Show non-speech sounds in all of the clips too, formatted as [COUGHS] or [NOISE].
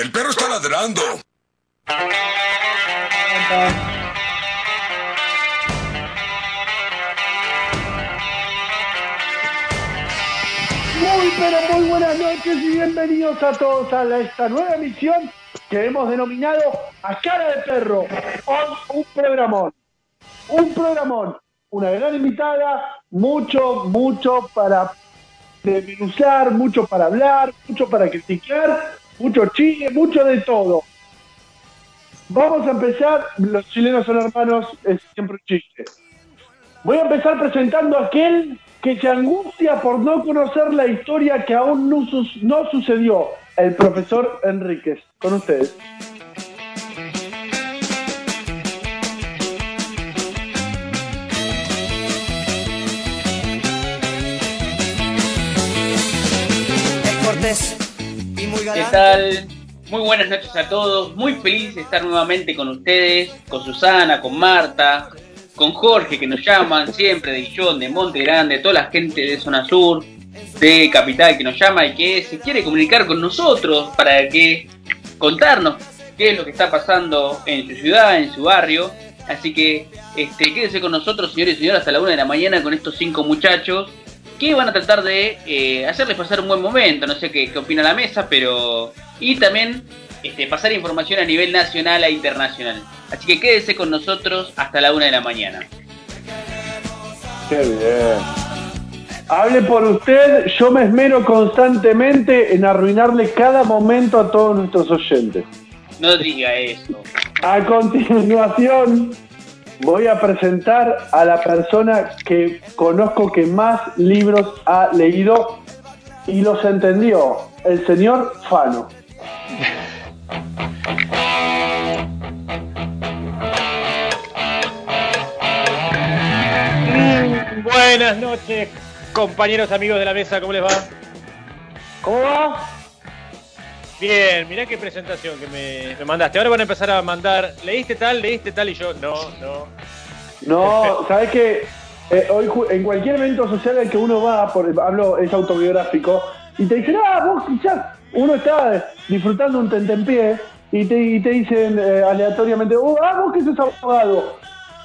el perro está ladrando. Muy pero muy buenas noches y bienvenidos a todos a esta nueva emisión que hemos denominado A Cara de Perro. Hoy un programón. Un programón. Una gran invitada, mucho, mucho para desmenuzar, mucho para hablar, mucho para criticar, mucho chile, mucho de todo. Vamos a empezar, los chilenos son hermanos, es siempre un chiste. Voy a empezar presentando a aquel que se angustia por no conocer la historia que aún no, no sucedió, el profesor Enríquez. Con ustedes. Es cortés ¿Qué tal? Muy buenas noches a todos. Muy feliz de estar nuevamente con ustedes, con Susana, con Marta, con Jorge que nos llaman siempre de Guillón, de Monte Grande, toda la gente de Zona Sur, de Capital que nos llama y que se quiere comunicar con nosotros para que contarnos qué es lo que está pasando en su ciudad, en su barrio. Así que este, quédense con nosotros, señores y señoras, hasta la una de la mañana con estos cinco muchachos que van a tratar de eh, hacerles pasar un buen momento, no sé qué, qué opina la mesa, pero... Y también este, pasar información a nivel nacional e internacional. Así que quédese con nosotros hasta la una de la mañana. Qué bien. Hable por usted, yo me esmero constantemente en arruinarle cada momento a todos nuestros oyentes. No diga eso. A continuación, voy a presentar a la persona que conozco que más libros ha leído y los entendió, el señor Fano. Buenas noches, compañeros amigos de la mesa, ¿cómo les va? ¿Cómo va? Bien, mirá qué presentación que me, me mandaste. Ahora van a empezar a mandar, ¿leíste tal, leíste tal? Y yo, no, no. No, ¿sabes qué? Eh, hoy en cualquier evento social al que uno va, por, hablo, es autobiográfico, y te dicen, ah, vos quizás, uno está disfrutando un tentempié, y te, y te dicen eh, aleatoriamente, oh, ah, vos que sos abogado,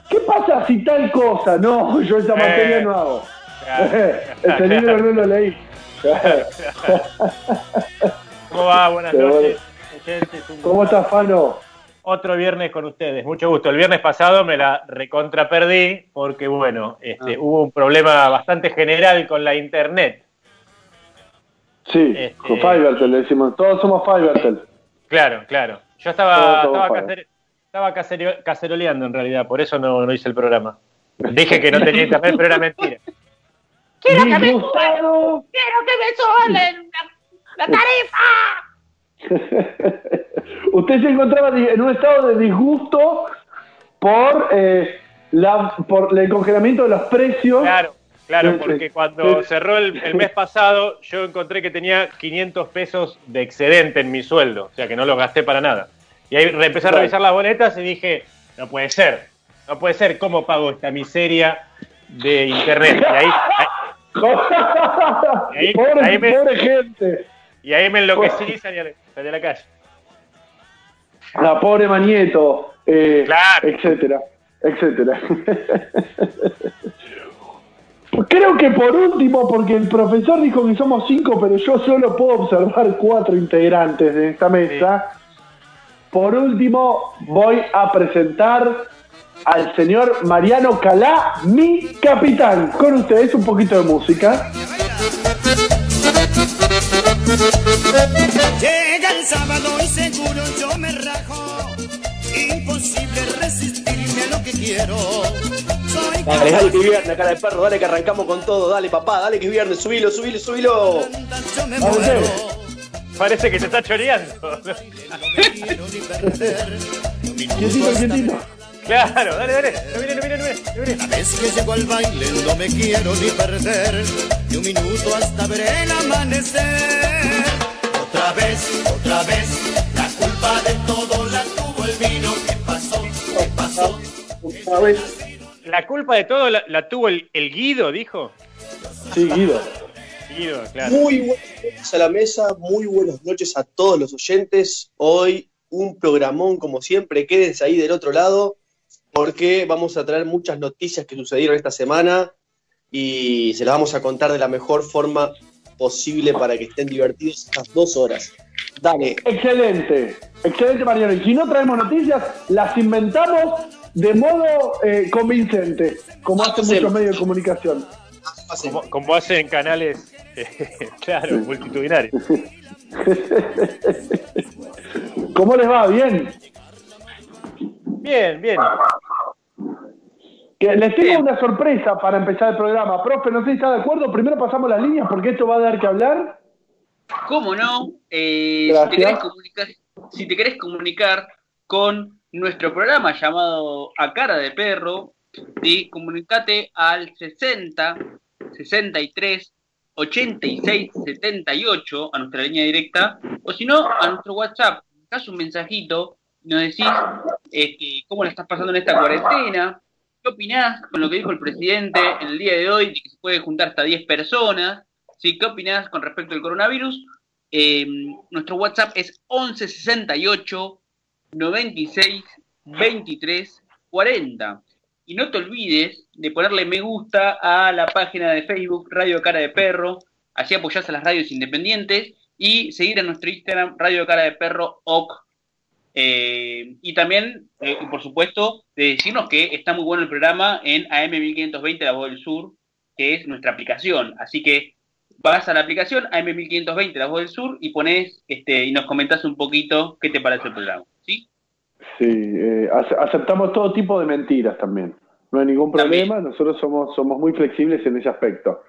¿qué pasa si tal cosa? No, [LAUGHS] yo esa materia no hago. Ese libro [LAUGHS] no lo leí. [LAUGHS] ¿Cómo va? Buenas Pero noches. ¿Cómo estás, Fano? Otro viernes con ustedes, mucho gusto. El viernes pasado me la recontra perdí porque, bueno, este, hubo un problema bastante general con la internet. Sí, Este- con Fivertel le decimos, todos somos Fivertel. Claro, claro. Yo estaba, estaba, cacer- estaba caceroleando en realidad, por eso no, no hice el programa. Dije que no tenía internet, pero era mentira. Disgustado. quiero que me suelen la, tarifa. [LAUGHS] Usted se encontraba en un estado de disgusto por, eh, la, por el congelamiento de los precios. Claro, claro, Sí, porque cuando Sí. cerró el, el mes pasado, yo encontré que tenía 500 pesos de excedente en mi sueldo, o sea que no los gasté para nada. Y ahí empecé a revisar las boletas y dije, no puede ser, no puede ser, ¿cómo pago esta miseria de internet? Y ahí, ahí- Ahí- [LAUGHS] pobre, ahí me- pobre gente. Y ahí me enloquecí y [LAUGHS] salí salí a la calle. La pobre Manieto, eh, Claro. etcétera, etcétera. [LAUGHS] Creo que por último, porque el profesor dijo que somos cinco, pero yo solo puedo observar cuatro integrantes de esta mesa. Por último, voy a presentar al señor Mariano Calá, mi capitán. Con ustedes un poquito de música. Llega el sábado y seguro yo me rajo. Imposible resistirme a lo que quiero. Soy Dale, dale que es viernes, cara de perro, dale que arrancamos con todo, dale papá, dale que es viernes, subilo, subilo, subilo. yo me Vamos, muero. Parece que te está choreando. No me quiero Claro, dale, dale. No mire, no mire, no mire, no mire. La vez que llego al baile no me quiero ni perder. Ni un minuto hasta ver el amanecer. Otra vez, otra vez, la culpa de todo la tuvo el vino. ¿Qué pasó? ¿Qué pasó? Otra vez. La culpa de todo la, la tuvo el, el Guido, dijo. Sí, Guido. seguido, claro. Muy buenas noches a la mesa, muy buenas noches a todos los oyentes. Hoy un programón como siempre, quédense ahí del otro lado porque vamos a traer muchas noticias que sucedieron esta semana y se las vamos a contar de la mejor forma posible para que estén divertidos estas dos horas. Dale. Excelente, excelente Mariano. Y si no traemos noticias, las inventamos de modo eh, convincente, como hacen muchos medios de comunicación. Como, como hacen canales, eh, [LAUGHS] claro, multitudinarios. [LAUGHS] ¿Cómo les va? ¿Bien? Bien, bien. Que les tengo Bien. una sorpresa para empezar el programa. Profe, no sé si está de acuerdo. Primero pasamos las líneas porque esto va a dar que hablar. ¿Cómo no? Eh, si, te querés comunicar, si te querés comunicar con nuestro programa llamado A Cara de Perro, ¿sí? comunicate al 60 63 86 78 a nuestra línea directa, o si no, a nuestro WhatsApp. Das un mensajito nos decís este, cómo la estás pasando en esta cuarentena, qué opinás con lo que dijo el presidente en el día de hoy, de que se puede juntar hasta 10 personas. ¿qué opinás con respecto al coronavirus? Eh, nuestro WhatsApp es 1168 96 23 40. Y no te olvides de ponerle me gusta a la página de Facebook Radio Cara de Perro, así apoyás a las radios independientes y seguir a nuestro Instagram Radio Cara de Perro OC. Eh, y también, eh, y por supuesto, de decirnos que está muy bueno el programa en AM1520 La Voz del Sur, que es nuestra aplicación. Así que vas a la aplicación AM1520 La Voz del Sur y pones este, y nos comentás un poquito qué te parece el programa. ¿sí? Sí, eh, ace- aceptamos todo tipo de mentiras también. No hay ningún También. problema, nosotros somos, somos muy flexibles en ese aspecto.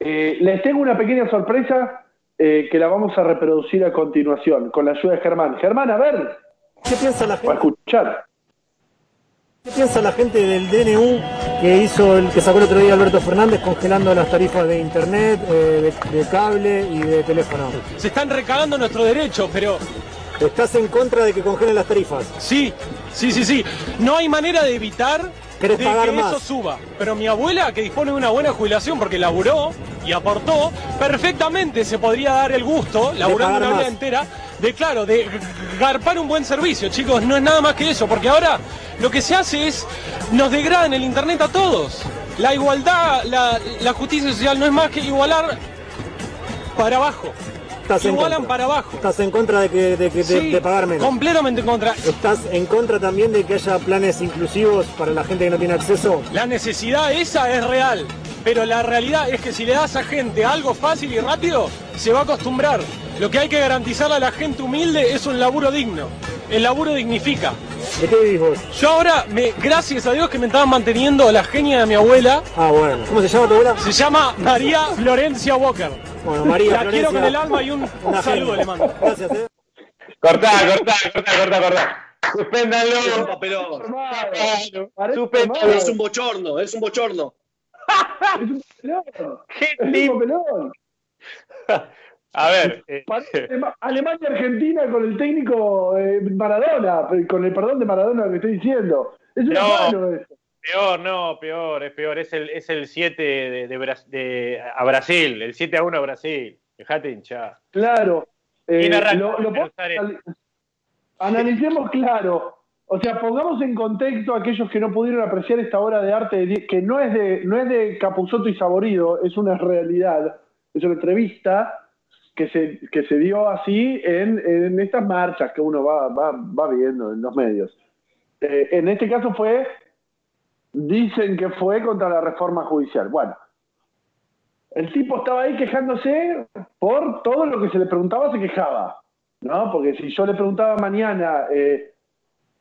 Les tengo una pequeña sorpresa eh, que la vamos a reproducir a continuación con la ayuda de Germán. Germán, a ver, ¿Qué piensa la o a gente? escuchar. ¿Qué piensa la gente del DNU que hizo el que sacó el otro día Alberto Fernández congelando las tarifas de internet, eh, de, de cable y de teléfono? Se están recagando nuestro derecho, pero ¿Estás en contra de que congelen las tarifas? sí, sí, sí, sí. No hay manera de evitar de ¿Querés pagar que más? eso suba. Pero mi abuela, que dispone de una buena jubilación porque laburó y aportó, perfectamente se podría dar el gusto, laburando una vida entera, de claro, de garpar un buen servicio, chicos. No es nada más que eso, porque ahora lo que se hace es nos degradan el internet a todos. La igualdad, la, la justicia social no es más que igualar para abajo. ¿Estás Igualan para abajo. ¿Estás en contra de, que, de, que- de pagar menos? Completamente en contra. ¿Estás en contra también de que haya planes inclusivos para la gente que no tiene acceso? La necesidad esa es real, pero la realidad es que si le das a gente algo fácil y rápido, se va a acostumbrar. Lo que hay que garantizarle a la gente humilde es un laburo digno. El laburo dignifica. ¿De qué vivís vos? Yo ahora, me, gracias a Dios que me estaban manteniendo la genia de mi abuela, Ah, bueno. ¿Cómo se llama tu abuela? se llama María Florencia Walker. Bueno, María La quiero con el alma y un Una saludo le mando. Gracias, eh. Cortá, cortá, cortá, cortá, cortá. Suspéndanlo. hermano. Es un bochorno, es un bochorno. Es un papelón. Qué Es un papelón. [LAUGHS] A ver, [LAUGHS] eh, Parece Alema- Alemania-Argentina con el técnico eh, Maradona, con el perdón de Maradona lo que estoy diciendo. Es un No. eso. peor, no, peor, es peor. Es el, es el 7 de, de de- a Brasil, el 7 a 1 a Brasil. Dejate hinchar. Claro. Eh, lo- lo analicemos claro. O sea, pongamos en contexto a aquellos que no pudieron apreciar esta obra de arte que no es de no es de y Saborido, es una realidad, es una entrevista que se, dio así en, estas marchas que uno va viendo en los medios. Eh, en este caso fue, dicen que fue contra la reforma judicial. Bueno, el tipo estaba ahí quejándose por todo lo que se le preguntaba, se quejaba. ¿no? Porque si yo le preguntaba mañana, eh,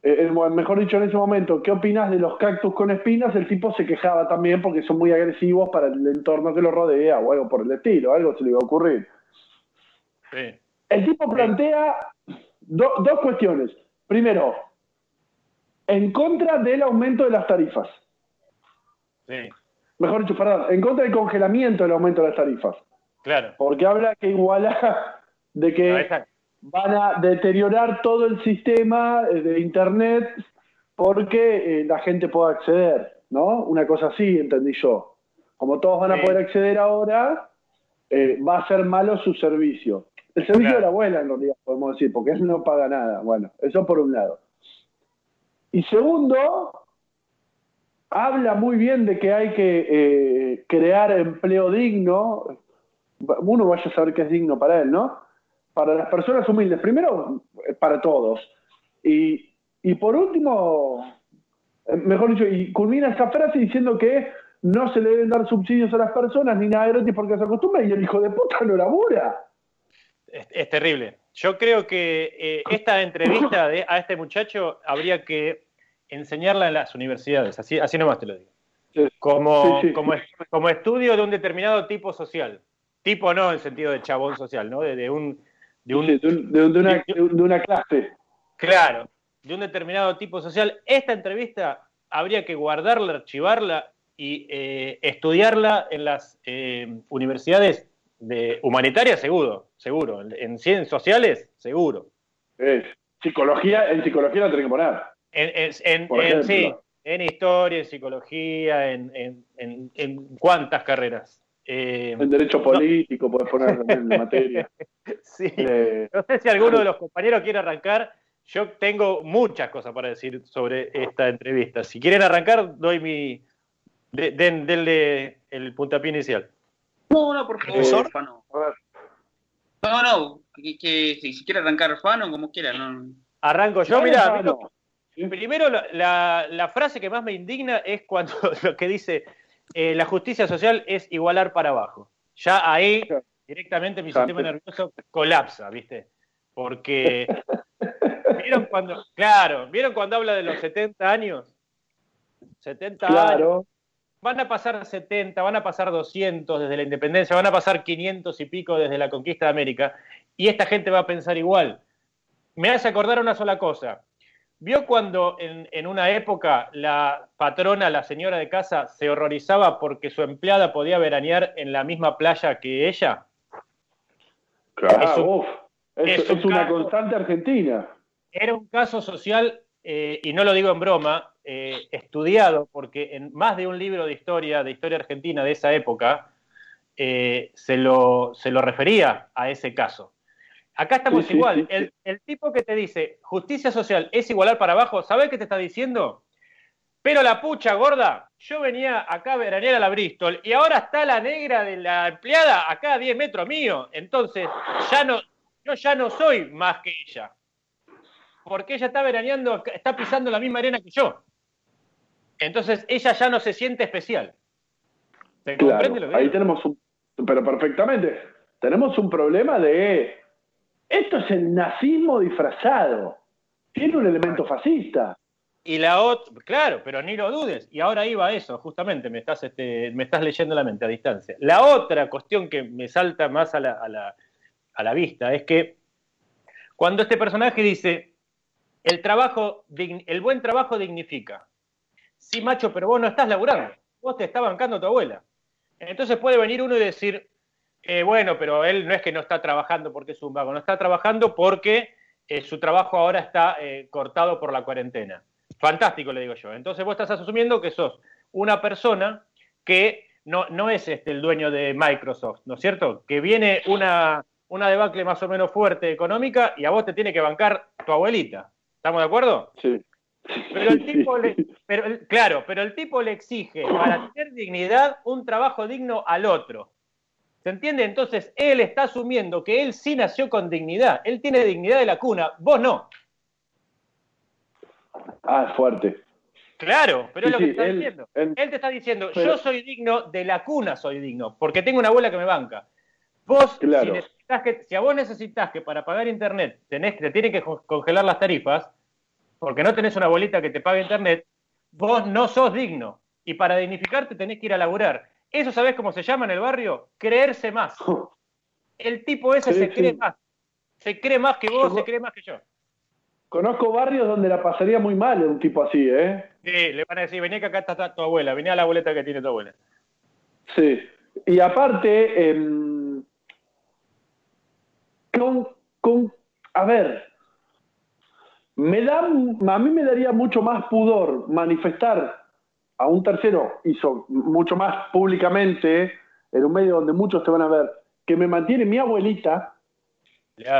eh, mejor dicho en ese momento, ¿qué opinas de los cactus con espinas? El tipo se quejaba también porque son muy agresivos para el entorno que lo rodea o algo por el estilo, algo se le iba a ocurrir. Sí. El tipo plantea do- dos cuestiones. Primero, en contra del aumento de las tarifas. Sí, Mejor dicho, perdón, en contra del congelamiento del aumento de las tarifas. claro. Porque habla que iguala de que No, van a deteriorar todo el sistema eh, de Internet porque eh, la gente pueda acceder, ¿no? Una cosa así, entendí yo. Como todos van a Sí. poder acceder ahora, eh, va a ser malo su servicio. El servicio Claro. de la abuela, en realidad, podemos decir, porque él no paga nada. Bueno, eso por un lado. Y segundo, habla muy bien de que hay que eh, crear empleo digno. Uno vaya a saber qué es digno para él, ¿no? Para las personas humildes. Primero, eh, para todos. Y, y por último, eh, mejor dicho, y culmina esa frase diciendo que no se le deben dar subsidios a las personas ni nada gratis porque se acostumbra y el hijo de puta no labura. Es, es terrible. Yo creo que eh, esta entrevista de- a este muchacho habría que enseñarla en las universidades, así, así nomás te lo digo. Sí. Como, Sí, sí. como, como estudio de un determinado tipo social. Tipo no en sentido de chabón social, ¿no? De, de un, de un Sí, de, un- de- una, de una clase. Claro, de un determinado tipo social. Esta entrevista habría que guardarla, archivarla y eh, estudiarla en las eh, universidades de humanitarias, seguro, seguro. En, en ciencias sociales, seguro. Es, psicología, en psicología la tenés que poner. En, en- en- sí, en historia, en psicología, en- en cuántas carreras. Eh, En derecho político podés poner también en materia. [LAUGHS] sí. Eh, No sé si alguno de los compañeros quiere arrancar. Yo tengo muchas cosas para decir sobre esta entrevista. Si quieren arrancar, doy mi. de- den- denle el puntapié inicial. No, no, por favor, Profesor. Fano. a ver, No, no, que, que si, si quiere arrancar Fano, como quiera, no. Arranco yo. Mira, primero la, la- la frase que más me indigna es cuando [LAUGHS] lo que dice eh, la justicia social es igualar para abajo. Ya ahí directamente mi sistema nervioso colapsa, ¿viste? Porque [LAUGHS] vieron cuando, claro, vieron cuando habla de los 70 años. 70 años. Van a pasar 70, van a pasar 200 desde la independencia, van a pasar 500 y pico desde la conquista de América, y esta gente va a pensar igual. Me hace acordar una sola cosa. ¿Vio cuando en, en una época la patrona, la señora de casa, se horrorizaba porque su empleada podía veranear en la misma playa que ella? Claro, Es un- uf. Es, es un es una caso. constante argentina. Era un caso social, eh, y no lo digo en broma, eh, estudiado, porque en más de un libro de historia, de historia argentina de esa época, eh, se, lo, se lo refería a ese caso. Acá estamos Sí, igual. sí, sí. El, el tipo que te dice justicia social es igualar para abajo, ¿sabes qué te está diciendo? Pero la pucha gorda, yo venía acá a veranear a la Bristol y ahora está la negra de la empleada acá a 10 metros mío. Entonces, ya no, yo ya no soy más que ella. Porque ella está veraneando, está pisando la misma arena que yo. Entonces, ella ya no se siente especial. ¿Se Claro, comprende lo que ahí digo? tenemos un, pero perfectamente, tenemos un problema de, esto es el nazismo disfrazado, tiene un elemento fascista. Y la otra, claro, pero ni lo dudes. Y ahora iba a eso, justamente, me estás, este, me estás leyendo la mente a distancia. La otra cuestión que me salta más a la, a la, a la vista es que cuando este personaje dice, el, trabajo, el buen trabajo dignifica. Sí, macho, pero vos no estás laburando. Vos te está bancando tu abuela. Entonces puede venir uno y decir, eh, bueno, pero él no es que no está trabajando porque es un vago, no está trabajando porque eh, su trabajo ahora está eh, cortado por la cuarentena. Fantástico, le digo yo. Entonces vos estás asumiendo que sos una persona que no, no es este, el dueño de Microsoft, ¿no es cierto? Que viene una, una debacle más o menos fuerte económica y a vos te tiene que bancar tu abuelita. ¿Estamos de acuerdo? Sí. Pero el tipo le, pero claro, pero el tipo le exige para tener dignidad un trabajo digno al otro. ¿Se entiende? Entonces él está asumiendo que él sí nació con dignidad. Él tiene dignidad de la cuna, vos no. Ah, es fuerte. Claro, pero es lo que sí, te está él- diciendo. él- Él te está diciendo, pero- yo soy digno, de la cuna soy digno, porque tengo una abuela que me banca. Vos, Claro. si, necesitas que, si a vos necesitas que para pagar internet tenés, te tienen que co- congelar las tarifas, porque no tenés una abuelita que te pague internet, vos no sos digno. Y para dignificarte tenés que ir a laburar. ¿Eso sabés cómo se llama en el barrio? Creerse más. [LAUGHS] El tipo ese Sí, se cree sí. más. Se cree más que vos, Yo- se cree más que yo. Conozco barrios donde la pasaría muy mal un tipo así, ¿eh? Sí, le van a decir, vení que acá está tu abuela, vení a la abuelita que tiene tu abuela. Sí. Y aparte, em, con, con, a ver, me da, a mí me daría mucho más pudor manifestar a un tercero, hizo mucho más públicamente, en un medio donde muchos te van a ver, que me mantiene mi abuelita,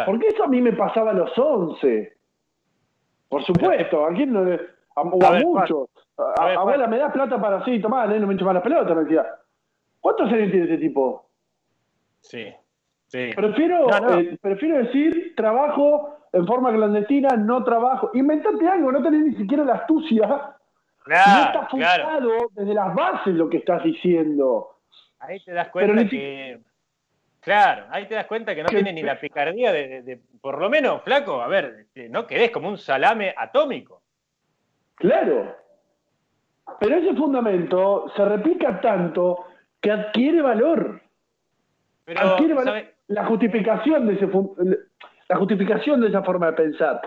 porque eso a mí me pasaba a los 11. Por supuesto, a quién no le- a, o A a ver, muchos. A- A ver, abuela, me das plata para así, tomá, no me eches más la pelota, me decía. ¿Cuántos años tiene este tipo? Sí. Sí. Prefiero, No, no. eh, prefiero decir trabajo en forma clandestina, no trabajo. Inventate algo, no tenés ni siquiera la astucia. No está claro. fundado desde las bases lo que estás diciendo. Ahí te das cuenta que. Claro, ahí te das cuenta que no tiene ni la picardía de, de- de- Por lo menos, flaco, a ver, este, no querés como un salame atómico. Claro. Pero ese fundamento se replica tanto que adquiere valor. Pero, adquiere valor. La justificación de ese la justificación de esa forma de pensar.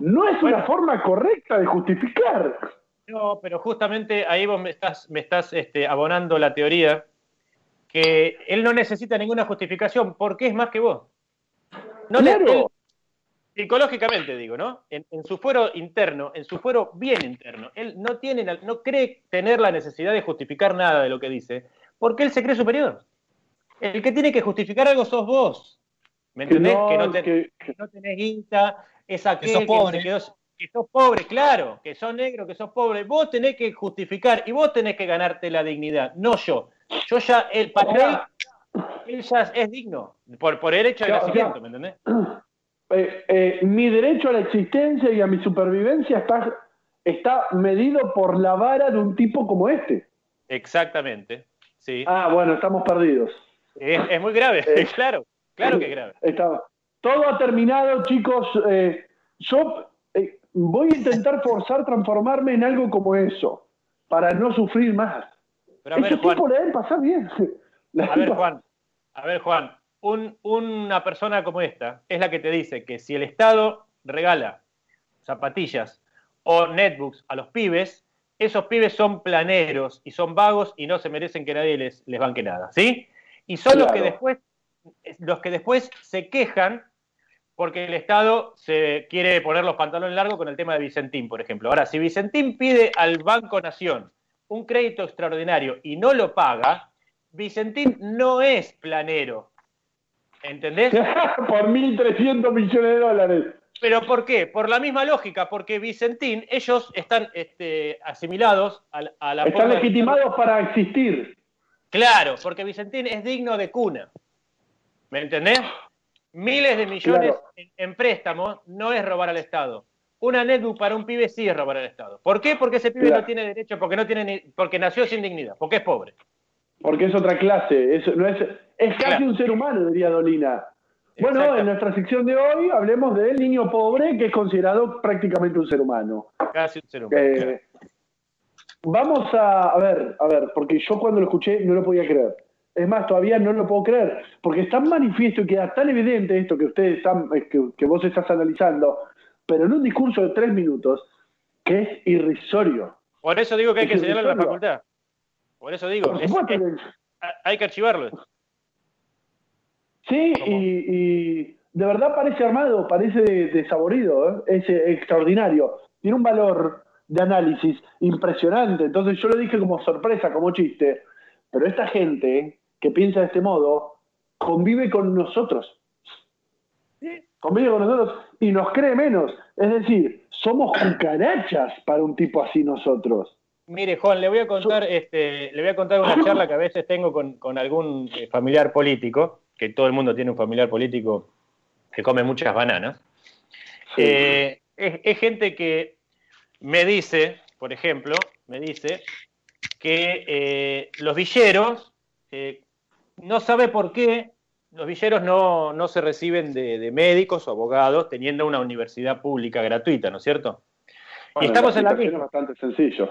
No es Bueno. una forma correcta de justificar. No, pero justamente ahí vos me estás, me estás este, abonando la teoría que él no necesita ninguna justificación porque es más que vos. No le- Claro. él- psicológicamente digo, ¿no? En, en su fuero interno, en su fuero bien interno, él no tiene, no cree tener la necesidad de justificar nada de lo que dice, porque él se cree superior. El que tiene que justificar algo sos vos. ¿Me Que entendés? no, que, no te- que- que no tenés guita, es aquel sos que, pobre. quedó- que sos pobre, claro, que sos negro, que sos pobre. Vos tenés que justificar y vos tenés que ganarte la dignidad, no yo. Yo ya, él, para él, ya es digno, por, por el hecho de nacimiento. ¿me entendés? [CLEARS THROAT] Eh, eh, mi derecho a la existencia y a mi supervivencia está, está medido por la vara de un tipo como este. Exactamente, sí. Ah, bueno, estamos perdidos. Es, es muy grave, [LAUGHS] Eh. claro, claro que es grave. Está- Todo ha terminado, chicos. Eh, yo eh, voy a intentar [LAUGHS] forzar transformarme en algo como eso, para no sufrir más. Pero a ver, Juan, deben pasar bien. [LAUGHS] La a ver, Juan, a ver, Juan, un- una persona como esta es la que te dice que si el Estado regala zapatillas o netbooks a los pibes, esos pibes son planeros y son vagos y no se merecen que nadie les, les banque nada, ¿sí? Y son los que después los que después se quejan porque el Estado se quiere poner los pantalones largos con el tema de Vicentín, por ejemplo. Ahora, si Vicentín pide al Banco Nación un crédito extraordinario y no lo paga, Vicentín no es planero. ¿Entendés? [LAUGHS] Por 1.300 millones de dólares. ¿Pero por qué? Por la misma lógica, porque Vicentín, ellos están este, asimilados a, la- a la Están de- legitimados para existir. Claro, porque Vicentín es digno de cuna. ¿Me entendés? Miles de millones Claro. en, en préstamos no es robar al Estado. Una netbook para un pibe sí es robar al Estado. ¿Por qué? Porque ese pibe Claro. no tiene derecho, porque no tiene ni- porque nació sin dignidad, porque es pobre. Porque es otra clase. Es, no es, es casi Claro. un ser humano, diría Dolina. Bueno, en nuestra sección de hoy hablemos del niño pobre que es considerado prácticamente un ser humano. Casi un ser humano. Eh, vamos a, a ver, a ver, porque yo cuando lo escuché no lo podía creer. Es más, todavía no lo puedo creer, porque es tan manifiesto y queda tan evidente esto que ustedes están, eh, que, que vos estás analizando, pero en un discurso de tres minutos, que es irrisorio. Por eso digo que hay que enseñarlo en la facultad. Por eso digo, Por es- supuesto es- que- hay que archivarlo. Sí, y, y de verdad parece armado, parece desaborido, ¿eh? es eh, extraordinario. Tiene un valor de análisis impresionante. Entonces yo lo dije como sorpresa, como chiste, pero esta gente que piensa de este modo convive con nosotros. Convive con nosotros y nos cree menos. Es decir, somos cucarachas para un tipo así nosotros. Mire, Juan, le voy a contar, este, le voy a contar una [LAUGHS] charla que a veces tengo con, con algún eh, familiar político, que todo el mundo tiene un familiar político que come muchas bananas. Sí. Eh, es, es gente que me dice, por ejemplo, me dice que eh, los villeros, eh, no sabe por qué los villeros no, no se reciben de, de médicos o abogados teniendo una universidad pública gratuita, ¿no es cierto? y estamos en la misma. es bastante sencillo.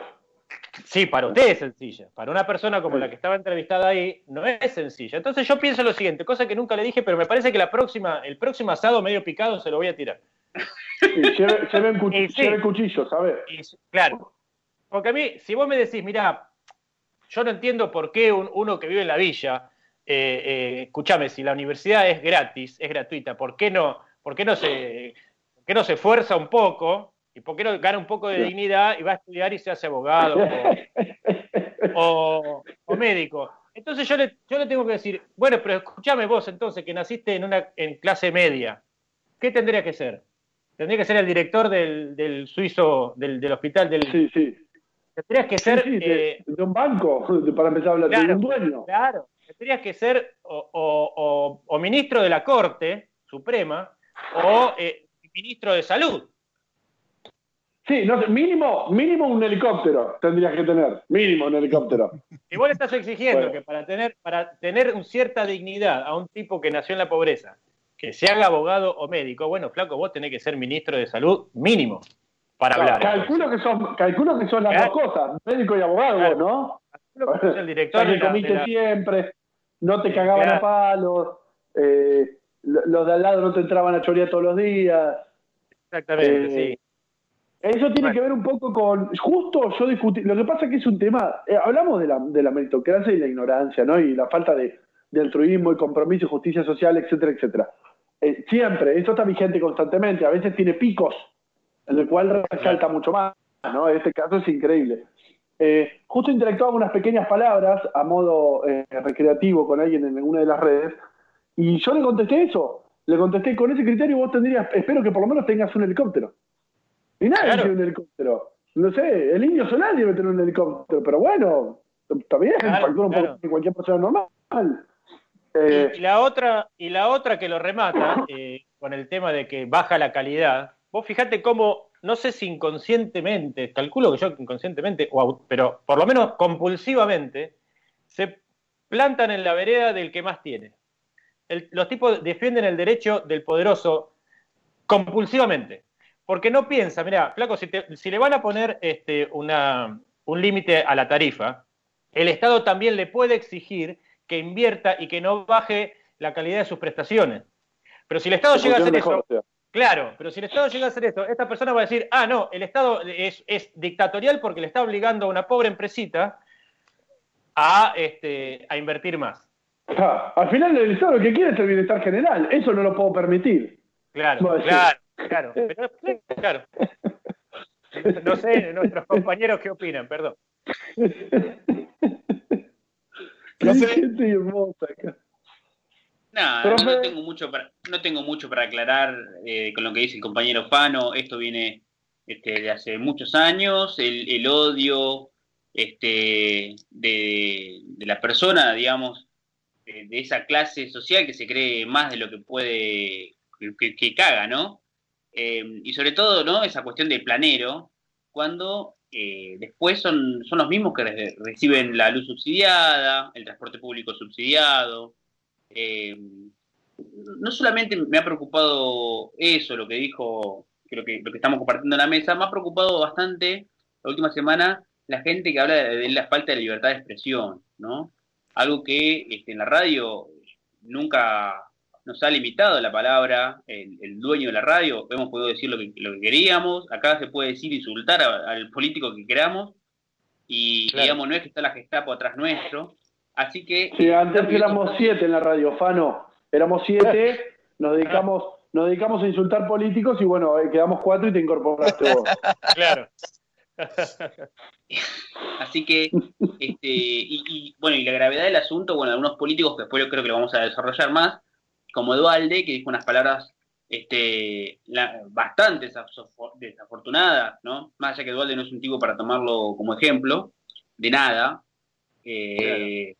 Sí, para usted es sencilla. Para una persona como la que estaba entrevistada ahí, no es sencilla. Entonces yo pienso lo siguiente, cosa que nunca le dije, pero me parece que la próxima, el próximo asado medio picado se lo voy a tirar. Sí, lleve- lleven, cuch- Y sí. lleven cuchillos, ¿sabes? Y, claro. Porque a mí, si vos me decís, mira, yo no entiendo por qué un- uno que vive en la villa, eh, eh, escúchame, si la universidad es gratis, es gratuita, ¿por qué no, por qué no se, por qué no se esfuerza un poco? ¿Y por qué no gana un poco de dignidad y va a estudiar y se hace abogado o, o- o médico? Entonces yo le, yo le tengo que decir, bueno, pero escúchame vos entonces, que naciste en una en clase media, ¿qué tendría que ser? Tendría que ser el director del, del suizo, del, del hospital del... Sí, sí. Tendrías que ser... sí, de, eh, de un banco, [LAUGHS] para empezar a hablar, de un dueño. Claro, tendrías que ser o, o- o- o ministro de la Corte Suprema o eh, ministro de Salud. Sí, no mínimo, mínimo un helicóptero tendrías que tener. Mínimo un helicóptero. Y vos le estás exigiendo Bueno. que para tener, para tener un cierta dignidad a un tipo que nació en la pobreza, que se haga abogado o médico, bueno, flaco, vos tenés que ser ministro de salud mínimo para hablar. calculo, que son, calculo que son las Claro. dos cosas, médico y abogado, Claro. vos, ¿no? Calculo que sos el director de la- de la- siempre, no te cagaban Claro. a palos, eh, lo- los de al lado no te entraban a chorear todos los días. Exactamente, Eh, sí. Eso tiene Bueno. que ver un poco con. Justo yo discutí. Lo que pasa es que es un tema. eh, hablamos de la, de la meritocracia y la ignorancia, ¿no? Y la falta de, de altruismo y compromiso y justicia social, etcétera, etcétera. Eh, siempre, eso está vigente constantemente. A veces tiene picos, en el cual resalta mucho más, ¿no? En este caso es increíble. Eh, justo interactuaba unas pequeñas palabras a modo eh, recreativo con alguien en una de las redes y yo le contesté eso. Le contesté con ese criterio vos tendrías, espero que por lo menos tengas un helicóptero. Y nadie Claro. tiene un helicóptero. No sé, el indio solar debe tener un helicóptero, pero bueno, bien, Claro, factura un claro. poco que cualquier persona normal. Eh, Y, la otra, y la otra que lo remata, con el tema de que baja la calidad, vos fijate cómo, no sé si inconscientemente, calculo que yo inconscientemente, pero por lo menos compulsivamente, se plantan en la vereda del que más tiene. El- los tipos defienden el derecho del poderoso compulsivamente. Porque no piensa, mira, flaco, si, te- si le van a poner este, una, un límite a la tarifa, el Estado también le puede exigir que invierta y que no baje la calidad de sus prestaciones. Pero si el Estado llega a hacer eso, mejor, o sea. Claro, pero si el Estado llega a hacer esto, esta persona va a decir, ah, no, el Estado es, es dictatorial porque le está obligando a una pobre empresita a, este, a invertir más. Ja, al final el Estado lo que quiere es el bienestar general. Eso no lo puedo permitir. Claro, claro, claro, pero, claro. No sé, nuestros compañeros qué opinan, perdón. [LAUGHS] Qué gente hermosa acá. No, Profe. no tengo mucho para, no tengo mucho para aclarar eh, con lo que dice el compañero Fano. Esto viene este, de hace muchos años. El, el odio este, de, de la persona, digamos, de, de esa clase social que se cree más de lo que puede, que, que caga, ¿no? Eh, y sobre todo, ¿no? Esa cuestión de planero, cuando eh, después son, son los mismos que re- reciben la luz subsidiada, el transporte público subsidiado. Eh, no solamente me ha preocupado eso, lo que dijo, lo que, lo que estamos compartiendo en la mesa, me ha preocupado bastante la última semana la gente que habla de, de la falta de libertad de expresión, ¿no? Algo que este, en la radio nunca nos ha limitado la palabra, el, el dueño de la radio, hemos podido decir lo que, lo que queríamos, acá se puede decir insultar a- al político que queramos, y Claro. digamos, no es que está la Gestapo atrás nuestro, así que... Sí, antes éramos siete en la radio, Fano. Éramos siete, [LAUGHS] nos dedicamos, nos dedicamos a insultar políticos y bueno, eh, quedamos cuatro y te incorporaste vos. [LAUGHS] Claro. [LAUGHS] Así que, este, y, y, bueno, y la gravedad del asunto, bueno, algunos políticos que después yo creo que lo vamos a desarrollar más, como Dualde, que dijo unas palabras este, la- bastante desafo- desafortunadas, ¿no? Más allá que Dualde no es un tipo para tomarlo como ejemplo, de nada. Eh,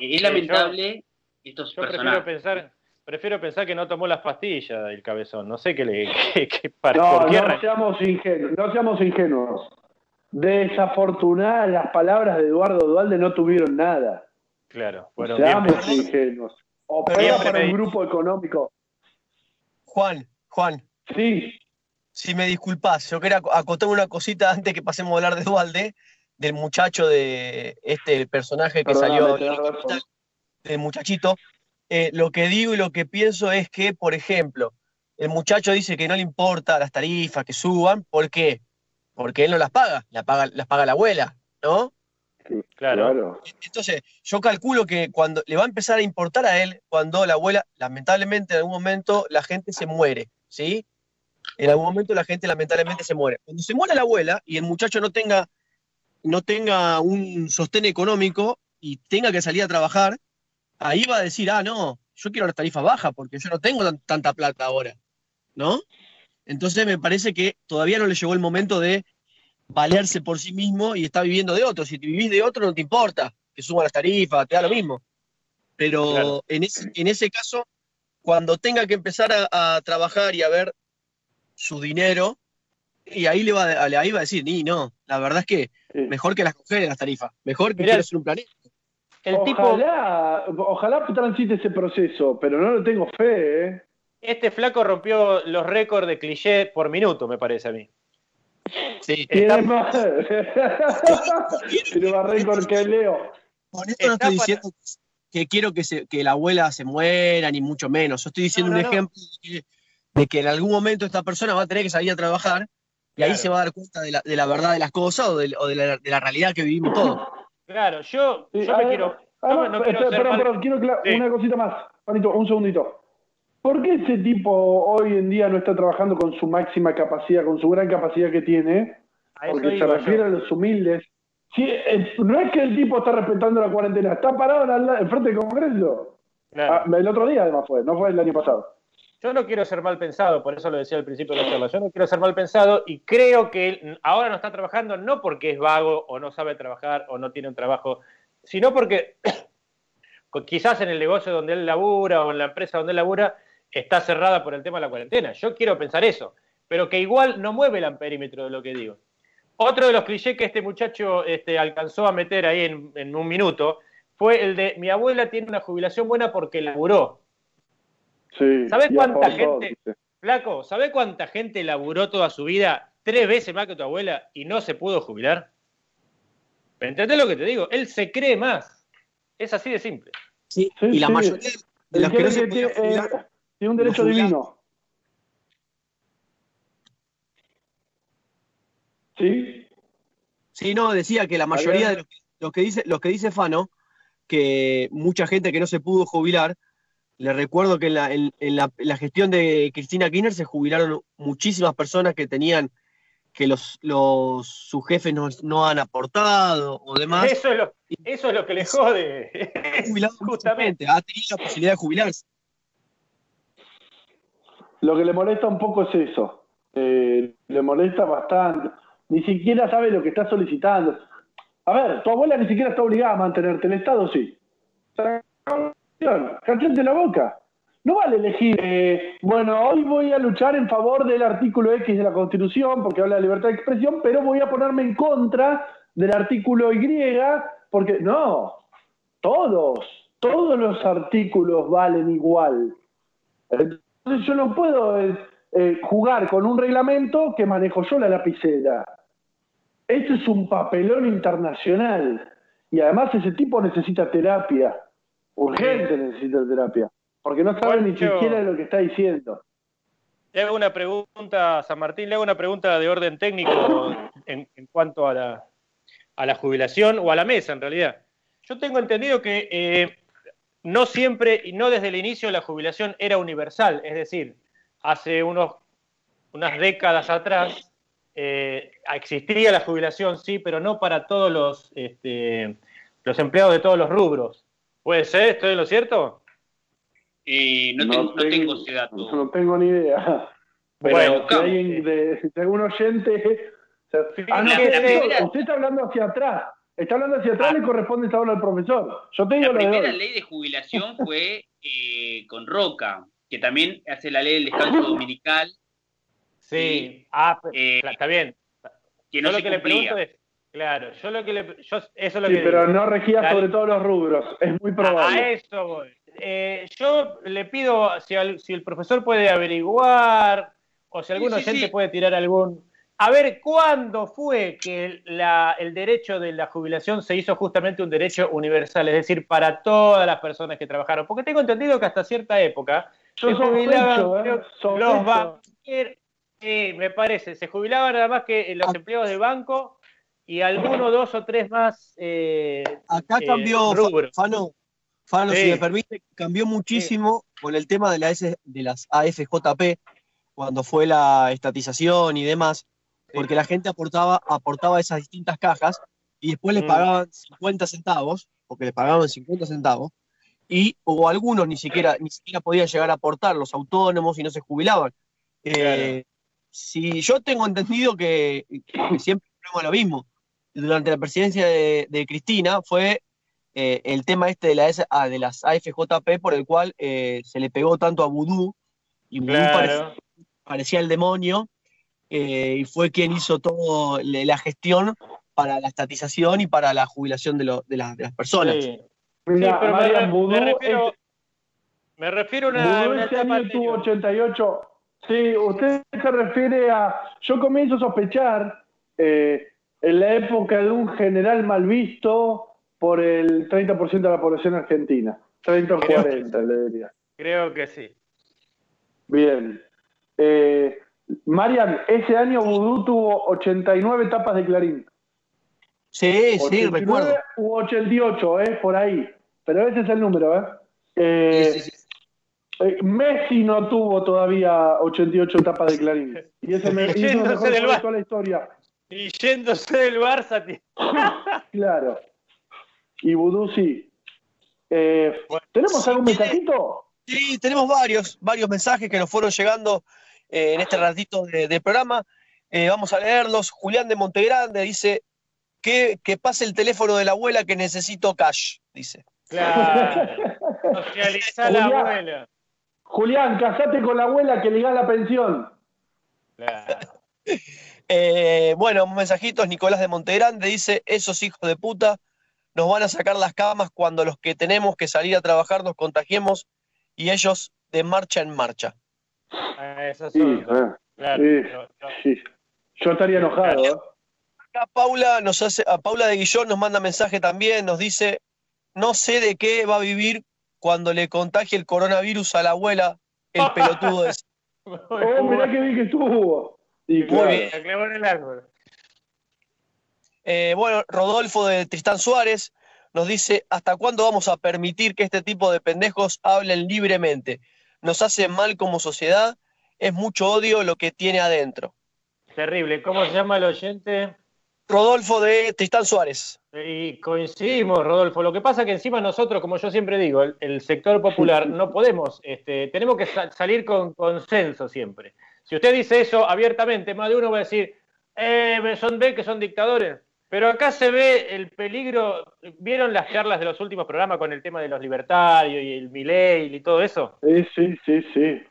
Es Sí, lamentable estos Yo prefiero personajes. pensar, prefiero pensar que no tomó las pastillas el cabezón. No sé qué le. [LAUGHS] para- No, por qué no seamos ingenuos, no seamos ingenuos. Desafortunadas las palabras de Eduardo Dualde no tuvieron nada. Claro, fueron bien Seamos ingenuos. O Bien pega para un grupo económico. Juan, Juan, Sí, si me disculpás, yo quería acotar una cosita antes que pasemos a hablar de Dualde, del muchacho de este personaje que Perdóname, salió, del muchachito. Eh, lo que digo y lo que pienso es que, por ejemplo, el muchacho dice que no le importa las tarifas que suban, ¿por qué? Porque él no las paga, las paga, las paga la abuela, ¿no? Claro. claro. Entonces, yo calculo que cuando le va a empezar a importar a él, cuando la abuela, lamentablemente en algún momento la gente se muere, ¿sí? En algún momento la gente lamentablemente se muere. Cuando se muere la abuela y el muchacho no tenga, no tenga un sostén económico, y tenga que salir a trabajar, ahí va a decir, ah, no, yo quiero las tarifas bajas porque yo no tengo tan- tanta plata ahora, ¿no? Entonces me parece que todavía no le llegó el momento de valerse por sí mismo y está viviendo de otro. Si te vivís de otro no te importa que suban las tarifas, te da lo mismo. Pero Claro. en, ese, en ese caso, cuando tenga que empezar a, a trabajar y a ver su dinero, y ahí le va, a- ahí va a decir, ni no, la verdad es que Sí. mejor que las congelen las tarifas, mejor que Mirá, quiero hacer un planeta. El tipo, ojalá, ojalá transite ese proceso, pero no lo tengo fe, ¿eh? este flaco rompió los récords de cliché por minuto, me parece a mí. Sí. Tiene Está- más. [LAUGHS] Tiene más récord que Leo. Con esto no estoy para- diciendo que quiero que, se- que la abuela se muera, ni mucho menos. Yo estoy diciendo No, no, un no. ejemplo de que, de que en algún momento esta persona va a tener que salir a trabajar y ahí se va a dar cuenta de la, de la verdad de las cosas o de, o de la, de la realidad que vivimos todos. Claro, yo, Sí, yo me ver, quiero. yo no, quiero espera, ser perdón, mal- perdón, quiero aclarar Sí. una cosita más. Juanito, un segundito. ¿Por qué ese tipo hoy en día no está trabajando con su máxima capacidad, con su gran capacidad que tiene? Porque se yo. refiere a los humildes. Sí, eh, no es que el tipo está respetando la cuarentena, está parado en frente del Congreso. Claro. Ah, el otro día además fue, no fue el año pasado. Yo no quiero ser mal pensado, por eso lo decía al principio de la charla. Yo no quiero ser mal pensado y creo que él ahora no está trabajando no porque es vago o no sabe trabajar o no tiene un trabajo, sino porque [COUGHS] quizás en el negocio donde él labura o en la empresa donde él labura está cerrada por el tema de la cuarentena. Yo quiero pensar eso, pero que igual no mueve el amperímetro de lo que digo. Otro de los clichés que este muchacho este, alcanzó a meter ahí en, en un minuto fue el de mi abuela tiene una jubilación buena porque laburó. Sí. ¿Sabés cuánta gente? Flaco, ¿sabés cuánta gente laburó toda su vida tres veces más que tu abuela y no se pudo jubilar? ¿Me entendés lo que te digo? Él se cree más. Es así de simple. Sí, Sí, y la sí. mayoría de los que no se tiene, eh, jubilar, tiene un derecho divino. ¿Sí? Sí, no, decía que la mayoría de los, los que dice, los que dice Fano, que mucha gente que no se pudo jubilar, le recuerdo que en la, en- en la- en la gestión de Cristina Kirchner se jubilaron muchísimas personas que tenían que los, los sus jefes no, no han aportado o demás. Eso es lo, eso es lo que le jode. [LAUGHS] Justamente. ha tenido la posibilidad de jubilarse. Lo que le molesta un poco es eso. Eh, le molesta bastante. Ni siquiera sabe lo que está solicitando. A ver, tu abuela ni siquiera está obligada a mantenerte. El Estado sí. Cállate la boca. No vale elegir, eh, bueno, hoy voy a luchar en favor del artículo X de la Constitución porque habla de libertad de expresión, pero voy a ponerme en contra del artículo Y porque no, todos, todos los artículos valen igual. Entonces yo no puedo eh, eh, jugar con un reglamento que manejo yo la lapicera. Esto es un papelón internacional. Y además ese tipo necesita terapia. Urgente necesita terapia. Porque no sabe ni siquiera lo que está diciendo. Le hago una pregunta, San Martín, le hago una pregunta de orden técnico en, en cuanto a la, a la jubilación o a la mesa, en realidad. Yo tengo entendido que eh, no siempre y no desde el inicio la jubilación era universal, es decir, hace unos, unas décadas atrás eh, existía la jubilación, sí, pero no para todos los, este, los empleados de todos los rubros. ¿Puede ser? ¿Estoy en lo cierto? Eh, no, tengo, no tengo ese dato. No tengo ni idea. Pero Bueno, si alguien de, de algún oyente. o sea, ah, no, la- que- la primera- usted está hablando hacia atrás. Está hablando hacia atrás, Ah. le corresponde esta hora al profesor. Yo te digo La de primera ley de jubilación fue eh, con Roca, que también hace la ley del descanso [LAUGHS] dominical, Sí. Ah, Eh, está bien. que no yo lo se que le pregunto es, claro, yo lo que le, yo, eso es lo Sí, que pero digo. no regía sobre todos los rubros. Es muy A, a probable. eso voy. Eh, yo le pido si, al- si el profesor puede averiguar o si algún Sí, sí, oyente sí. puede tirar algún. A ver, ¿cuándo fue que la- el derecho de la jubilación se hizo justamente un derecho universal? Es decir, para todas las personas que trabajaron. Porque tengo entendido que hasta cierta época Yo se jubilaban ¿eh? los banqueros. Sí, me parece. Se jubilaban nada más que los empleados de banco y algunos, dos o tres más. eh, Acá eh, cambió. Fano, Fano, Sí. si me permite, cambió muchísimo con el tema de, la S- de las AFJP, cuando fue la estatización y demás, porque la gente aportaba, aportaba esas distintas cajas y después les Mm. pagaban 50 centavos porque le pagaban 50 centavos, y o algunos ni siquiera, ni siquiera podían llegar a aportar, los autónomos y no se jubilaban. Eh, si yo tengo entendido que, que siempre lo mismo, durante la presidencia de, de Cristina fue eh, el tema este de, la, ah, de las AFJP por el cual eh, se le pegó tanto a Vudú, y Vudú Claro. parecía, parecía el demonio, eh, y fue quien hizo toda la gestión para la estatización y para la jubilación de, lo- de las- de las personas. Sí. Mira, Sí, pero me, Marian re- Vudú me refiero, es- me refiero a una, Vudú una este etapa año tuvo anterior. 88. Sí, usted se refiere a. Yo comienzo a sospechar eh, en la época de un general mal visto por el 30% de la población argentina. 30 o Creo que 40, le diría. Creo que sí. Bien. Eh, Marian, ese año Vudú tuvo 89 tapas de Clarín. Sí, sí, 89 recuerdo. u 88, ¿eh? Por ahí. Pero ese es el número, ¿eh? Eh, Sí, sí, sí. eh, Messi no tuvo todavía 88 tapas de Clarín. Y ese me, [LAUGHS] Yéndose mejor de toda la historia. Y yéndose del Barça, tío. [LAUGHS] Claro. Y Vudú sí. Eh, ¿Tenemos sí, algún mensajito? Sí, tenemos varios, varios mensajes que nos fueron llegando eh, en este ratito de, de programa. Eh, vamos a leerlos. Julián de Montegrande dice que, que pase el teléfono de la abuela que necesito cash, dice. Claro. [LAUGHS] Socializar la Julián. abuela. Julián, casate con la abuela que le da la pensión. Claro. Eh, bueno, mensajitos. Nicolás de Montegrande dice: Esos hijos de puta nos van a sacar las camas cuando los que tenemos que salir a trabajar nos contagiemos y ellos de marcha en marcha. Ah, Esos Sí, eh, Claro. sí. Yo estaría enojado. ¿eh? Acá Paula nos hace, a Paula de Guillón nos manda mensaje también, nos dice, no sé de qué va a vivir cuando le contagie el coronavirus a la abuela, el pelotudo [LAUGHS] de Muy Oh, mirá qué bien que estuvo. Y claro, bien. En el árbol. Eh, bueno, Rodolfo de Tristán Suárez nos dice, ¿hasta cuándo vamos a permitir que este tipo de pendejos hablen libremente? Nos hace mal como sociedad, es mucho odio lo que tiene adentro. Terrible. ¿Cómo se llama el oyente? Rodolfo de Tristán Suárez. Y coincidimos, Rodolfo. Lo que pasa es que encima nosotros, como yo siempre digo, el, el sector popular, [LAUGHS] no podemos, este, tenemos que sa- salir con consenso siempre. Si usted dice eso abiertamente, más de uno va a decir, eh, son ve que son dictadores. Pero acá se ve el peligro. ¿Vieron las charlas de los últimos programas con el tema de los libertarios y el Milei y todo eso? sí, sí, sí, sí.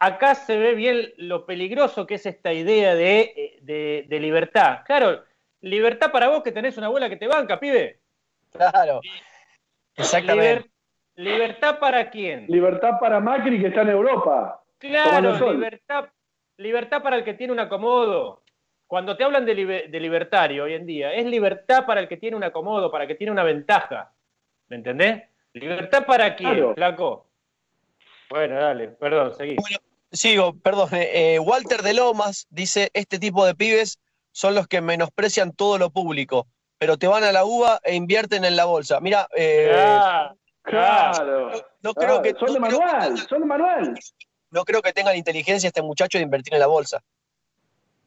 acá se ve bien lo peligroso que es esta idea de, eh, de- de libertad. Claro, libertad para vos que tenés una abuela que te banca, pibe. Claro. Exactamente. Liber- libertad para quién. Libertad para Macri que está en Europa. Claro, libertad, libertad para el que tiene un acomodo. Cuando te hablan de, libe- de libertario hoy en día, es libertad para el que tiene un acomodo, para el que tiene una ventaja. ¿Me entendés? ¿Libertad para quién, Claro. flaco? Bueno, dale, perdón, seguí. Sigo, perdón. eh, eh, Walter de Lomas dice, este tipo de pibes son los que menosprecian todo lo público, pero te van a la uva e invierten en la bolsa. Mira, eh, Ah, Claro. no creo Claro, que son de no creo, manual, son de manual. No creo que tengan inteligencia este muchacho de invertir en la bolsa.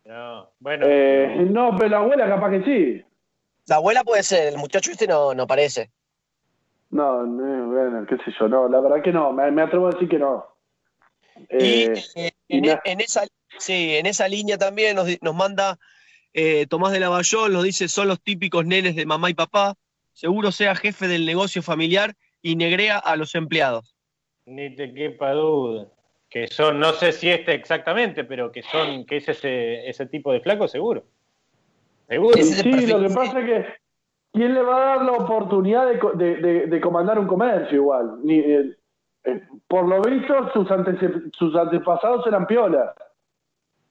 no, bueno. Eh, no, pero la abuela capaz que sí. La abuela puede ser, el muchacho este no, no parece. No, no, bueno, qué sé yo, no, la verdad que no, me, me atrevo a decir que no. Y Eh, eh, y en, esa, sí, en esa línea también nos, nos manda eh, Tomás de Lavallol, nos dice, son los típicos nenes de mamá y papá, seguro sea jefe del negocio familiar y negrea a los empleados. Ni te quepa duda. Que son, no sé si este exactamente, pero que son, que es ese, ese tipo de flaco, seguro. Seguro. sí, perfil. lo que pasa es que ¿quién le va a dar la oportunidad de, co- de, de- de comandar un comercio igual? Ni, eh, eh, por lo visto, sus, antece- sus antepasados eran piolas.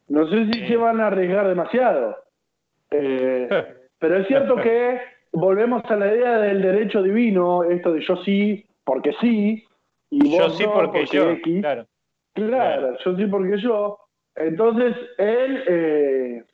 No sé si Sí. se van a arriesgar demasiado. Eh, [LAUGHS] pero es cierto que volvemos a la idea del derecho divino, esto de yo sí, porque sí, y yo vos sí no, porque, yo. X. Claro. Claro, yo sí porque yo. Entonces, él, eh,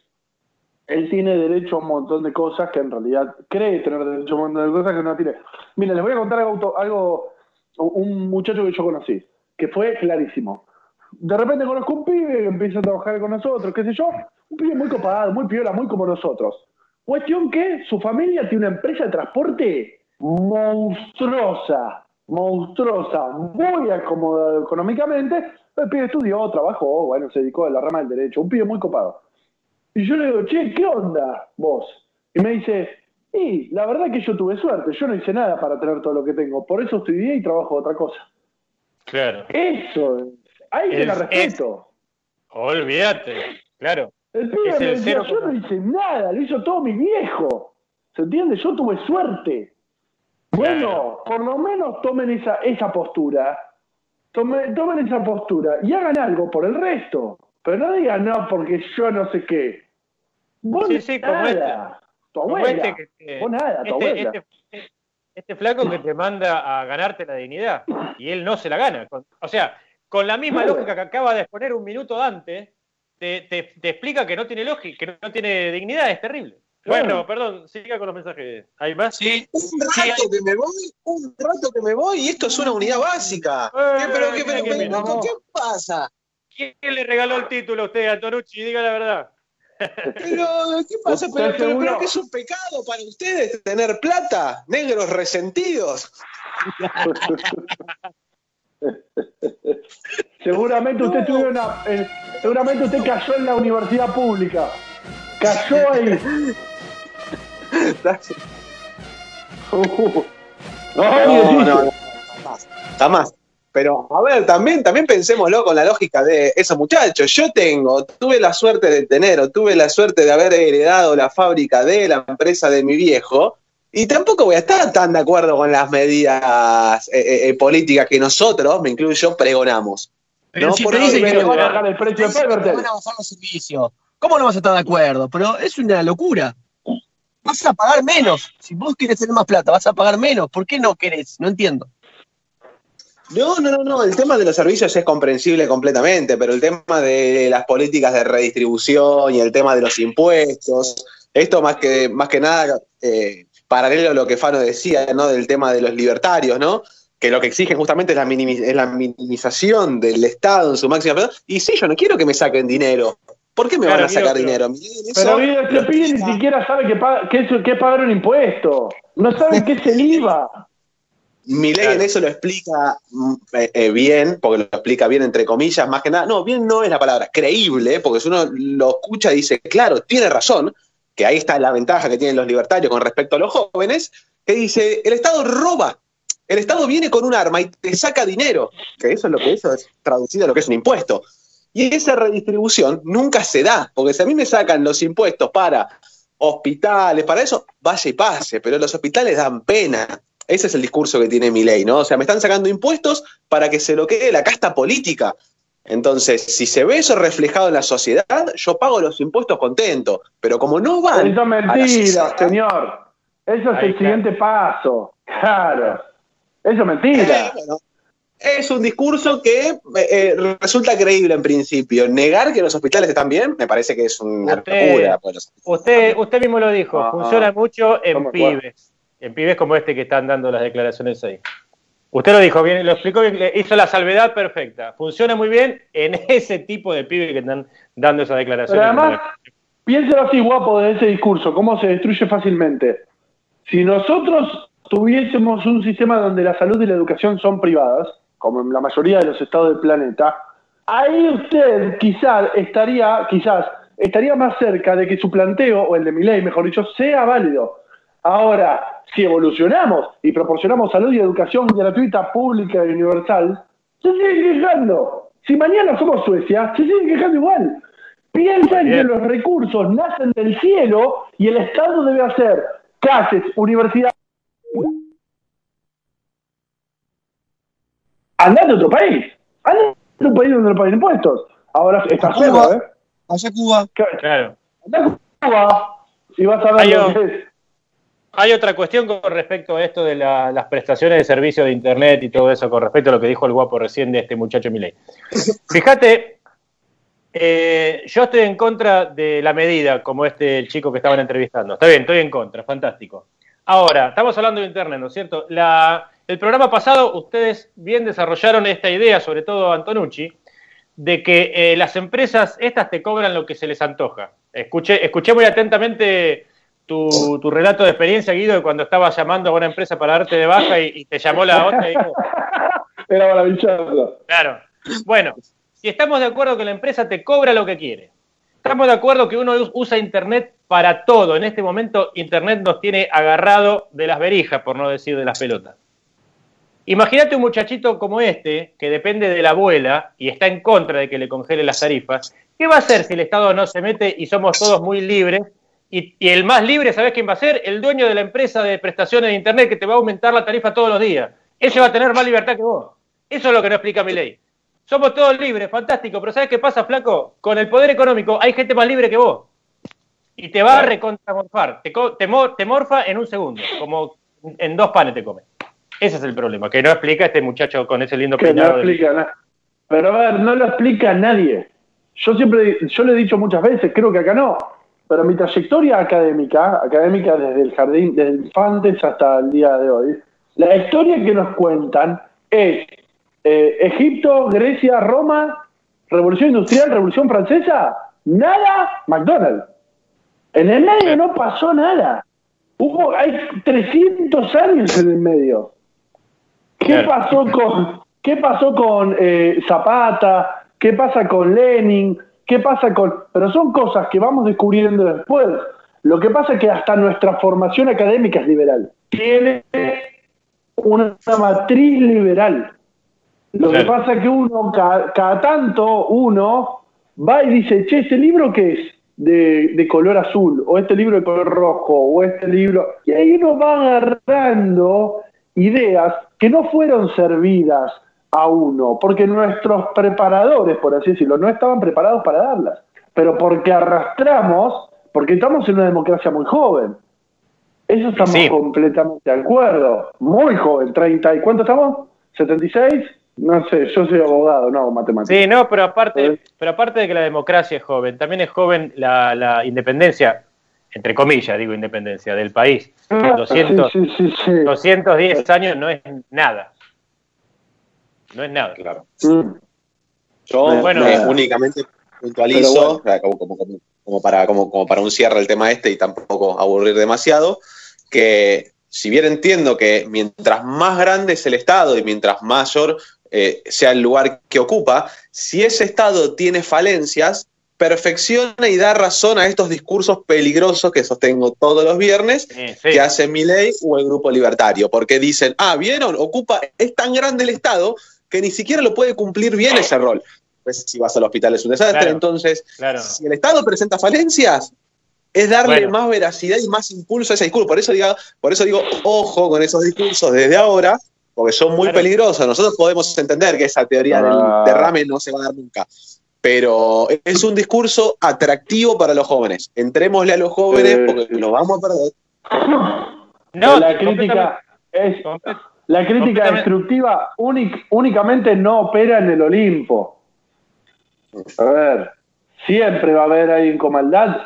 él tiene derecho a un montón de cosas que en realidad cree tener derecho a un montón de cosas que no tiene. Mira, les voy a contar algo, algo un muchacho que yo conocí, que fue clarísimo. De repente conozco un pibe que empieza a trabajar con nosotros, qué sé yo, un pibe muy copado, muy piola, muy como nosotros. Cuestión que su familia tiene una empresa de transporte monstruosa, monstruosa, muy acomodado económicamente. El pibe estudió, trabajó, bueno, se dedicó a la rama del derecho, un pibe muy copado. Y yo le digo, che, ¿qué onda vos? Y me dice, y la verdad que yo tuve suerte, yo no hice nada para tener todo lo que tengo, por eso estudié y trabajo otra cosa. Claro. Eso, ahí te la Es- respeto. Olvídate, claro. El pibe Es me el decía, cero yo no hice nada, lo hizo todo mi viejo. ¿Se entiende? Yo tuve suerte. Bueno, por lo menos tomen esa, esa postura. Tomen, tomen esa postura y hagan algo por el resto. Pero no digan, no, porque yo no sé qué. Vos Sí, sí, como nada. Tu Como abuela. este, que Vos nada, tu este- abuela. este- este flaco que te manda a ganarte la dignidad y él no se la gana. O sea, con la misma lógica que acaba de exponer un minuto antes, te, te- te explica que no tiene lógica, que no tiene dignidad, es terrible. Bueno, perdón, siga con los mensajes. ¿Hay más? Sí, Un rato que me voy, un rato que me voy y esto es una unidad básica. ¿Qué, pero, qué, pero, qué pero, bien. ¿qué pasa? ¿Quién le regaló el título a usted, Antonucci? Diga la verdad. Pero, ¿qué [LAUGHS] pasa? ¿Estás Pero, pero, pero que es un pecado para ustedes tener plata, negros resentidos. [LAUGHS] Seguramente usted estuvo en una- en- seguramente usted cayó en la universidad pública. Cayó ahí. Uh. Ay, No, no, no, jamás, jamás. Pero, a ver, también, también pensémoslo con la lógica de esos muchachos. Yo tengo, tuve la suerte de tener, o tuve la suerte de haber heredado la fábrica de la empresa de mi viejo, y tampoco voy a estar tan de acuerdo con las medidas eh, eh, eh, políticas que nosotros, me incluyo, pregonamos. Pero No, si por te dicen que van a bajar el precio de van a bajar los servicios, ¿cómo no vas a estar de acuerdo? Pero es una locura. Vas a pagar menos. Si vos querés tener más plata, vas a pagar menos. ¿Por qué no querés? No entiendo. No, no, no, no, el tema de los servicios es comprensible completamente, pero el tema de las políticas de redistribución y el tema de los impuestos, esto más que, más que nada, eh, paralelo a lo que Fano decía, ¿no? Del tema de los libertarios, ¿no? Que lo que exigen justamente es la, es la minimización del Estado en su máxima. Y sí, yo no quiero que me saquen dinero. ¿Por qué me Claro, van a sacar Guido, pero- dinero? Milei Pero Guido, ni siquiera sabe que, que, es, que es pagar un impuesto. No sabe qué es el IVA. Mi ley Claro. en eso lo explica mm, eh, eh, bien, porque lo explica bien entre comillas, más que nada. No, bien no es la palabra, creíble, porque si uno lo escucha y dice, claro, tiene razón, que ahí está la ventaja que tienen los libertarios con respecto a los jóvenes, que dice, el Estado roba, el Estado viene con un arma y te saca dinero, que eso es lo que eso es traducido a lo que es un impuesto. Y esa redistribución nunca se da, porque si a mí me sacan los impuestos para hospitales, para eso, vaya y pase, pero los hospitales dan pena. Ese es el discurso que tiene mi ley, ¿no? O sea, me están sacando impuestos para que se lo quede la casta política. Entonces, si se ve eso reflejado en la sociedad, yo pago los impuestos contento. Pero como no van. Eso es mentira, señor. Eso es Ahí el está. siguiente paso. Claro. Eso es eh, mentira. bueno, es un discurso que eh, eh, resulta creíble en principio. Negar que los hospitales están bien, me parece que es una Usted- locura. pues, Usted, usted mismo lo dijo, Ah, funciona mucho en pibes, en pibes como este que están dando las declaraciones ahí. Usted lo dijo bien, lo explicó bien, hizo la salvedad perfecta. Funciona muy bien en [LAUGHS] ese tipo de pibes que están dando esas declaraciones. Pero además, piénselo así, guapo, de ese discurso, cómo se destruye fácilmente. Si nosotros tuviésemos un sistema donde la salud y la educación son privadas, como en la mayoría de los estados del planeta, ahí usted quizás estaría, quizás, estaría más cerca de que su planteo, o el de mi ley, mejor dicho, sea válido. Ahora, si evolucionamos y proporcionamos salud y educación gratuita, pública y universal, se siguen quejando. Si mañana somos Suecia, se siguen quejando igual. Piensan que los recursos nacen del cielo y el Estado debe hacer calles, universidades. Andate a otro país. Andate a otro país donde no paguen impuestos. Ahora está Cuba. solo, ¿eh? Allá Cuba. Claro. Andá a Cuba y vas a ver Hay lo un- que es. Hay otra cuestión con respecto a esto de la- las prestaciones de servicio de Internet y todo eso, con respecto a lo que dijo el guapo recién de este muchacho Milei. [LAUGHS] Fíjate, eh, yo estoy en contra de la medida, como este el chico que estaban entrevistando. Está bien, estoy en contra, fantástico. Ahora, estamos hablando de Internet, ¿no es cierto? La- el programa pasado, ustedes bien desarrollaron esta idea, sobre todo Antonucci, de que eh, las empresas estas te cobran lo que se les antoja. Escuché, escuché muy atentamente tu, tu relato de experiencia, Guido, de cuando estabas llamando a una empresa para darte de baja y, y te llamó la otra y dijo, [LAUGHS] Era maravilloso. Claro. Bueno, si estamos de acuerdo que la empresa te cobra lo que quiere, estamos de acuerdo que uno us- usa Internet para todo. En este momento, Internet nos tiene agarrado de las verijas, por no decir de las pelotas. Imagínate un muchachito como este, que depende de la abuela y está en contra de que le congele las tarifas. ¿Qué va a hacer si el Estado no se mete y somos todos muy libres? Y, y el más libre, ¿sabes quién va a ser? El dueño de la empresa de prestaciones de Internet que te va a aumentar la tarifa todos los días. Ese va a tener más libertad que vos. Eso es lo que no explica mi ley. Somos todos libres, fantástico, pero ¿sabes qué pasa, flaco? Con el poder económico hay gente más libre que vos. Y te va a recontramorfar. Te, te morfa en un segundo, como en dos panes te come. Ese es el problema, que no explica este muchacho con ese lindo Que no peinado. de- explica nada. Pero a ver, no lo explica nadie. Yo siempre, yo lo he dicho muchas veces, creo que acá no. Pero mi trayectoria académica, académica desde el jardín, desde infantes hasta el día de hoy, la historia que nos cuentan es eh, Egipto, Grecia, Roma, Revolución Industrial, Revolución Francesa, nada, McDonald's. En el medio no pasó nada. Hubo, hay 300 años en el medio. ¿Qué pasó con qué pasó con eh, Zapata? ¿Qué pasa con Lenin? ¿Qué pasa con pero son cosas que vamos descubriendo después. Lo que pasa es que hasta nuestra formación académica es liberal. Tiene una matriz liberal. Lo que pasa es que uno, cada, cada tanto, uno va y dice, che, ¿este libro qué es? De, de color azul, o este libro de color rojo, o este libro. Y ahí uno va agarrando ideas que no fueron servidas a uno, porque nuestros preparadores, por así decirlo, no estaban preparados para darlas. Pero porque arrastramos, porque estamos en una democracia muy joven. Eso estamos Sí. completamente de acuerdo. Muy joven, 30 y ¿cuánto estamos? ¿76? No sé, yo soy abogado, no matemático. Sí, no, pero aparte, pero aparte de que la democracia es joven, también es joven la, la independencia, entre comillas digo independencia, del país. Ah, 200, sí, sí, sí, sí. 210 años no es nada. No es nada. Claro. Mm. Yo Bueno. eh, únicamente puntualizo, bueno. como, como- como- como para, como, como para un cierre del tema este y tampoco aburrir demasiado, que si bien entiendo que mientras más grande es el Estado y mientras mayor eh, sea el lugar que ocupa, si ese Estado tiene falencias, perfecciona y da razón a estos discursos peligrosos que sostengo todos los viernes Sí, sí. que hace Milei o el grupo libertario, porque dicen, ah, vieron, ocupa, es tan grande el Estado que ni siquiera lo puede cumplir bien ese rol. Pues si vas al hospital es un desastre, Claro. entonces, Claro. si el Estado presenta falencias, es darle Bueno. más veracidad y más impulso a ese discurso. Por eso, digo, por eso digo, ojo con esos discursos desde ahora, porque son muy Claro. peligrosos. Nosotros podemos entender que esa teoría Ah. del derrame no se va a dar nunca. Pero es un discurso atractivo para los jóvenes. Entrémosle a los jóvenes porque nos vamos a perder. No, la crítica es la crítica destructiva únic- únicamente no opera en el Olimpo. A ver, siempre va a haber alguien con maldad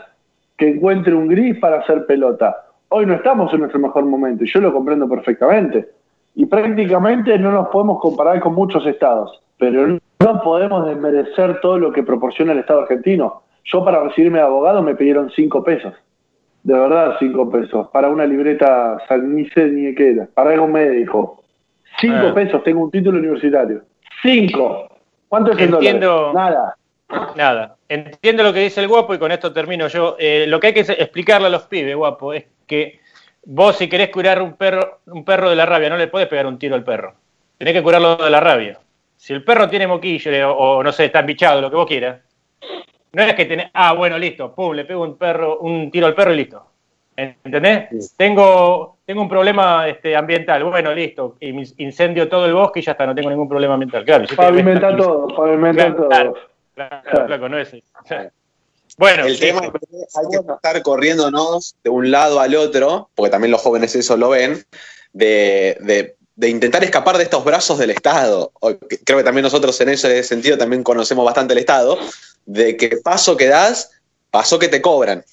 que encuentre un gris para hacer pelota. Hoy no estamos en nuestro mejor momento y yo lo comprendo perfectamente. Y prácticamente no nos podemos comparar con muchos estados, pero no podemos desmerecer todo lo que proporciona el Estado argentino. Yo para recibirme de abogado me pidieron cinco pesos. De verdad, cinco pesos. Para una libreta, ni sé ni qué era. Para algo médico. Cinco Ah. pesos, tengo un título universitario. Cinco. ¿Cuánto es el Entiendo. dólar? Nada. Nada, entiendo lo que dice el guapo y con esto termino yo. Eh, lo que hay que explicarle a los pibes, guapo, es que vos si querés curar un perro, un perro de la rabia, no le podés pegar un tiro al perro. Tenés que curarlo de la rabia. Si el perro tiene moquillo o, o, no sé, está embichado, lo que vos quieras, no es que tenés, ah, bueno, listo, pum, le pego un perro, un tiro al perro y listo. ¿Entendés? Tengo, tengo un problema este, ambiental, bueno, listo, incendio todo el bosque y ya está, no tengo ningún problema ambiental. Claro, si Pavimenta [LAUGHS] todo, pavimenta Claro, todo. claro. Claro, flaco, no es eso. [LAUGHS] Bueno, El tema es que hay que estar corriéndonos de un lado al otro, porque también los jóvenes eso lo ven, de, de- de intentar escapar de estos brazos del Estado, creo que también nosotros en ese sentido también conocemos bastante el Estado, de que paso que das, paso que te cobran.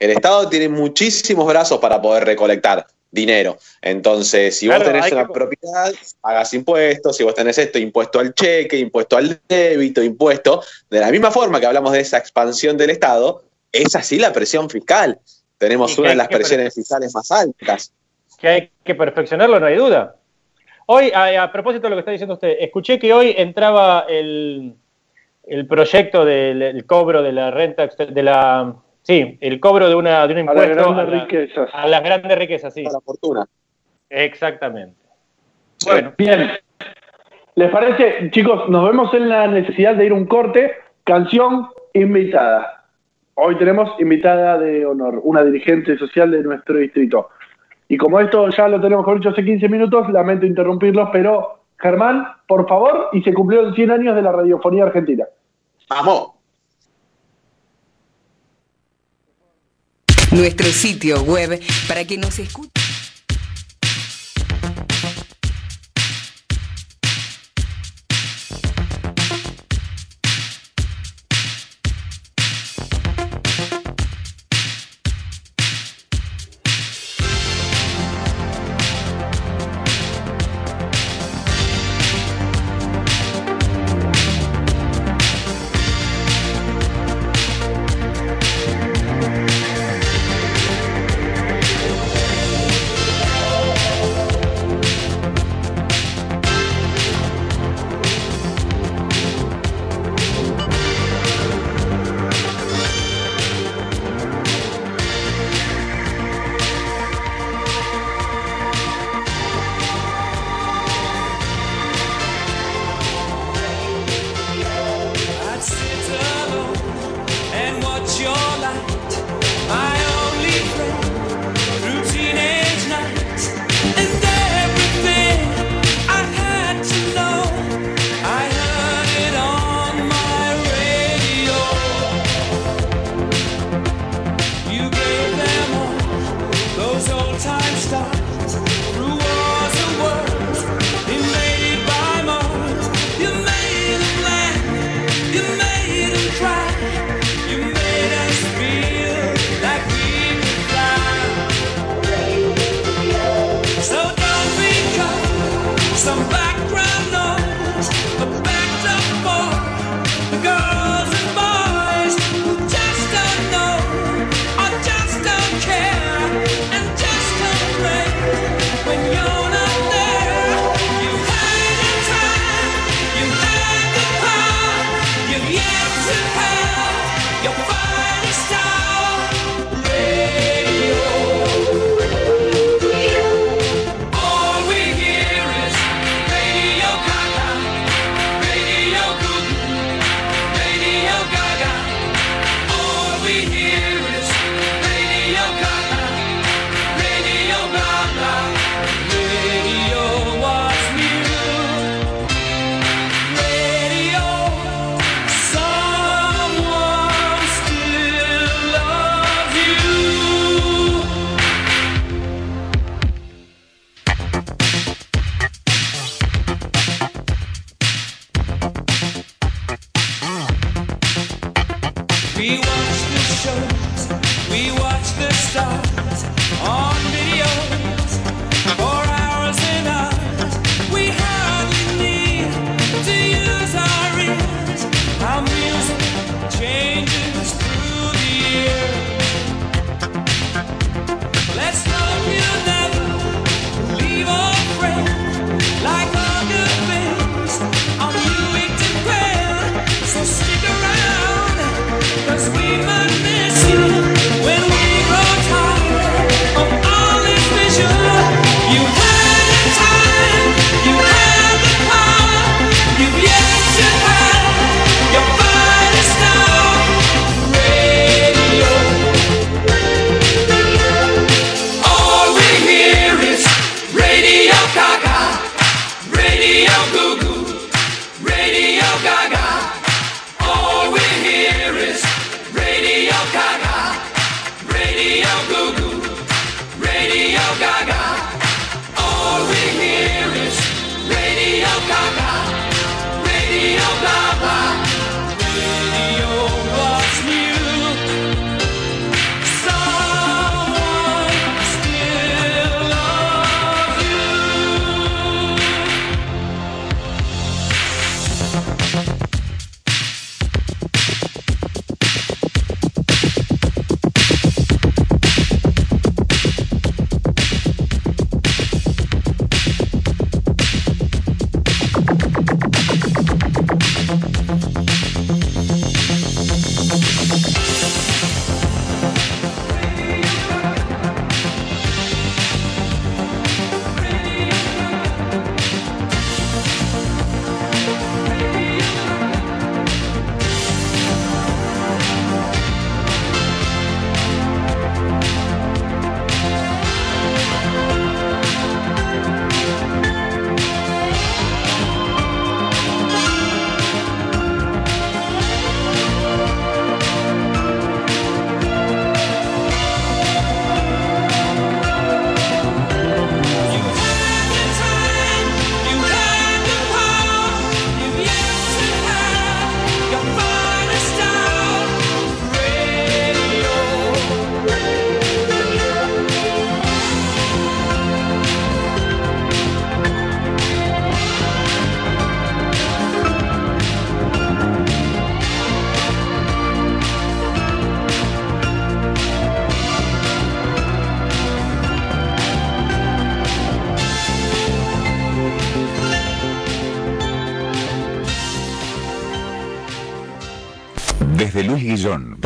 El Estado tiene muchísimos brazos para poder recolectar dinero. Entonces, si vos tenés una propiedad, pagas impuestos, si vos tenés esto, impuesto al cheque, impuesto al débito, impuesto. De la misma forma que hablamos de esa expansión del Estado, es así la presión fiscal. Tenemos una de las presiones fiscales más altas. Que hay que perfeccionarlo, no hay duda. Hoy, a, a, propósito de lo que está diciendo usted, escuché que hoy entraba el, el proyecto del cobro de la renta, de la, sí, el cobro de una de un impuesto a, las grandes riquezas. A las grandes riquezas, sí. A la fortuna. Exactamente. Bueno. Bien. ¿Les parece, chicos? Nos vemos en la necesidad de ir un corte. Canción invitada. Hoy tenemos invitada de honor, una dirigente social de nuestro distrito. Y como esto ya lo tenemos con dicho hace 15 minutos, lamento interrumpirlos, pero Germán, por favor, y se cumplieron 100 años de la radiofonía argentina. ¡Vamos! Nuestro sitio web para que nos escuchen.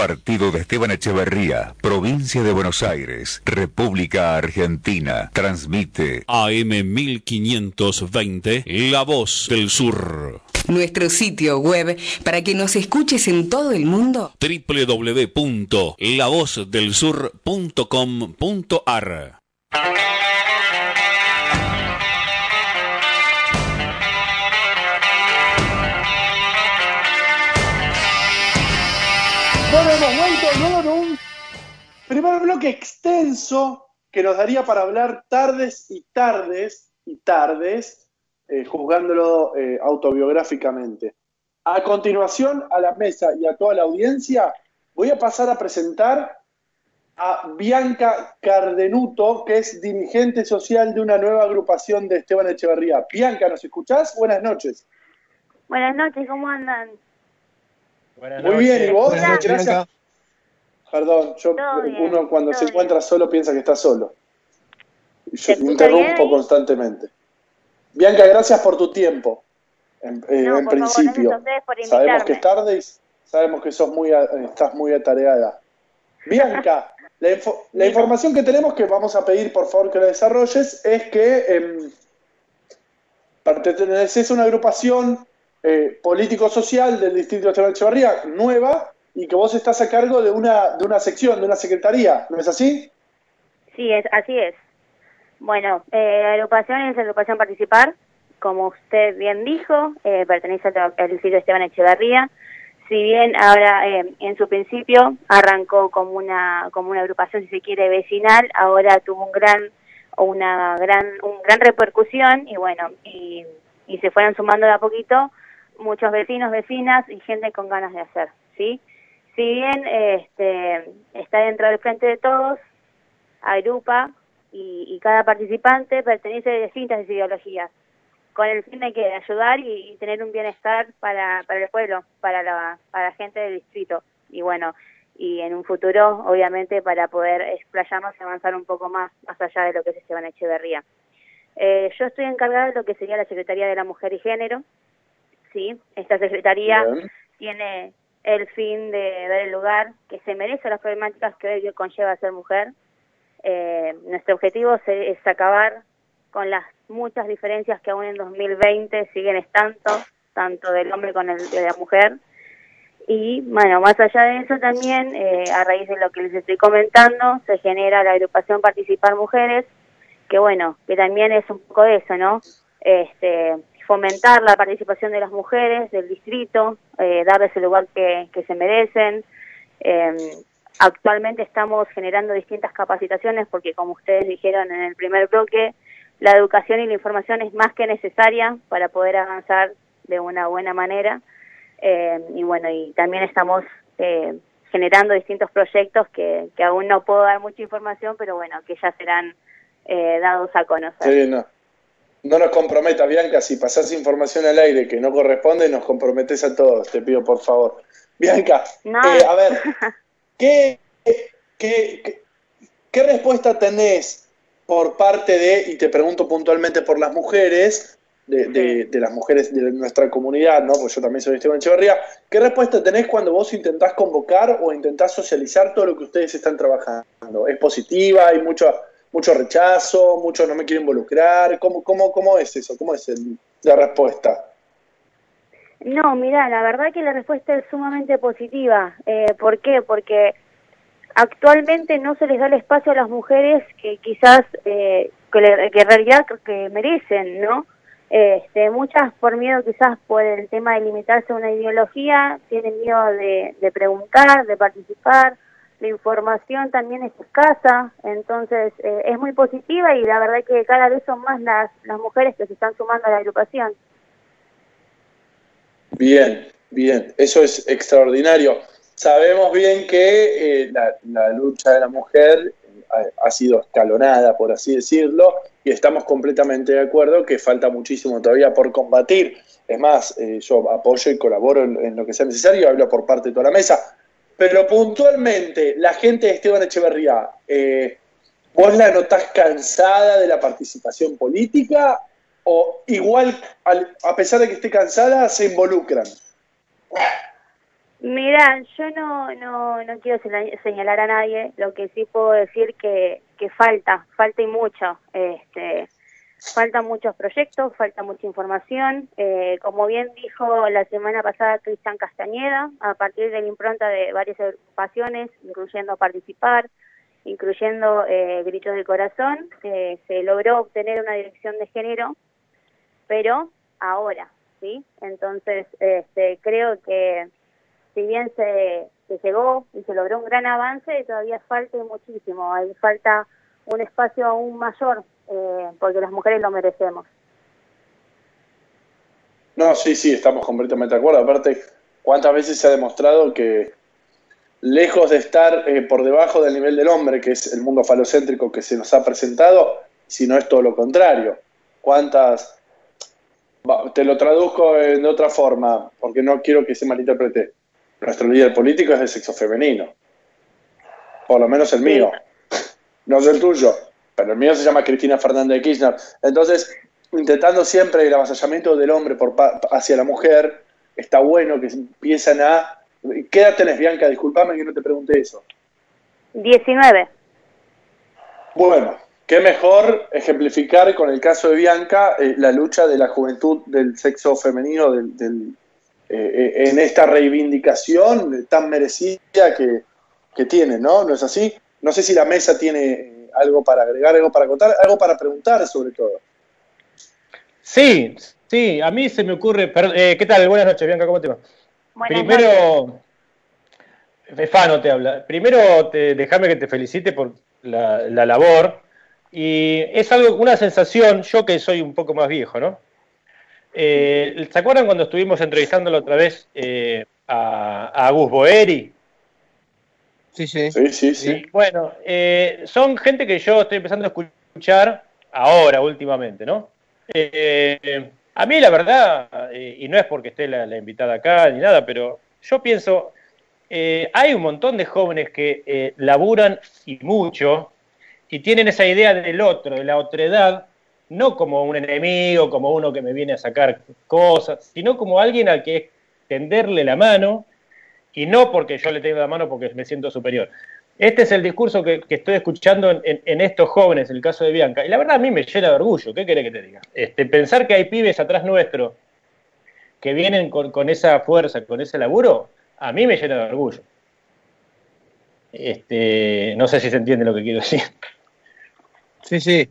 Partido de Esteban Echeverría, provincia de Buenos Aires, República Argentina, transmite AM 1520, La Voz del Sur. Nuestro sitio web para que nos escuches en todo el mundo. www.lavozdelsur.com.ar que nos daría para hablar tardes y tardes y tardes, eh, juzgándolo eh, autobiográficamente. A continuación, a la mesa y a toda la audiencia, voy a pasar a presentar a Bianca Cardenuto, que es dirigente social de una nueva agrupación de Esteban Echeverría. Bianca, ¿nos escuchás? Buenas noches. Buenas noches, ¿cómo andan? Muy bien, ¿y vos? Buenas noches, Gracias. Bianca. Perdón, yo, bien, uno cuando se bien. encuentra solo piensa que está solo. Y ¿Se yo interrumpo constantemente. Bianca, gracias por tu tiempo. En, eh, No, en por principio, por sabemos que es tarde y sabemos que sos muy, estás muy atareada. Bianca, [LAUGHS] la, info- la información que tenemos que vamos a pedir por favor que la desarrolles es que em, perteneces a una agrupación eh, político-social del distrito de Esteban Echeverría, nueva, y que vos estás a cargo de una, de una sección, de una secretaría, ¿no es así? Sí, es, así es. Bueno, eh, la agrupación es la agrupación Participar, como usted bien dijo, eh, pertenece al al distrito Esteban Echeverría. Si bien ahora eh, en su principio arrancó como una como una agrupación, si se quiere, vecinal, ahora tuvo un gran una gran un gran repercusión y bueno y, y se fueron sumando de a poquito muchos vecinos, vecinas y gente con ganas de hacer, ¿sí? Si bien este, está dentro del frente de todos, agrupa y, y cada participante pertenece a distintas ideologías, con el fin de que ayudar y, y tener un bienestar para, para el pueblo, para la, para la gente del distrito. Y bueno, y en un futuro, obviamente, para poder explayarnos y avanzar un poco más, más allá de lo que es Esteban Echeverría. Eh, yo estoy encargada de lo que sería la Secretaría de la Mujer y Género, ¿sí? Esta secretaría Bien. tiene el fin de dar el lugar que se merece las problemáticas que hoy conlleva ser mujer. Eh, nuestro objetivo se- es acabar con las muchas diferencias que aún en 2020 siguen estando, tanto del hombre con el de la mujer. Y bueno, más allá de eso también, eh, a raíz de lo que les estoy comentando, se genera la agrupación Participar Mujeres, que bueno, que también es un poco de eso, ¿no? Este, fomentar la participación de las mujeres del distrito, eh, darles el lugar que, que se merecen. Eh, actualmente estamos generando distintas capacitaciones porque, como ustedes dijeron en el primer bloque, la educación y la información es más que necesaria para poder avanzar de una buena manera. Eh, y bueno, y también estamos eh, generando distintos proyectos que, que aún no puedo dar mucha información, pero bueno, que ya serán eh, dados a conocer. Sí, no. No nos comprometas, Bianca, si pasás información al aire que no corresponde, nos comprometes a todos, te pido por favor. Bianca, No. eh, a ver, [LAUGHS] ¿qué, qué, qué, qué respuesta tenés por parte de, y te pregunto puntualmente por las mujeres, de, de- de las mujeres de nuestra comunidad, ¿no? Pues yo también soy Esteban Echeverría, ¿qué respuesta tenés cuando vos intentás convocar o intentás socializar todo lo que ustedes están trabajando? ¿Es positiva? ¿Hay mucho, mucho rechazo? ¿Mucho no me quiero involucrar? ¿Cómo, cómo, cómo es eso? ¿Cómo es el- la respuesta? No, mira, la verdad que la respuesta es sumamente positiva. Eh, ¿Por qué? Porque actualmente no se les da el espacio a las mujeres que quizás, eh, que, le- que en realidad que merecen, ¿no? Este, muchas por miedo quizás por el tema de limitarse a una ideología, tienen miedo de, de preguntar, de participar, la información también es escasa, entonces eh, es muy positiva y la verdad que cada vez son más las, las mujeres que se están sumando a la agrupación. Bien, bien, eso es extraordinario. Sabemos bien que eh, la, la lucha de la mujer eh, ha, sido escalonada, por así decirlo, y estamos completamente de acuerdo que falta muchísimo todavía por combatir. Es más, yo apoyo y colaboro en, en lo que sea necesario, hablo por parte de toda la mesa. Pero puntualmente, la gente de Esteban Echeverría, eh, ¿vos la notás cansada de la participación política o igual, al- a pesar de que esté cansada, se involucran? Mira, yo no, no, no quiero señalar a nadie, lo que sí puedo decir que, que falta, falta y mucho. Este, faltan muchos proyectos, falta mucha información. Eh, como bien dijo la semana pasada Cristian Castañeda, a partir de la impronta de varias agrupaciones, incluyendo Participar, incluyendo eh, Gritos del Corazón, eh, se logró obtener una dirección de género, pero ahora, ¿sí? Entonces, este, creo que si bien se, se llegó y se logró un gran avance, todavía falta muchísimo. Hay falta un espacio aún mayor, eh, porque las mujeres lo merecemos. No, sí, sí, estamos completamente de acuerdo. Aparte, ¿cuántas veces se ha demostrado que lejos de estar eh, por debajo del nivel del hombre, que es el mundo falocéntrico que se nos ha presentado, sino es todo lo contrario? ¿Cuántas... Te lo traduzco de otra forma, porque no quiero que se malinterprete. Nuestro líder político es de sexo femenino. Por lo menos el mío. No sé el tuyo, pero el mío se llama Cristina Fernández de Kirchner. Entonces, intentando siempre el avasallamiento del hombre por hacia la mujer, está bueno que empiezan a... ¿Qué edad tenés, Bianca? Disculpame que no te pregunté eso. 19. Bueno, qué mejor ejemplificar con el caso de Bianca eh, la lucha de la juventud del sexo femenino del, del, eh, eh, en esta reivindicación tan merecida que, que tiene, ¿no? ¿No es así? No sé si la mesa tiene algo para agregar, algo para contar, algo para preguntar sobre todo. Sí, sí, a mí se me ocurre. per- eh, ¿Qué tal? Buenas noches, Bianca, ¿cómo te va? Buenas Primero, Fano te habla. Primero, te, déjame que te felicite por la, la labor. Y es algo, una sensación, yo que soy un poco más viejo, ¿no? Eh, ¿Se acuerdan cuando estuvimos entrevistándolo otra vez eh, a, a Agus Boeri? Sí, sí. Sí, sí, sí. Bueno, eh, son gente que yo estoy empezando a escuchar ahora, últimamente, ¿no? Eh, a mí, la verdad, eh, y no es porque esté la, la invitada acá ni nada, pero yo pienso, eh, hay un montón de jóvenes que eh, laburan y mucho y tienen esa idea del otro, de la otredad, no como un enemigo, como uno que me viene a sacar cosas, sino como alguien al que tenderle la mano y no porque yo le tenga la mano porque me siento superior. Este es el discurso que, estoy escuchando en, estos jóvenes, el caso de Bianca. Y la verdad a mí me llena de orgullo, ¿qué querés que te diga? Este, pensar que hay pibes atrás nuestro que vienen con, con esa fuerza, con ese laburo, a mí me llena de orgullo. Este, no sé si se entiende lo que quiero decir. Sí, Sí,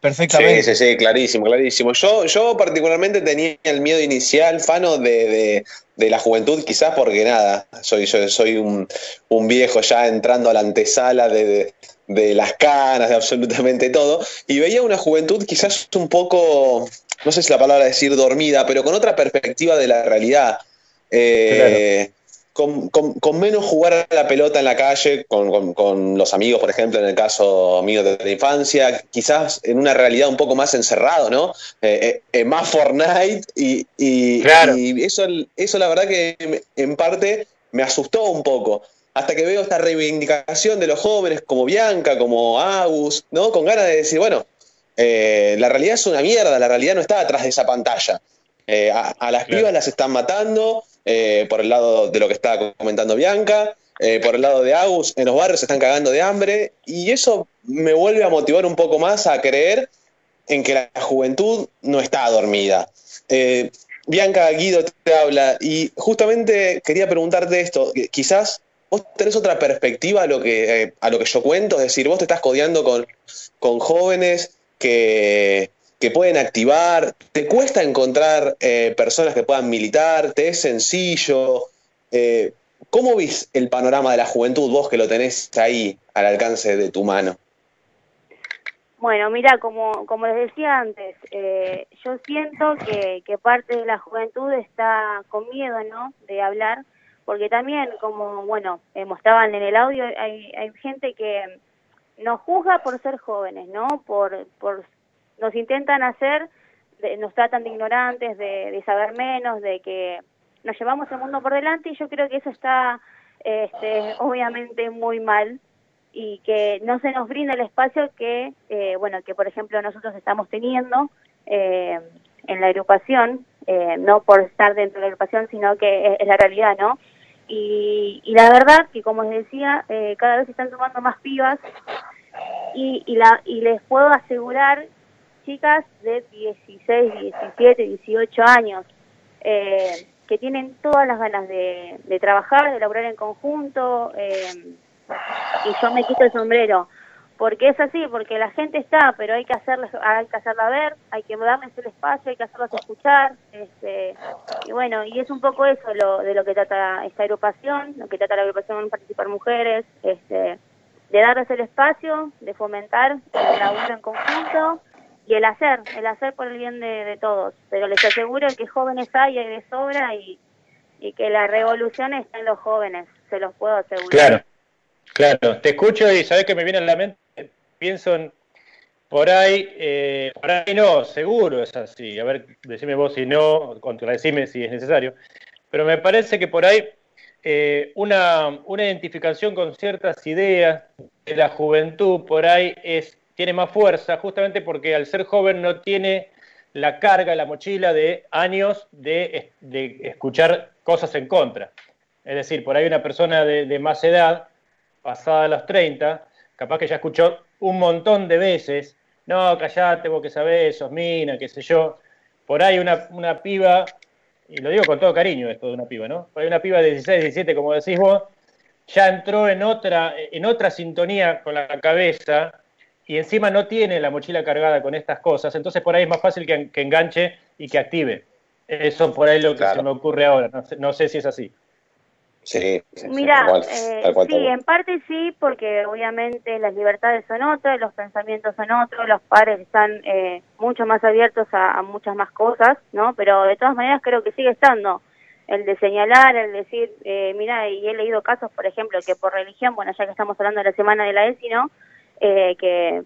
perfectamente. sí, sí, clarísimo, clarísimo. Yo, yo particularmente tenía el miedo inicial, Fano, de, de- de la juventud, quizás porque nada, soy, yo soy un, un viejo ya entrando a la antesala de, de- de las canas, de absolutamente todo, y veía una juventud quizás un poco, no sé si la palabra decir dormida, pero con otra perspectiva de la realidad. Eh, con, con- con menos jugar a la pelota en la calle, con, con- los amigos, por ejemplo, en el caso mío de la infancia, quizás en una realidad un poco más encerrado, ¿no? Eh, eh, eh, más Fortnite y, y- Claro. y eso, eso la verdad que en parte me asustó un poco. Hasta que veo esta reivindicación de los jóvenes como Bianca, como Agus, ¿no? Con ganas de decir, bueno, eh, la realidad es una mierda, la realidad no está atrás de esa pantalla. A, a las pibas las están matando, eh, por el lado de lo que estaba comentando Bianca, eh, por el lado de Agus, en los barrios se están cagando de hambre, y eso me vuelve a motivar un poco más a creer en que la juventud no está dormida. Eh, Bianca Guido te habla, y justamente quería preguntarte esto, quizás vos tenés otra perspectiva a lo que, a lo que yo cuento, es decir, vos te estás codeando con, con jóvenes que, que pueden activar, te cuesta encontrar eh, personas que puedan militar, te es sencillo. Eh, ¿Cómo vis el panorama de la juventud, vos que lo tenés ahí al alcance de tu mano? Bueno, mira, como, como les decía antes, eh, yo siento que, que parte de la juventud está con miedo, ¿no?, de hablar, porque también, como, bueno, eh, mostraban en el audio, hay, hay gente que nos juzga por ser jóvenes, ¿no?, por, por nos intentan hacer, de- nos tratan de ignorantes, de, de saber menos, de que nos llevamos el mundo por delante y yo creo que eso está, este, obviamente, muy mal y que no se nos brinda el espacio que, eh, bueno, que por ejemplo nosotros estamos teniendo eh, en la agrupación, eh, no por estar dentro de la agrupación, sino que es, la realidad, ¿no? y, y la verdad que, como les decía, eh, cada vez se están tomando más pibas y, y, la, y les puedo asegurar, chicas de 16, 17, 18 años, eh, que tienen todas las ganas de, de trabajar, de laburar en conjunto, eh, y yo me quito el sombrero porque es así, porque la gente está, pero hay que hacerles, hay que hacerla ver, hay que darles el espacio, hay que hacerlas escuchar, este, y bueno, y es un poco eso lo, de lo que trata esta agrupación, lo que trata la agrupación Participar Mujeres, este, de darles el espacio, de fomentar el laburo en conjunto y el hacer, el hacer por el bien de, todos, pero les aseguro que jóvenes hay, hay de sobra y, y que la revolución está en los jóvenes, se los puedo asegurar. Claro, claro. Te escucho y sabes que me viene a la mente, pienso en, por ahí, eh, por ahí no, seguro es así. A ver, decime vos si no, contradecime si es necesario. Pero me parece que por ahí eh, una, una identificación con ciertas ideas de la juventud por ahí es, tiene más fuerza, justamente porque al ser joven no tiene la carga, la mochila de años de, escuchar cosas en contra. Es decir, por ahí una persona de, de más edad, pasada los 30, capaz que ya escuchó un montón de veces, no, callate, vos que sabés, sos mina, qué sé yo. Por ahí una, una piba, y lo digo con todo cariño esto de una piba, ¿no? Por ahí una piba de 16, 17, como decís vos, ya entró en otra, en otra sintonía con la cabeza y encima no tiene la mochila cargada con estas cosas, entonces por ahí es más fácil que, que enganche y que active. Eso por ahí lo que se me ocurre ahora, no sé, no sé si es así. Sí, sí, Mira, eh, tal cual, sí, tal cual. en parte sí, porque obviamente las libertades son otras, los pensamientos son otros, los padres están eh, mucho más abiertos a, a muchas más cosas, ¿no? Pero de todas maneras creo que sigue estando el de señalar, el decir, eh, mira, y he leído casos, por ejemplo, que por religión, bueno, ya que estamos hablando de la semana de la ESI, ¿no? Eh, que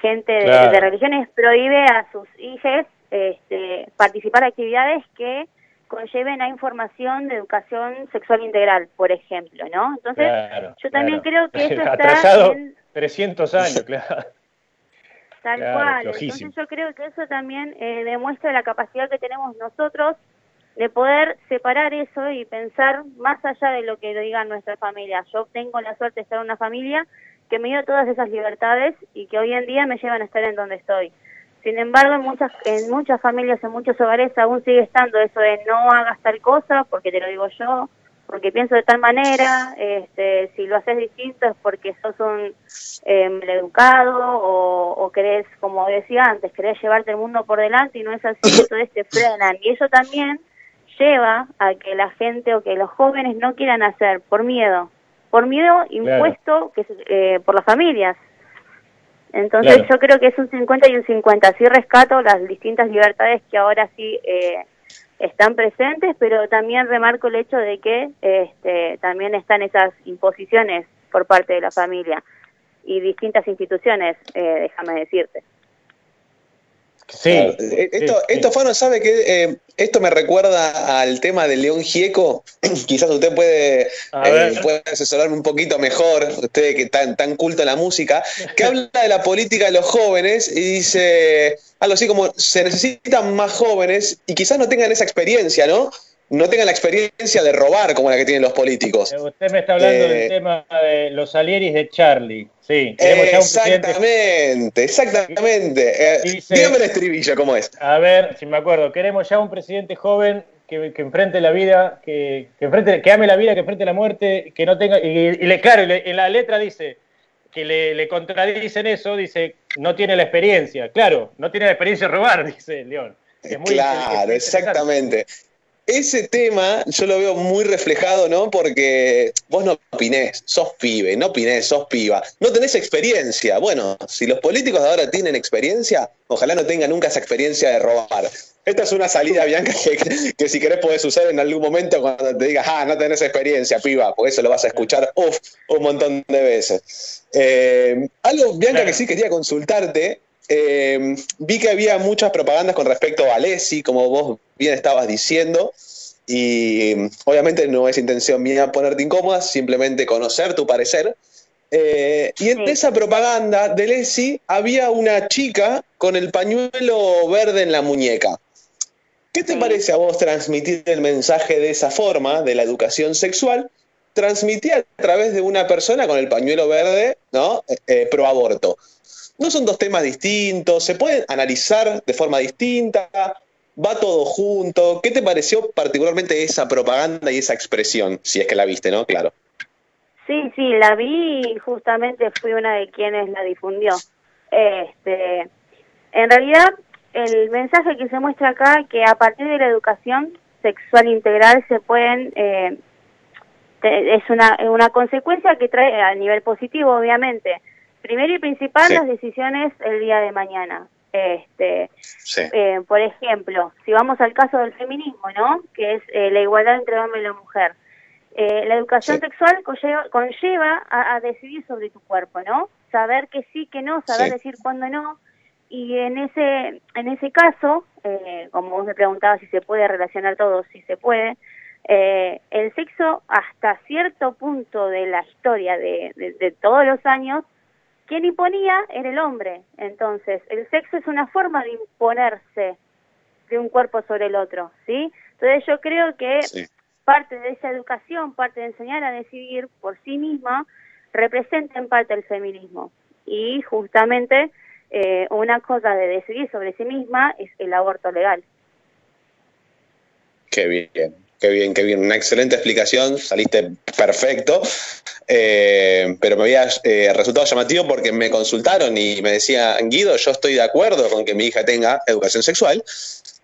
gente de, Claro. de religiones prohíbe a sus hijos este, participar de actividades que conlleven a información de educación sexual integral, por ejemplo, ¿no? Entonces, Claro, yo también claro. creo que [LAUGHS] eso está en 300 años, claro. tal cual. flojísimo. Entonces yo creo que eso también eh, demuestra la capacidad que tenemos nosotros de poder separar eso y pensar más allá de lo que digan nuestras familias. Yo tengo la suerte de estar en una familia que me dio todas esas libertades y que hoy en día me llevan a estar en donde estoy. Sin embargo, en muchas en muchas familias, en muchos hogares aún sigue estando eso de no hagas tal cosa porque te lo digo yo, porque pienso de tal manera, este, si lo haces distinto es porque sos un eh, maleducado o, o querés, como decía antes, querés llevarte el mundo por delante y no es así, [COUGHS] entonces te frenan. Y eso también lleva a que la gente o que los jóvenes no quieran hacer por miedo, por miedo impuesto que, se- eh, por las familias. Entonces Claro. yo creo que es un 50 y un 50. Sí rescato las distintas libertades que ahora sí eh, están presentes, pero también remarco el hecho de que este, también están esas imposiciones por parte de la familia y distintas instituciones, eh, déjame decirte. Sí. Claro. Eh, Esto, esto Fano, ¿sabe que eh, Esto me recuerda al tema de León Gieco. [CLEARS THROAT] Quizás usted puede, eh, puede asesorarme un poquito mejor, usted que tan, tan culto en la música, que habla de la política de los jóvenes y dice algo así como se necesitan más jóvenes y quizás no tengan esa experiencia, ¿no? No tengan la experiencia de robar como la que tienen los políticos. Eh, Usted me está hablando Eh, del tema de los alieris de Charlie. Sí. Exactamente, exactamente. Eh, Dice- dígame el estribillo, ¿cómo es? A ver, si me acuerdo, queremos ya un presidente joven que, que enfrente la vida, que, que enfrente, que ame la vida, que enfrente la muerte, que no tenga. Y, y le, claro, le- en la letra dice que le, le contradicen eso, dice, no tiene la experiencia. Claro, no tiene la experiencia de robar, [LAUGHS] dice León. Es muy Claro, es- es interesante. exactamente. Ese tema yo lo veo muy reflejado, ¿no? Porque vos no opinés, sos pibe, no opinés, sos piba, no tenés experiencia. Bueno, si los políticos de ahora tienen experiencia, ojalá no tengan nunca esa experiencia de robar. Esta es una salida, Bianca, que, que si querés podés usar en algún momento cuando te digas, ah, no tenés experiencia, piba, porque eso lo vas a escuchar uf, un montón de veces. Eh, algo, Bianca, que sí quería consultarte, eh, vi que había muchas propagandas con respecto a Alessi, como vos bien estabas diciendo, y mm, obviamente no es intención mía ponerte incómoda, simplemente conocer tu parecer. Eh, y en esa propaganda de Lessi había una chica con el pañuelo verde en la muñeca. ¿Qué te parece a vos transmitir el mensaje de esa forma, de la educación sexual, transmitir a través de una persona con el pañuelo verde, ¿no? Eh, eh, pro aborto? ¿No son dos temas distintos? ¿Se pueden analizar de forma distinta? ¿Va todo junto? ¿Qué te pareció particularmente esa propaganda y esa expresión? Si es que la viste, ¿no? Claro. Sí, sí, la vi y justamente fui una de quienes la difundió. Este, en realidad, el mensaje que se muestra acá que a partir de la educación sexual integral se pueden eh, es una una consecuencia que trae a nivel positivo, obviamente. Primero y principal Sí. las decisiones el día de mañana. Este, Sí. eh, por ejemplo, si vamos al caso del feminismo, ¿no? Que es eh, la igualdad entre hombre y la mujer. Eh, la educación sexual conlleva, conlleva a, a decidir sobre tu cuerpo, ¿no? Saber que sí, que no, saber decir cuándo no. Y en ese en ese caso, eh, como vos me preguntabas si se puede relacionar todo, si se puede, eh, el sexo hasta cierto punto de la historia de, de- de todos los años, quien imponía era el hombre. Entonces, el sexo es una forma de imponerse de un cuerpo sobre el otro, ¿sí? Entonces yo creo que parte de esa educación, parte de enseñar a decidir por sí misma, representa en parte el feminismo. Y justamente eh, una cosa de decidir sobre sí misma es el aborto legal. Qué bien, qué bien, qué bien. Una excelente explicación, saliste perfecto. Eh, pero me había eh, resultado llamativo porque me consultaron y me decían, Guido, yo estoy de acuerdo con que mi hija tenga educación sexual,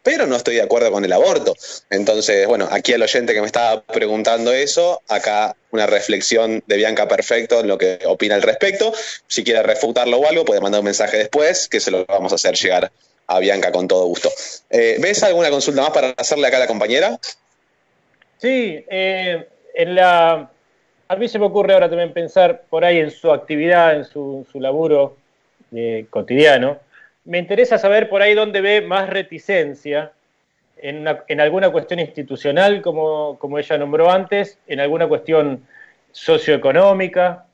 pero no estoy de acuerdo con el aborto. Entonces, bueno, aquí al oyente que me estaba preguntando eso, acá una reflexión de Bianca Perfecto en lo que opina al respecto. Si quiere refutarlo o algo, puede mandar un mensaje después, que se lo vamos a hacer llegar a Bianca con todo gusto. Eh, ¿Ves alguna consulta más para hacerle acá a la compañera? Sí, eh, en la, a mí se me ocurre ahora también pensar por ahí en su actividad, en su, su laburo eh, cotidiano. Me interesa saber por ahí dónde ve más reticencia en, una- en alguna cuestión institucional, como, como ella nombró antes, en alguna cuestión socioeconómica,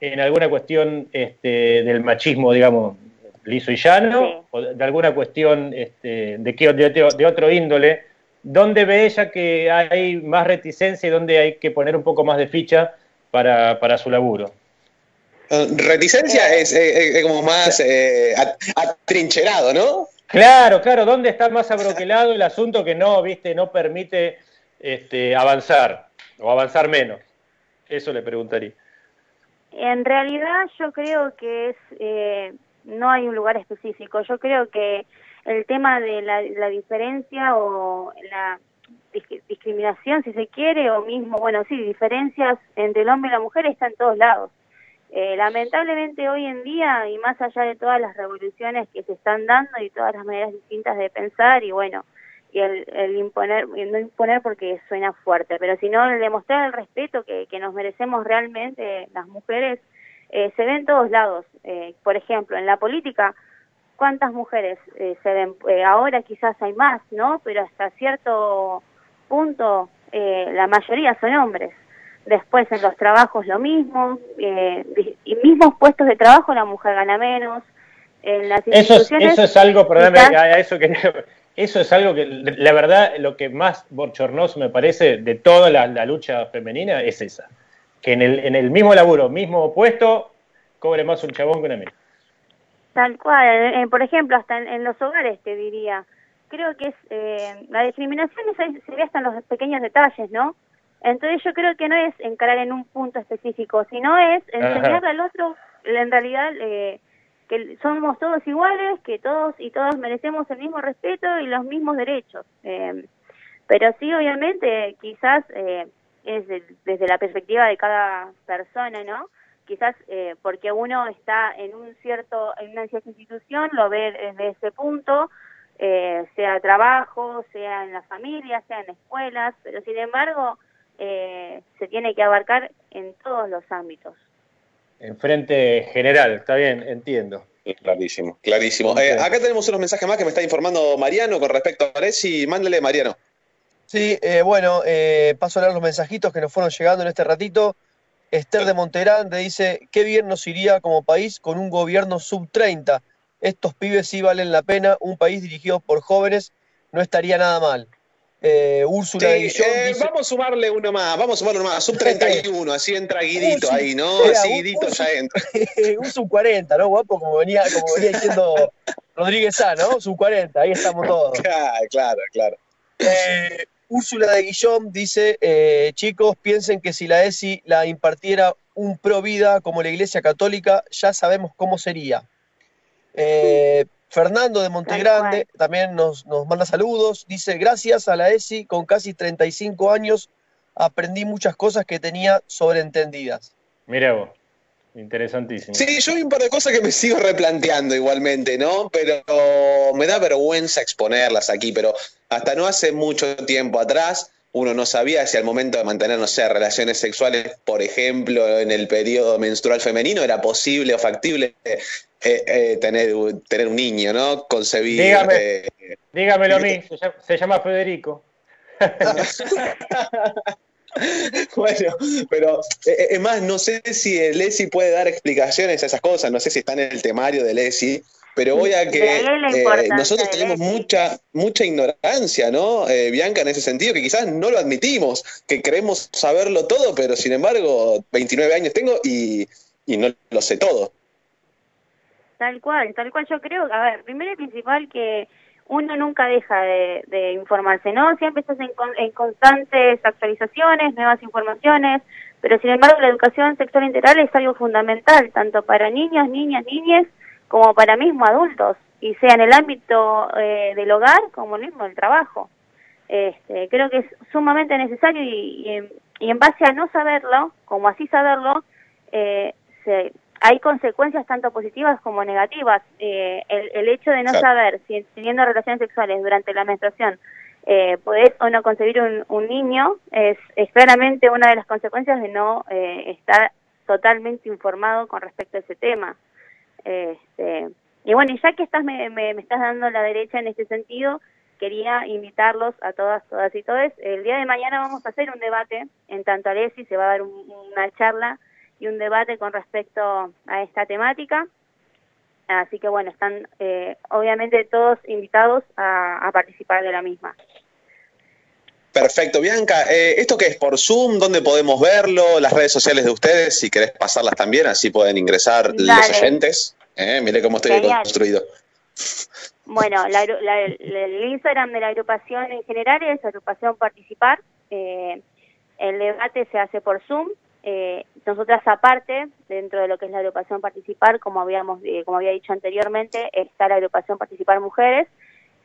en alguna cuestión este, del machismo, digamos, liso y llano, o de alguna cuestión este, de, de, de otro índole, ¿dónde ve ella que hay más reticencia y dónde hay que poner un poco más de ficha para, para su laburo? Eh, Reticencia es, eh, eh, como más eh, at- atrincherado, ¿no? Claro, claro, ¿dónde está más abroquelado el asunto que no, viste, no permite este, avanzar o avanzar menos? Eso le preguntaría. En realidad yo creo que es eh, no hay un lugar específico. Yo creo que el tema de la, la diferencia o la dis- discriminación, si se quiere, o mismo, bueno, sí, diferencias entre el hombre y la mujer está en todos lados. Eh, lamentablemente hoy en día, y más allá de todas las revoluciones que se están dando y todas las maneras distintas de pensar, y bueno, y el, el imponer, no imponer porque suena fuerte, pero sino el demostrar el respeto que, que nos merecemos realmente las mujeres, eh, se ve en todos lados. Eh, por ejemplo, en la política, ¿cuántas mujeres eh, se ven? Eh, ahora quizás hay más, ¿no? Pero hasta cierto punto eh, la mayoría son hombres. Después en los trabajos lo mismo, y mismos puestos de trabajo la mujer gana menos. En las Eso es, eso es algo, perdóname, quizás- a, eso que eso es algo que la verdad lo que más bochornoso me parece de toda la, la lucha femenina es esa, que en el, en el mismo laburo, mismo puesto, cobre más un chabón que una mina. Tal cual, eh, por ejemplo, hasta en, en los hogares te diría. Creo que es eh, la discriminación es- se ve hasta en los pequeños detalles, ¿no? Entonces yo creo que no es encarar en un punto específico, sino es enseñarle al otro, en realidad, eh, que somos todos iguales, que todos y todas merecemos el mismo respeto y los mismos derechos. Eh, pero sí, obviamente, quizás eh, es de- desde la perspectiva de cada persona, ¿no? Quizás eh, porque uno está en un cierto, en una cierta institución, lo ve desde ese punto, eh, sea trabajo, sea en la familia, sea en escuelas, pero sin embargo eh, se tiene que abarcar en todos los ámbitos. En frente general, está bien, entiendo. Clarísimo, clarísimo. Eh, acá tenemos unos mensajes más que me está informando Mariano con respecto a Aresi. Mándale, Mariano. Sí, eh, bueno, eh, paso a leer los mensajitos que nos fueron llegando en este ratito. Esther de Monterande dice, qué bien nos iría como país con un gobierno sub-30. Estos pibes sí valen la pena, un país dirigido por jóvenes no estaría nada mal. Eh, Úrsula de Sí, Guillón eh, dice, vamos a sumarle uno más, vamos a sumarle uno más, sub 31, así entra [LAUGHS] Guidito ahí, ¿no? [LAUGHS] era, Así un- Guidito ya entra. [LAUGHS] un sub 40, ¿no, guapo? Como venía, como venía diciendo Rodríguez Sá, ¿no? Sub 40, ahí estamos todos. Claro, claro, claro. Eh, Úrsula de Guillón dice, eh, chicos, piensen que si la ESI la impartiera un pro vida como la Iglesia Católica, ya sabemos cómo sería. Eh, Fernando de Montegrande también nos, nos manda saludos. Dice, gracias a la ESI, con casi 35 años, aprendí muchas cosas que tenía sobreentendidas. Mirá vos, interesantísimo. Sí, yo vi un par de cosas que me sigo replanteando igualmente, ¿no? Pero me da vergüenza exponerlas aquí, pero hasta no hace mucho tiempo atrás uno no sabía si al momento de mantener, no sé, relaciones sexuales, por ejemplo, en el periodo menstrual femenino, era posible o factible eh, eh, tener, tener un niño, ¿no? Concebir. Dígame. eh, Dígamelo a mí, se llama, se llama Federico. [LAUGHS] [LAUGHS] Bueno, pero eh, es más, no sé si el ESI puede dar explicaciones a esas cosas, no sé si está en el temario del ESI, pero voy a De que eh, nosotros tenemos mucha mucha ignorancia, ¿no? Eh, Bianca, en ese sentido, que quizás no lo admitimos, que creemos saberlo todo, pero sin embargo, 29 años tengo y, y no lo sé todo. Tal cual, tal cual yo creo, a ver, primero y principal que uno nunca deja de, de informarse, ¿no? Siempre estás en, en constantes actualizaciones, nuevas informaciones, pero sin embargo la educación sexual integral es algo fundamental, tanto para niños, niñas, niñas, como para mismos adultos, y sea en el ámbito eh, del hogar como mismo del trabajo. Este, creo que es sumamente necesario y, y en, y en base a no saberlo, como así saberlo, eh, se, hay consecuencias tanto positivas como negativas. Eh, el, el hecho de no Claro. saber si teniendo relaciones sexuales durante la menstruación eh, podés o no concebir un, un niño es, es claramente una de las consecuencias de no eh, estar totalmente informado con respecto a ese tema. Este, y bueno, y ya que estás me, me, me estás dando la derecha en este sentido, quería invitarlos a todas, todas y todos. El día de mañana vamos a hacer un debate en tanto Alessi, se va a dar un- una charla y un debate con respecto a esta temática. Así que bueno, están eh, obviamente todos invitados a, a participar de la misma. Perfecto, Bianca. eh, ¿Esto qué es? ¿Por Zoom? ¿Dónde podemos verlo? Las redes sociales de ustedes, si querés pasarlas también, así pueden ingresar los oyentes. Eh, mire cómo estoy Genial. construido. Bueno, la [LAUGHS] la- el- el Instagram de la agrupación en general es agrupación participar. Eh, el debate se hace por Zoom. Eh, nosotras aparte, dentro de lo que es la agrupación participar, como habíamos, eh, como había dicho anteriormente, está la agrupación participar mujeres.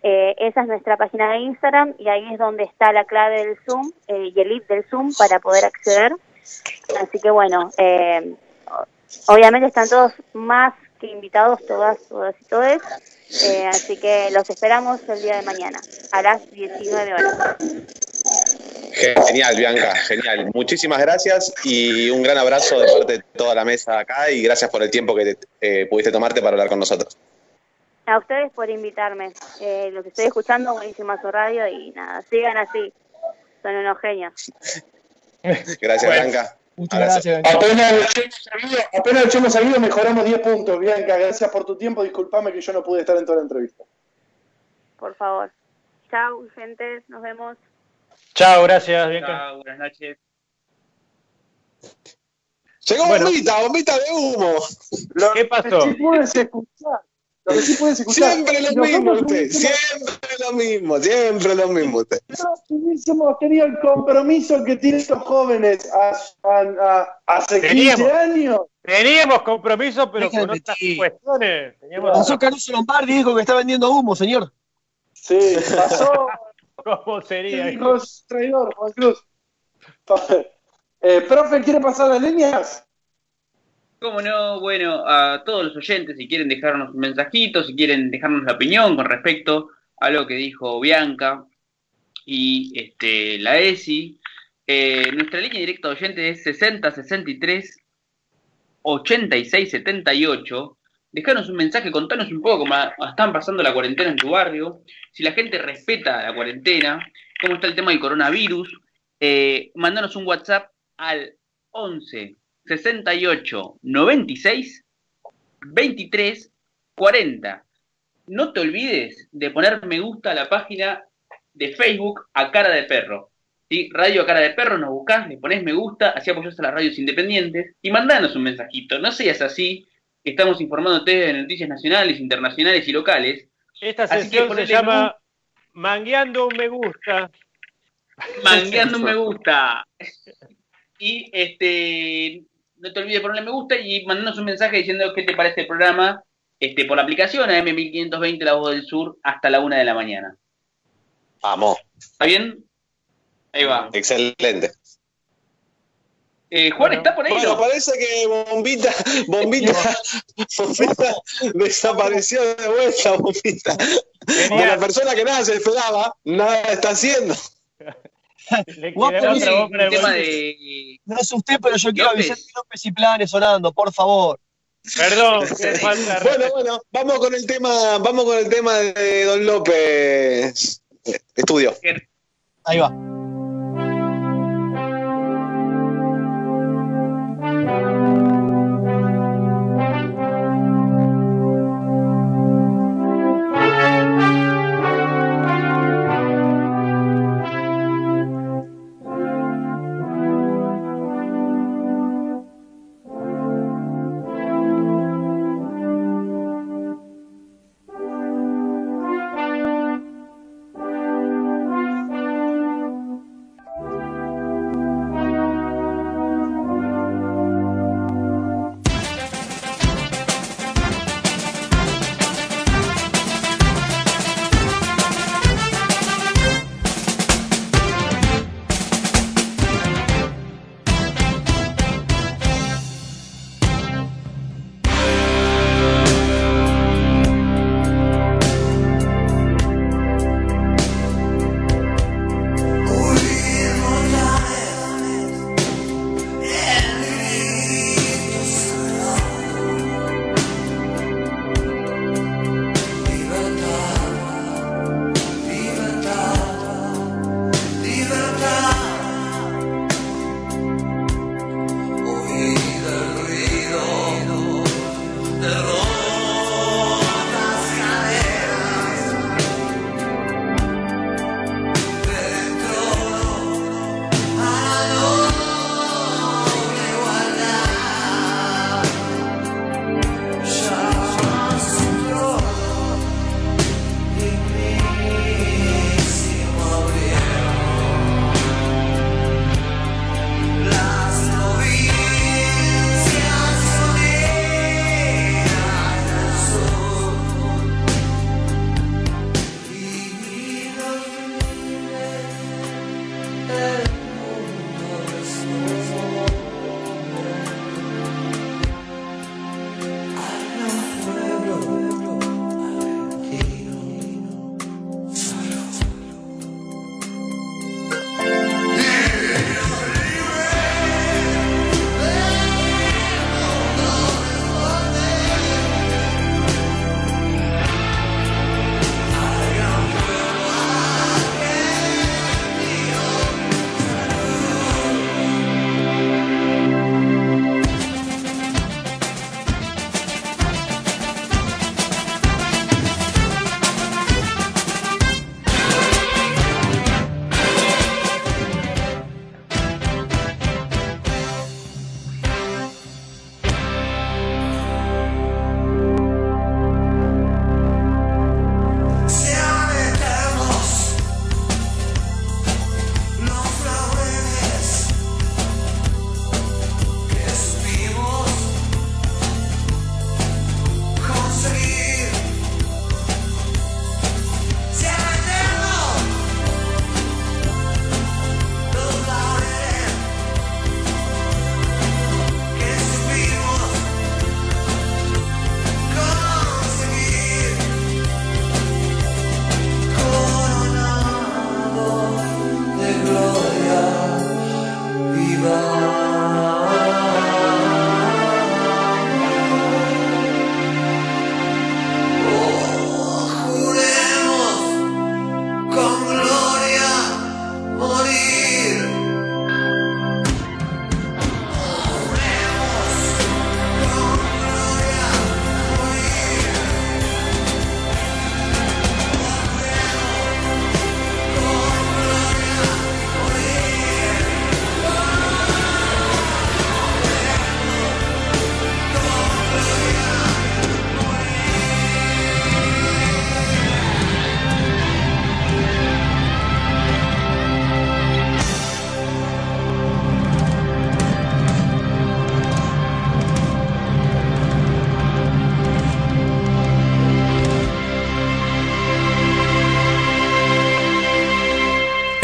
Eh, esa es nuestra página de Instagram y ahí es donde está la clave del Zoom eh, y el link del Zoom para poder acceder. Así que bueno, eh, obviamente están todos más que invitados, todas, todas y todos. Así que los esperamos el día de mañana a las 19 horas. Genial, Bianca, genial. Muchísimas gracias y un gran abrazo de parte de toda la mesa acá y gracias por el tiempo que te- eh, pudiste tomarte para hablar con nosotros. A ustedes por invitarme. Eh, los estoy escuchando, buenísima su radio y nada, sigan así. Son unos genios. [LAUGHS] Gracias, Bueno. Bianca. Muchas Abrazo. Apenas lo echemos salido, apenas lo echemos salido, mejoramos 10 puntos. Bianca, gracias por tu tiempo. Disculpame que yo no pude estar en toda la entrevista. Por favor. Chau, gente. Nos vemos. Chao, gracias. Chao, buenas noches. Llegó Bueno. bombita, bombita de humo. ¿Qué pasó? Sí puedes escuchar. Lo que sí puedes escuchar. Siempre lo Nosotros mismo usted, siempre lo mismo, siempre lo mismo usted. hubiésemos tenido el compromiso que tienen estos jóvenes a- a- a- hace 15 Teníamos. años. Teníamos compromiso, pero Deja de con otras cuestiones. Teníamos Pasó Caruso Lombardi y dijo que está vendiendo humo, señor. Sí, pasó. ¿Cómo sería? Dijo, es traidor, Juan Cruz. [LAUGHS] Eh, profe, ¿quiere pasar las líneas? Cómo no, bueno, a todos los oyentes, si quieren dejarnos un mensajito, si quieren dejarnos la opinión con respecto a lo que dijo Bianca y este, la ESI, eh, nuestra línea directa de oyentes es 60 63 86 78. Dejanos un mensaje, contanos un poco cómo están pasando la cuarentena en tu barrio, si la gente respeta la cuarentena, cómo está el tema del coronavirus. Eh, mandanos un WhatsApp al 11 68 96 23 40. No te olvides de poner me gusta a la página de Facebook a Cara de Perro. ¿sí? Radio a Cara de Perro, nos buscás, le ponés me gusta, así apoyás a las radios independientes y mandanos un mensajito. No seas así, que estamos informándote de noticias nacionales, internacionales y locales. Esta sesión se llama Mangueando un me gusta. mangueando un me [LAUGHS] gusta. Y este no te olvides de ponerle me gusta y mandarnos un mensaje diciendo qué te parece el programa este, por la aplicación AM1520 La Voz del Sur hasta la una de la mañana. Vamos. ¿Está bien? Ahí va. Excelente. Eh, Juan, ¿está por ahí? Bueno, no? parece que Bombita, Bombita, [LAUGHS] Bombita desapareció de vuelta, Bombita. De la persona que nada se esperaba, nada está haciendo. Le otra El tema de No es usted, pero yo quiero avisar que López y Planes sonando, por favor. Perdón, [LAUGHS] falta Bueno, bueno, vamos con el tema, vamos con el tema de Don López. Estudio. Ahí va.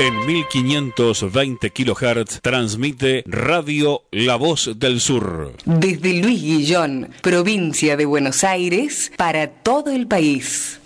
En 1520 kHz transmite Radio La Voz del Sur. Desde Luis Guillón, provincia de Buenos Aires, para todo el país.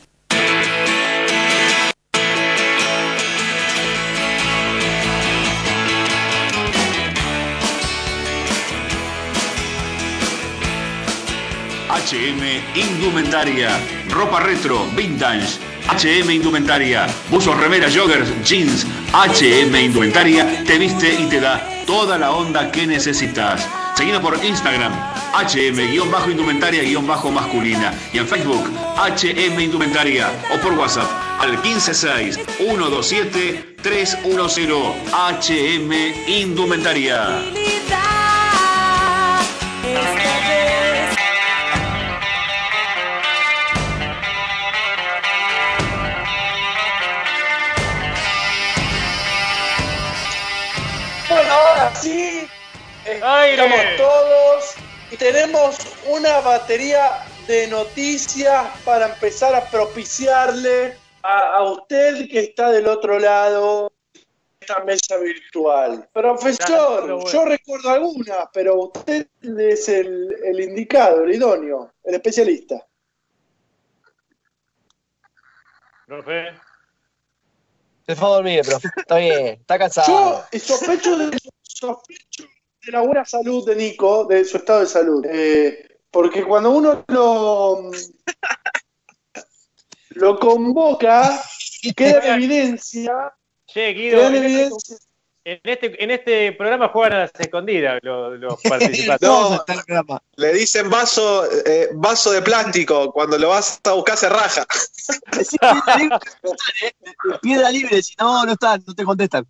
HM Indumentaria, ropa retro, vintage. HM Indumentaria, buzos, remeras, joggers, jeans. HM Indumentaria te viste y te da toda la onda que necesitas. Seguido por Instagram, HM-indumentaria-masculina y en Facebook, HM Indumentaria o por WhatsApp al 156-127-310 HM Indumentaria. Estamos todos y tenemos una batería de noticias para empezar a propiciarle a, a usted que está del otro lado de esta mesa virtual. Profesor, bueno. yo recuerdo algunas, pero usted es el, el indicado, el idóneo, el especialista. Profe. Se fue a dormir, profe. Está bien, está cansado. Yo sospecho de, sospecho de la buena salud de Nico, de su estado de salud. Eh, porque cuando uno lo, [LAUGHS] lo convoca, queda en [LAUGHS] evidencia. Che, Guido, Queda en en este, evidencia. en este- en este programa juegan a las escondidas los, los [LAUGHS] participantes. No, le dicen vaso, eh, vaso de plástico. Cuando lo vas a buscar se raja. Piedra libre, si no, no están, no te contestan.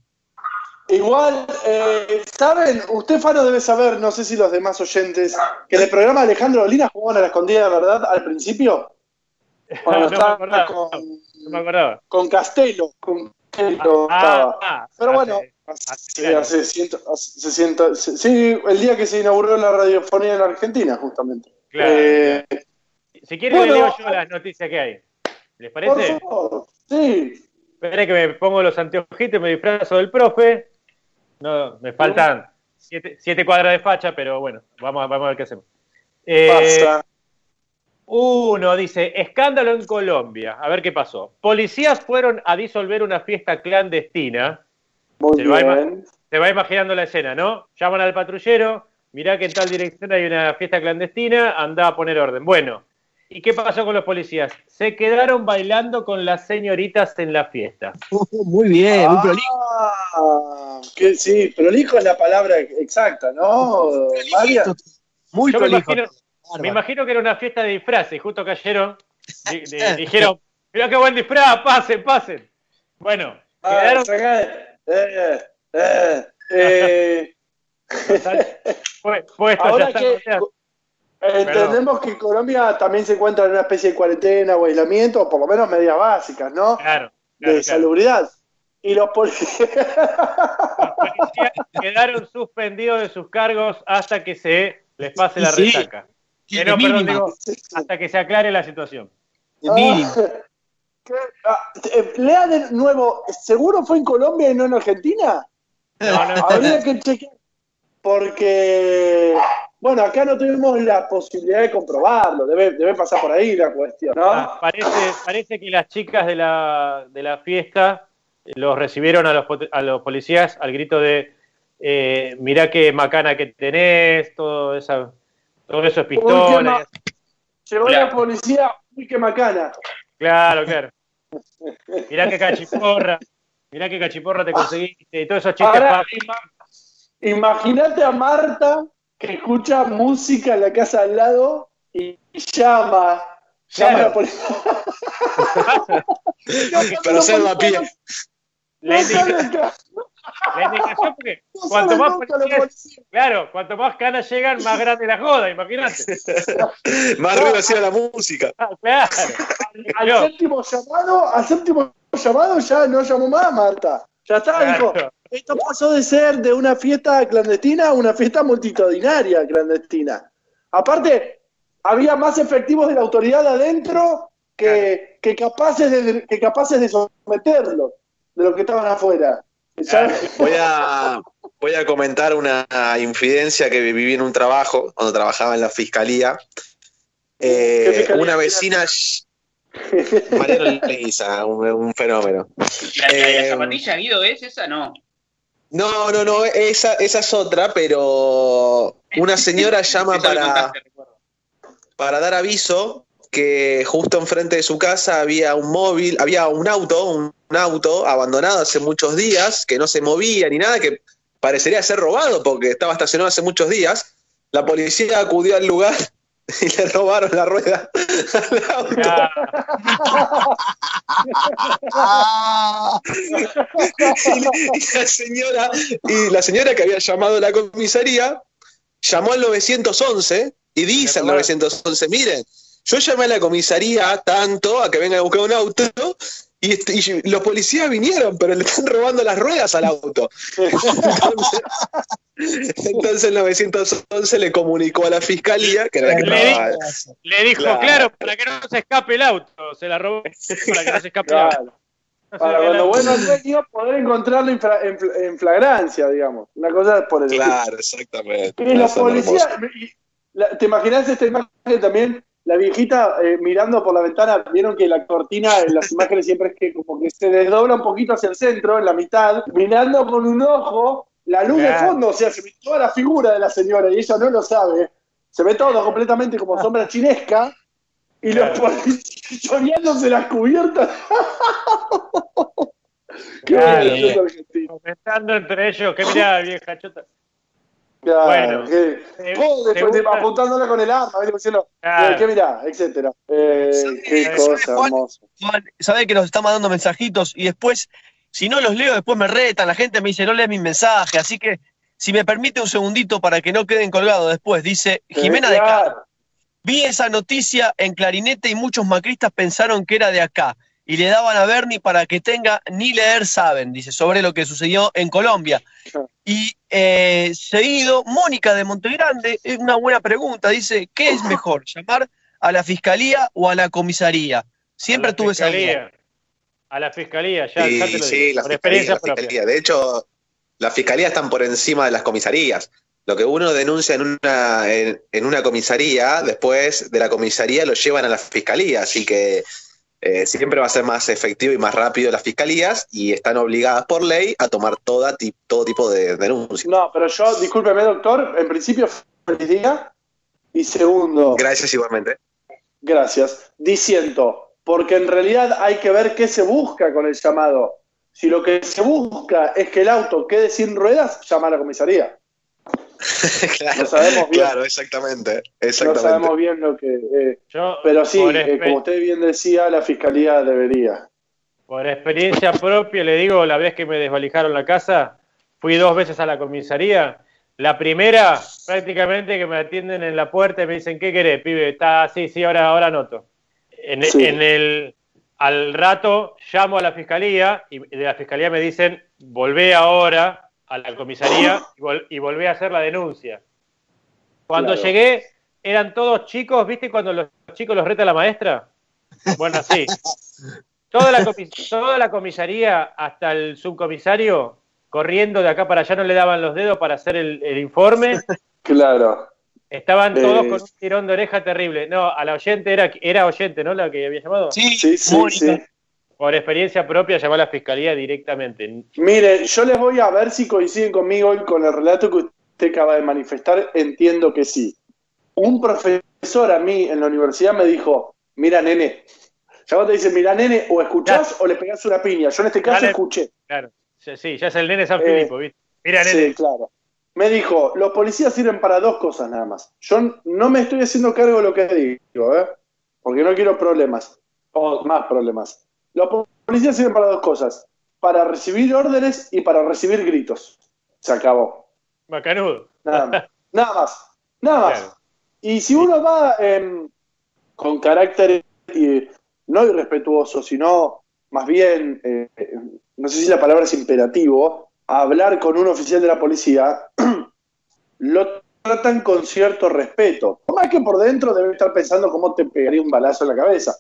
Igual, eh, ¿saben? Usted, Faro, debe saber, no sé si los demás oyentes, que en el programa Alejandro Dolina jugaban a la escondida, ¿verdad? Al principio. [LAUGHS] Cuando No me estaba acordaba. con, No me acordaba. con Castelo. Con Castelo Ah, estaba. ah, Pero bueno, hace ciento- hace- se sienta- se- sí, el día que se inauguró la radiofonía en Argentina, justamente. Claro, Eh, Si quieren, bueno, le leo yo las noticias que hay. ¿Les por parece? favor, sí. Espera que me pongo los anteojitos y me disfrazo del profe. No, me faltan siete, siete cuadras de facha, pero bueno, vamos, a- vamos a ver qué hacemos. Eh, uno dice, escándalo en Colombia. A ver qué pasó. Policías fueron a disolver una fiesta clandestina. Muy se, va se va imaginando la escena, ¿no? Llaman al patrullero, mirá que en tal dirección hay una fiesta clandestina, anda a poner orden. Bueno, ¿y qué pasó con los policías? Se quedaron bailando con las señoritas en la fiesta. Muy bien, muy prolijo. Ah, que sí, prolijo es la palabra exacta, ¿no? María? Muy Yo me prolijo. imagino, me imagino que era una fiesta de disfraces, y justo cayeron, di- di- [LAUGHS] dijeron, mirá qué buen disfraz, pasen, pasen. Bueno, Ah, quedaron, eh, eh, eh. [LAUGHS] fue- ya Ahora que rodeados. Entendemos que Colombia también se encuentra en una especie de cuarentena o aislamiento, o por lo menos medidas básicas, ¿no? Claro, de claro. salubridad. Y los policías. quedaron suspendidos de sus cargos hasta que se les pase la Sí. resaca. Sí, Eh, no, perdón, digo, hasta que se aclare la situación. [LAUGHS] Ah. Ah, eh, Lea de nuevo, ¿seguro fue en Colombia y no en Argentina? Habría que chequear. Porque, bueno, acá no tuvimos la posibilidad de comprobarlo. Debe, debe pasar por ahí la cuestión, ¿no? Ah, parece, parece que las chicas de la, de la fiesta los recibieron a los, a los policías al grito de eh, mirá qué macana que tenés, todo, esa, todo eso es Uy, qué pistola. ma- Llegó Claro. la policía, uy, qué macana. Claro, claro. [LAUGHS] Mirá qué cachiporra, mirá qué cachiporra te conseguiste y todos esos chistes imagínate a Marta que escucha música en la casa al lado y llama. Llama [LAUGHS] a la policía. Pero se da pie. La indica- la indicación porque cuanto más policías, claro, cuanto más canas llegan, más grande la joda, imagínate. [LAUGHS] Más ruido hacía la música. Claro. Al séptimo llamado, al séptimo llamado ya no llamó más Marta. Ya está, Claro. dijo. Esto pasó de ser de una fiesta clandestina a una fiesta multitudinaria clandestina. Aparte, había más efectivos de la autoridad adentro que, que capaces de que capaces de someterlo de los que estaban afuera. Voy a, voy a comentar una infidencia que viví en un trabajo, cuando trabajaba en la fiscalía. Eh, ¿Qué fiscalía una vecina, [LAUGHS] Mariano Leguiza, un, un fenómeno. ¿La, la, la Eh, zapatilla Guido es esa? No. No, no, no, esa, esa es otra, pero una [LAUGHS] señora llama para, contaste, para dar aviso que justo enfrente de su casa había un móvil, había un auto, un, un auto abandonado hace muchos días, que no se movía ni nada, que parecería ser robado porque estaba estacionado hace muchos días. La policía acudió al lugar [LAUGHS] y le robaron la rueda al auto. [LAUGHS] y, la señora, y la señora que había llamado a la comisaría llamó al 911 y dice al 911, miren, yo llamé a la comisaría tanto a que vengan a buscar un auto y, este- y los policías vinieron, pero le están robando las ruedas al auto. [LAUGHS] Entonces, entonces el 911 le comunicó a la fiscalía que era la que Le, estaba- di- le dijo, Claro. claro. para que no se escape el auto. Se la robó para que no se escape el auto. Claro. Para cuando vuelva al dueño poder encontrarlo en, fra- en fl- en flagrancia, digamos. Una cosa por el. Claro, exactamente. Y los policías, ¿te imaginas esta imagen también? La viejita eh, mirando por la ventana, vieron que la cortina en las imágenes siempre es que como que se desdobla un poquito hacia el centro, en la mitad, mirando con un ojo la luz de fondo, o sea, se ve toda la figura de la señora y ella no lo sabe. Se ve todo completamente como sombra chinesca y los Claro. policías choreándose las cubiertas. [LAUGHS] Qué Claro. Comentando entre ellos, que mirá, vieja chota. Claro, Bueno, que- después con el arma, diciendo, Claro. eh, ¿qué mirá? Etcétera. Eh, qué ¿Sabe, cosa Juan? hermosa. Juan, sabe que nos está mandando mensajitos y después, si no los leo, después me retan. La gente me dice, no lees mis mensajes. Así que, si me permite un segundito para que no queden colgados después, dice Jimena de Caro. Vi esa noticia en clarinete y muchos macristas pensaron que era de acá y le daban a Bernie para que tenga ni leer saben, dice, sobre lo que sucedió en Colombia. Y eh, seguido, Mónica de Montegrande, es una buena pregunta, dice, ¿qué es mejor, [LAUGHS] llamar a la fiscalía o a la comisaría? Siempre A la tuve esa duda. fiscalía. A la fiscalía, ya, Sí, ya te lo sí, digo, la por fiscalía, la. De hecho, las fiscalías están por encima de las comisarías. Lo que uno denuncia en una, en, en una comisaría, después de la comisaría lo llevan a la fiscalía. Así que eh, siempre va a ser más efectivo y más rápido las fiscalías y están obligadas por ley a tomar toda, ti- todo tipo de denuncias. No, pero yo, discúlpeme, doctor, en principio, feliz día. Y segundo, Gracias igualmente. gracias, diciendo, porque en realidad hay que ver qué se busca con el llamado. Si lo que se busca es que el auto quede sin ruedas, llama a la comisaría. [LAUGHS] claro, No sabemos bien. claro, exactamente. No exactamente. sabemos bien lo que... eh, Yo, pero sí, eh, como usted bien decía, la fiscalía debería. por experiencia propia, le digo, la vez que me desvalijaron la casa, fui dos veces a la comisaría. La primera, prácticamente que me atienden en la puerta y me dicen, ¿qué querés, pibe? Está, sí, sí, ahora, ahora noto. En, Sí. en el, al rato llamo a la fiscalía y de la fiscalía me dicen, volvé ahora a la comisaría y, vol- y volvé a hacer la denuncia. Cuando Claro. llegué, eran todos chicos, ¿viste cuando los chicos los reta la maestra? Bueno, sí. [LAUGHS] Toda la, toda la comisaría, hasta el subcomisario, corriendo de acá para allá, no le daban los dedos para hacer el, el informe. Claro. Estaban todos Eh. con un tirón de oreja terrible. No, a la oyente era, era oyente, ¿no? La que había llamado. Sí, Sí, sí, Mónica. sí. Por experiencia propia, llamó a la fiscalía directamente. Mire, yo les voy a ver si coinciden conmigo y con el relato que usted acaba de manifestar. Entiendo que sí. Un profesor a mí en la universidad me dijo, mira nene, ya cuando te dicen, mira nene, o escuchás o le pegás una piña. Yo en este caso escuché. Claro. Sí, sí, ya es el nene San Eh, Filipo, ¿viste? Mira, Sí, nene. claro. Me dijo, los policías sirven para dos cosas nada más. Yo no me estoy haciendo cargo de lo que digo, ¿eh? Porque no quiero problemas. O más problemas. Los po- policías sirven para dos cosas. Para recibir órdenes y para recibir gritos. Se acabó. Macanudo. Nada más. [LAUGHS] Nada más. Nada más. Claro. Y si uno va em, con carácter eh, no irrespetuoso, sino más bien, eh, no sé si la palabra es imperativo, a hablar con un oficial de la policía, [CLEARS THROAT] lo tratan con cierto respeto. Más que por dentro debe estar pensando cómo te pegaría un balazo en la cabeza.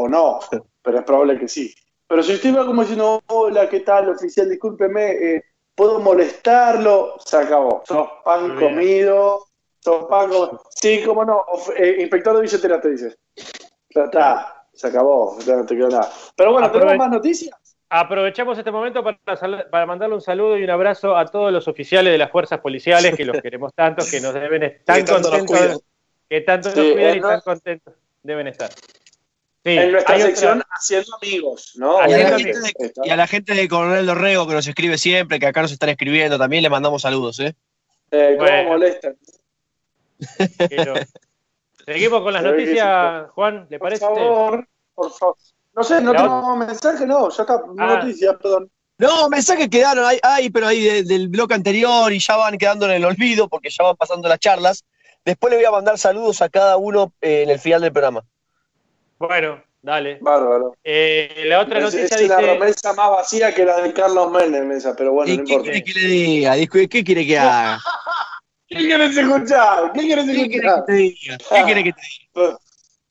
O no, pero es probable que sí. Pero si usted va como diciendo, hola, ¿qué tal, oficial? Discúlpeme, eh, ¿puedo molestarlo? Se acabó. Sos pan Bien. comido, sos pan comido. Sí, cómo no, of- eh, inspector de billetera te dice. Ya está, se acabó, ya no te quedó nada. Pero bueno, ¿tenemos más noticias? Aprovechamos este momento para, mandarle un saludo y un abrazo a todos los oficiales de las fuerzas policiales que los [LAUGHS] queremos tanto, que nos deben estar Que tanto nos contentos, cuidan. que tanto Sí, nos cuidan eh, y no- tan contentos deben estar. Sí, en nuestra otra- sección haciendo amigos, ¿no? Y a, la gente de, y a la gente de Coronel Dorrego que nos escribe siempre, que acá nos están escribiendo, también le mandamos saludos, ¿eh? Eh, ¿Cómo Bueno. molestan? no. Seguimos con las noticias, Juan, ¿le Por parece? favor, por favor. No sé, no tenemos mensaje, no, ya está, no Ah. noticias, perdón. No, mensajes quedaron ahí, ahí, pero ahí de- del bloque anterior y ya van quedando en el olvido porque ya van pasando las charlas. Después le voy a mandar saludos a cada uno eh, en el final del programa. Bueno, dale. Bárbaro. Eh, la otra Es, noticia es dice... remesa más vacía que la de Carlos Menem, esa, pero bueno, ¿Y no qué importa. quiere que le diga? ¿Qué quiere que haga? [LAUGHS] ¿Qué quieres escuchar? ¿Qué quieres ¿Qué quiere que escuchar? te diga? ¿Qué quiere que te diga?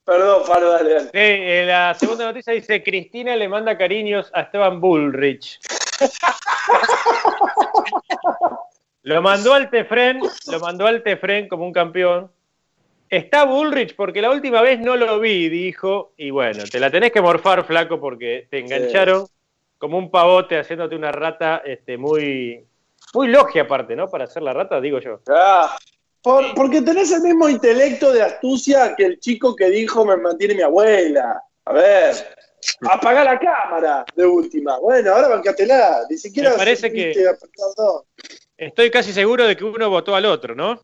Perdón, Pablo, dale, dale. Sí, eh, la segunda noticia dice Cristina le manda cariños a Esteban Bullrich. [LAUGHS] lo mandó al Tefren, lo mandó al Tefren como un campeón. Está Bullrich porque la última vez no lo vi, dijo, y bueno, te la tenés que morfar, flaco, porque te engancharon como un pavote haciéndote una rata este, muy, muy logia aparte, ¿no? Para hacer la rata, digo yo. Ah, por- porque tenés el mismo intelecto de astucia que el chico que dijo me mantiene mi abuela. A ver, apaga la cámara de última. Bueno, ahora bancatela. Ni siquiera Me parece que-. Estoy casi seguro de que uno votó al otro, ¿no?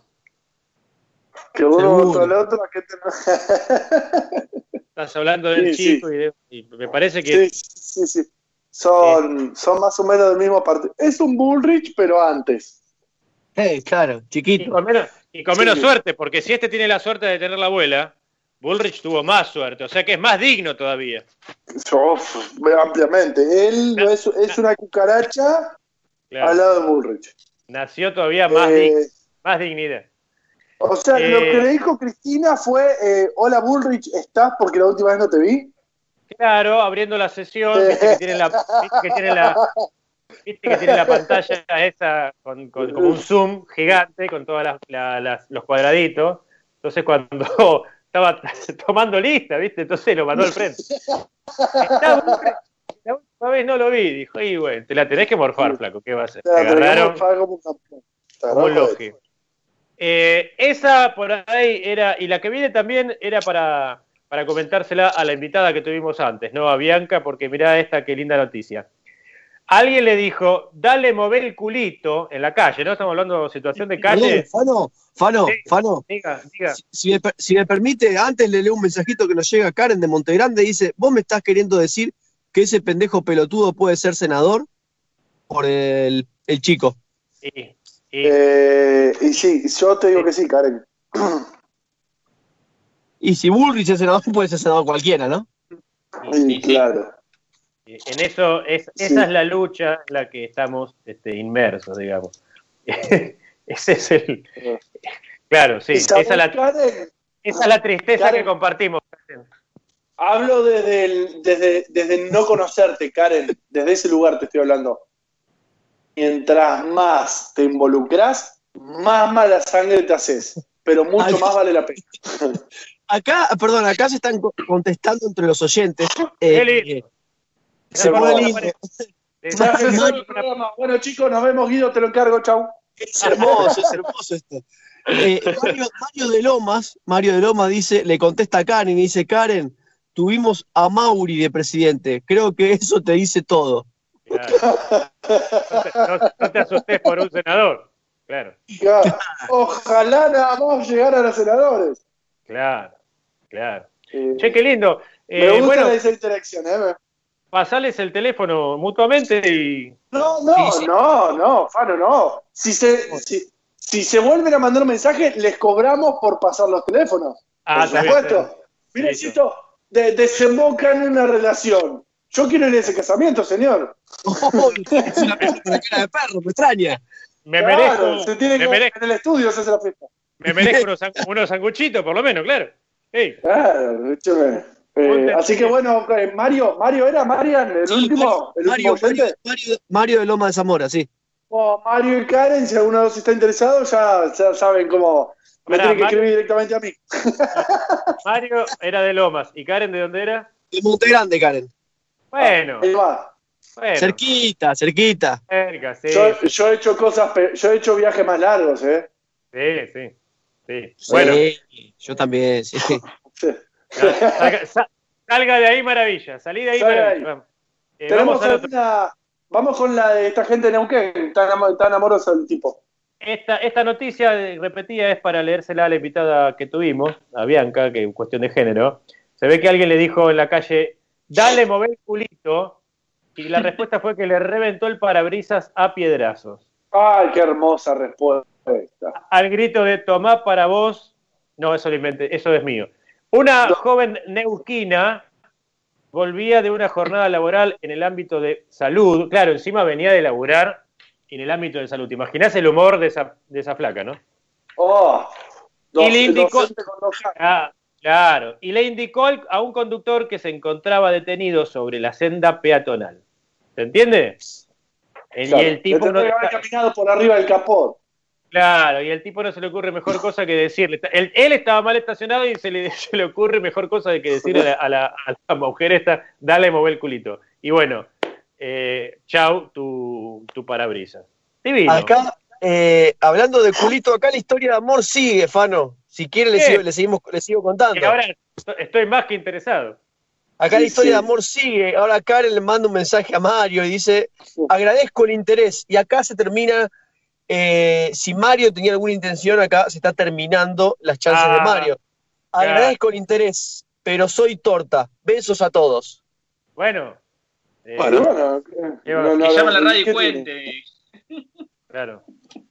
Que uno votó al otro, ¿a qué te- Estás hablando del Sí, chico y, de- y me parece que Sí, sí, sí. Son, son más o menos del mismo partido. Es un Bullrich, pero antes. Eh, claro, Y chiquito. con menos, y con Sí. menos suerte, porque si este tiene la suerte de tener la abuela, Bullrich tuvo más suerte, o sea que es más digno todavía. Uf, ampliamente. Él no es, es una cucaracha Claro. al lado de Bullrich. Nació todavía más, Eh, dig- más dignidad. O sea, Eh, lo que le dijo Cristina fue, eh, hola Bullrich, ¿estás porque la última vez no te vi? Claro, abriendo la sesión, viste que tiene la, viste que tiene la, viste que tiene la pantalla esa con, con- como un zoom gigante con todos los cuadraditos. Entonces cuando [LAUGHS] estaba tomando lista, viste, entonces lo mandó al frente. La última vez no lo vi, dijo, y bueno, te la tenés que morfar, flaco, ¿qué va a hacer? Te agarraron como un campeón. Eh, esa por ahí era, y la que viene también era para, para comentársela a la invitada que tuvimos antes, ¿no? A Bianca, porque mirá esta, qué linda noticia. Alguien le dijo, dale mover el culito en la calle, ¿no? Estamos hablando de situación de calle. Fano, Fano, Sí. Fano. Diga, diga. Si, si me, per- si me permite, antes le leo un mensajito que nos llega a Karen de Montegrande. Dice: ¿Vos me estás queriendo decir que ese pendejo pelotudo puede ser senador? Por el, el chico. Y, y- Eh, y sí, yo te digo que sí, Karen. Y si Bullrich es senador, puede ser senador cualquiera, ¿no? Y claro. en eso, es, Sí. esa es la lucha en la que estamos este, inmersos, digamos. [LAUGHS] Ese es el... Claro, sí, ¿Y esa es la, Karen? esa es la tristeza Karen. que compartimos. Hablo desde, el- desde, desde no conocerte, Karen. Desde ese lugar te estoy hablando. Mientras más te involucras, más mala sangre te haces. Pero mucho Ay. más vale la pena. Acá, perdón, acá se están co- contestando entre los oyentes. Eh, lindo. se pone. Bueno, chicos, nos vemos, Guido, te lo encargo, chau. Es hermoso, es hermoso esto. Eh, Mario, Mario de Lomas, Mario de Lomas dice, le contesta a Karen y dice, Karen, tuvimos a Mauri de presidente. Creo que eso te dice todo. Claro. No, te, no- no te asustes por un senador. Claro, Ya. Ojalá nada más llegar a los senadores. claro, claro. Eh, Che, qué lindo. me Eh, gusta bueno, esa interacción, ¿eh? pasales el teléfono mutuamente y. No, no, Sí, sí. no, no, Fano, no. Si se, si, si se vuelven a mandar un mensaje, les cobramos por pasar los teléfonos. Ah, por supuesto. Chito, de- desemboca en una relación. Yo quiero ir a ese casamiento, señor. es una persona con la cara de perro, me extraña. Me Claro, merezco, se tiene me que merezco, en el estudio se hace la fiesta. me merezco unos, unos sanguchitos, por lo menos, claro. Ey, Claro, escúcheme. Eh, así que bueno, eh, Mario, Mario era Marian, el último, el Mario, último. Mario, Mario de Loma de Zamora, sí. Oh, Mario y Karen, si alguno de los está interesado, ya, ya saben cómo. Me Pará, tienen que Mario- escribir directamente a mí. Mario era de Lomas. ¿Y Karen de dónde era? De Monte Grande, Karen. Bueno, Ahí va. bueno. Cerquita, cerquita. Cerca, sí. Yo, yo he hecho cosas, yo he hecho viajes más largos, ¿eh? Sí, sí. sí. Sí, Bueno, yo también, sí. [LAUGHS] salga, sa- salga de ahí, maravilla. Salí de ahí, maravilla. ahí. Vamos. Eh, Tenemos vamos Vamos con la de esta gente de Neuquén, tan, tan amorosa el tipo. Esta, esta noticia repetida es para leérsela a la invitada que tuvimos, a Bianca, que es cuestión de género. Se ve que alguien le dijo en la calle, dale, mover el culito, y la [LAUGHS] respuesta fue que le reventó el parabrisas a piedrazos. Ay, qué hermosa respuesta. Al grito de tomá para vos, no, eso lo inventé, eso es mío. Una joven neuquina volvía de una jornada laboral en el ámbito de salud. Claro, encima venía de laburar en el ámbito de salud. ¿Te imaginás el humor de esa, de esa flaca, no? Oh, Y le indicó- docente con dos años. Ah, claro. Y le indicó a un conductor que se encontraba detenido sobre la senda peatonal. ¿Se entiende? El- Claro, y el tipo le no, haber caminado por arriba del capot. Claro, y el tipo no se le ocurre mejor cosa que decirle. Él, él estaba mal estacionado y se le, [LAUGHS] se le ocurre mejor cosa de que decirle a la, a la- a la mujer esta, dale, mover el culito. Y bueno, eh, chau, tu, tu parabrisas. Divino. Acá, eh, hablando de culito, acá la historia de amor sigue, Fano. Si quiere, le, sigo, le, seguimos, le sigo contando. Y ahora esto- estoy más que interesado. Acá Sí, la historia sí. de amor sigue. Ahora Karen le manda un mensaje a Mario y dice, agradezco el interés. Y acá se termina, eh, si Mario tenía alguna intención, acá se está terminando las chances Ah, de Mario. Agradezco el interés, pero soy torta. Besos a todos. Bueno. eh, Bueno, bueno, Lleva- no, no, Que llama a la ¿qué radio y tiene? cuente. Claro.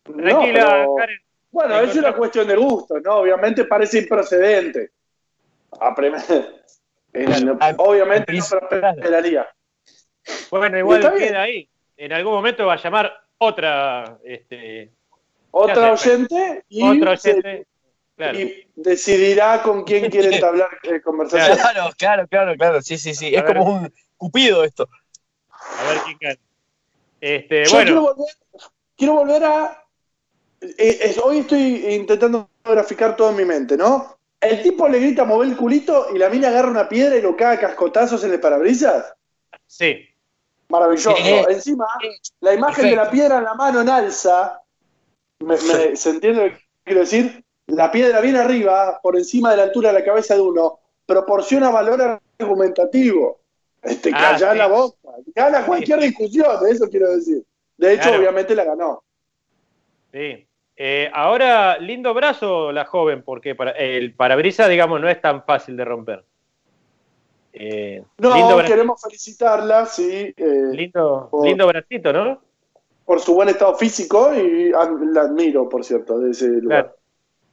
No, Tranquila, pero- Karen. Bueno, es una cuestión de gusto, ¿no? Obviamente parece improcedente. A prim- en- obviamente no prosperaría. Bueno, igual queda ahí. En algún momento va a llamar otra. Este, Otra oyente y, otra se- oyente. Claro. y decidirá con quién quiere [LAUGHS] entablar eh, conversación. Claro, claro, claro, claro. Sí, sí, sí. A Es ver. como un cupido esto. A ver quién gana. Este, Yo bueno, quiero volver, quiero volver a. eh, es- hoy estoy intentando graficar todo en mi mente, ¿no? El tipo le grita mover el culito y la mina agarra una piedra y lo caga a cascotazos en el parabrisas. sí. Maravilloso. Eh, Encima, la imagen de la piedra en la mano en alza, me- me- ¿se entiende lo que quiero decir? La piedra bien arriba, por encima de la altura de la cabeza de uno, proporciona valor argumentativo. Este, Ah, callar sí. la boca. Gana cualquier discusión, eso quiero decir. De hecho, Claro. obviamente la ganó. Sí. Eh, ahora, lindo brazo la joven, porque para, el parabrisas, digamos, no es tan fácil de romper. Eh, No, lindo, queremos felicitarla, sí, eh, lindo, por- lindo bracito, ¿no? por su buen estado físico y la admiro, por cierto, de ese lugar. Claro.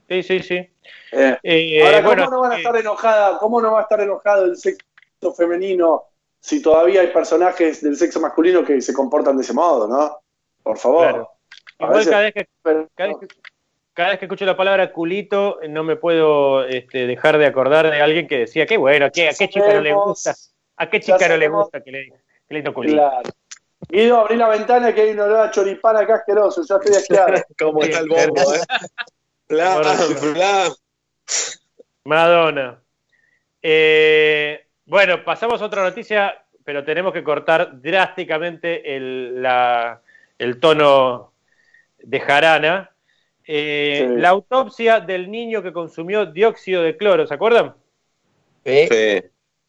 Sí, sí, sí. Eh, Ahora, ¿cómo bueno, no van a estar enojada? ¿Cómo no va a estar enojado el sexo femenino si todavía hay personajes del sexo masculino que se comportan de ese modo, no? Por favor. Claro. Igual veces- cada vez, que, pero- cada, vez que, cada vez que escucho la palabra culito, no me puedo este, dejar de acordar de alguien que decía, qué bueno, ¿a qué, a qué chica no le gusta? ¿A qué chica no le gusta que le que lindo culito? Claro. Guido, abrí la ventana que hay un olor a choripán acá asqueroso, ya estoy asqueado. [LAUGHS] ¿Cómo está el bombo, eh? Bla, bla. Madonna. Eh, bueno, pasamos a otra noticia, pero tenemos que cortar drásticamente el, la- el tono de jarana. Eh, Sí. La autopsia del niño que consumió dióxido de cloro, ¿se acuerdan? Sí.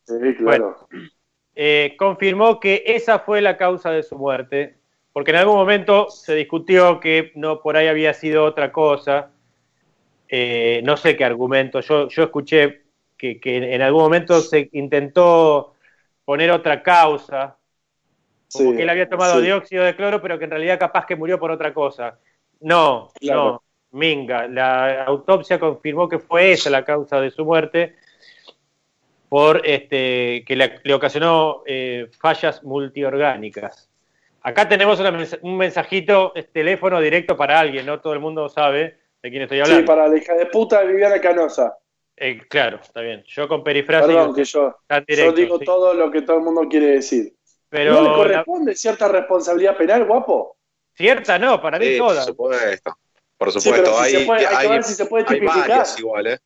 Sí, claro. Eh, confirmó que esa fue la causa de su muerte, porque en algún momento se discutió que no por ahí había sido otra cosa. Eh, no sé qué argumento. Yo, yo escuché que, que en algún momento se intentó poner otra causa, como Sí, que él había tomado sí. dióxido de cloro, pero que en realidad capaz que murió por otra cosa. No, Claro. no, minga. La autopsia confirmó que fue esa la causa de su muerte por este que le, le ocasionó eh, fallas multiorgánicas. Acá tenemos una un mensajito, teléfono directo para alguien, no todo el mundo sabe de quién estoy hablando. Sí, para la hija de puta de Viviana Canosa. Eh, claro, está bien. Yo con perifrasia. Perdón, que yo, digo sí. todo lo que todo el mundo quiere decir. Pero ¿No le la- corresponde cierta responsabilidad penal, guapo? Cierta no, para mí Sí, por toda. supuesto. Por Sí, supuesto, si hay, se puede- hay que hay- ver si se puede hay tipificar. varias igual, ¿eh?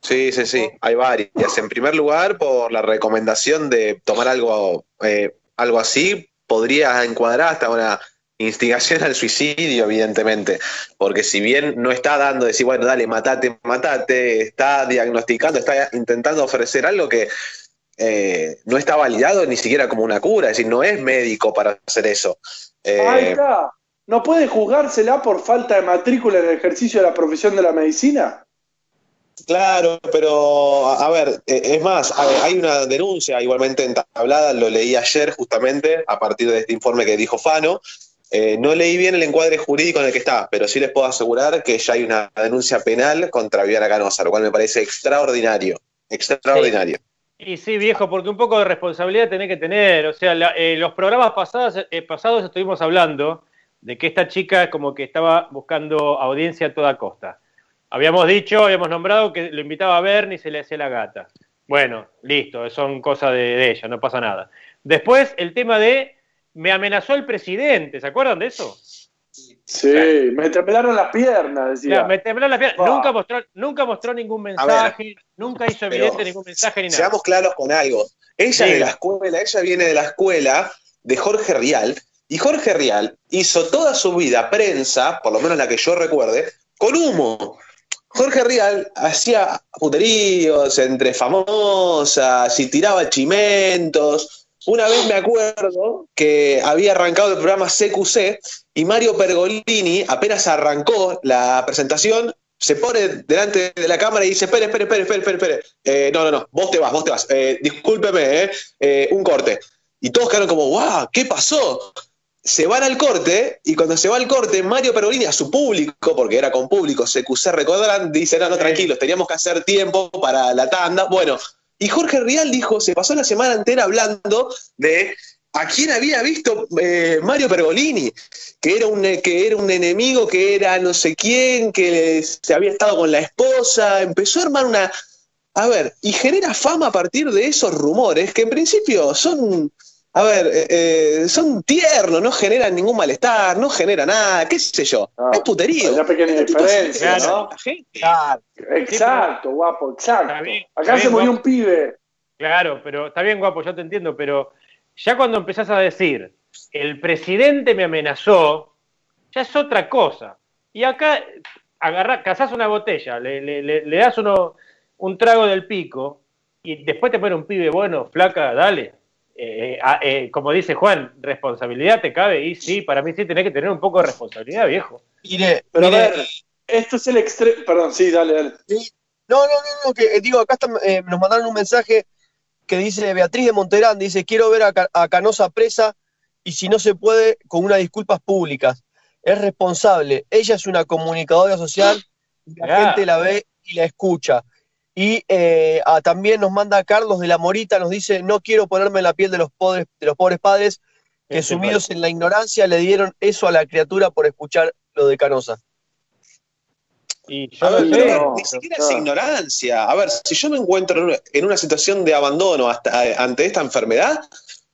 Sí, sí, sí, hay varias. En primer lugar, por la recomendación de tomar algo, eh, algo así, podría encuadrar hasta una instigación al suicidio, evidentemente. Porque si bien no está dando, decir, bueno, dale, matate, matate, está diagnosticando, está intentando ofrecer algo que eh, no está validado ni siquiera como una cura, es decir, no es médico para hacer eso. Eh, Ahí está. ¿No puede juzgársela por falta de matrícula en el ejercicio de la profesión de la medicina? Claro, pero a ver, eh, es más, hay una denuncia igualmente entablada, lo leí ayer justamente a partir de este informe que dijo Fano. Eh, no leí bien el encuadre jurídico en el que está, pero sí les puedo asegurar que ya hay una denuncia penal contra Viviana Canosa, lo cual me parece extraordinario, extraordinario. Y sí, viejo, porque un poco de responsabilidad tenés que tener. O sea, la- eh, los programas pasados, eh, pasados estuvimos hablando de que esta chica como que estaba buscando audiencia a toda costa. Habíamos dicho, habíamos nombrado que lo invitaba a ver y se le hacía la gata. Bueno, listo, son cosas de, de ella, no pasa nada. Después, el tema de me amenazó el presidente, ¿se acuerdan de eso? Sí, me temblaron las piernas, decía. Claro, me tembló la pierna. Ah. Nunca mostró, nunca mostró ningún mensaje, nunca hizo evidente ningún mensaje ni nada. Seamos claros con algo. Ella es de la escuela, ella viene de la escuela de Jorge Rial, y Jorge Rial hizo toda su vida prensa, por lo menos la que yo recuerde, con humo. Jorge Rial hacía puteríos entre famosas y tiraba chimentos. Una vez me acuerdo que había arrancado el programa CQC y Mario Pergolini, apenas arrancó la presentación, se pone delante de la cámara y dice, espere, espere, espere, espere, espere, espere. Eh, no, no, no, vos te vas, vos te vas. Eh, discúlpeme, eh, eh, un corte. Y todos quedaron como, wow, ¿qué pasó? Se van al corte y cuando se va al corte, Mario Pergolini a su público, porque era con público, CQC recordarán, dice, no, no, tranquilos, teníamos que hacer tiempo para la tanda. Bueno, y Jorge Rial dijo, se pasó la semana entera hablando de a quién había visto eh, Mario Pergolini, que era, un, que era un enemigo, que era no sé quién, que se había estado con la esposa, empezó a armar una... A ver, y genera fama a partir de esos rumores, que en principio son, a ver, eh, eh, son tiernos, no generan ningún malestar, no genera nada, qué sé yo, es puterío. Una pequeña diferencia, ¿no? la gente. Exacto, guapo, exacto. Acá se bien, murió guapo. un pibe. Claro, pero está bien, guapo, yo te entiendo, pero ya cuando empezás a decir, el presidente me amenazó, ya es otra cosa. Y acá agarrás, cazás una botella, le, le- le- le das uno, un trago del pico, y después te pone un pibe, bueno, flaca, dale. Eh, eh, ah, eh, como dice Juan, responsabilidad te cabe, y sí, para mí sí tenés que tener un poco de responsabilidad, viejo. Mire, Pero mire, a ver, esto es el extremo. Perdón, sí, dale, dale. No, no, no, no, que eh, digo, acá están, eh, nos mandaron un mensaje que dice Beatriz de Monterán, dice, quiero ver a, Ca- a Canosa presa y si no se puede, con unas disculpas públicas. Es responsable, ella es una comunicadora social, y la Ya. gente la ve y la escucha. Y eh, ah, también nos manda Carlos de la Morita, nos dice, no quiero ponerme en la piel de los pobres, de los pobres padres que Este sumidos en la ignorancia le dieron eso a la criatura por escuchar lo de Canosa. Y A yo ver, no pero ni siquiera es ignorancia. A ver, si yo me encuentro en una, en una situación de abandono hasta, eh, ante esta enfermedad,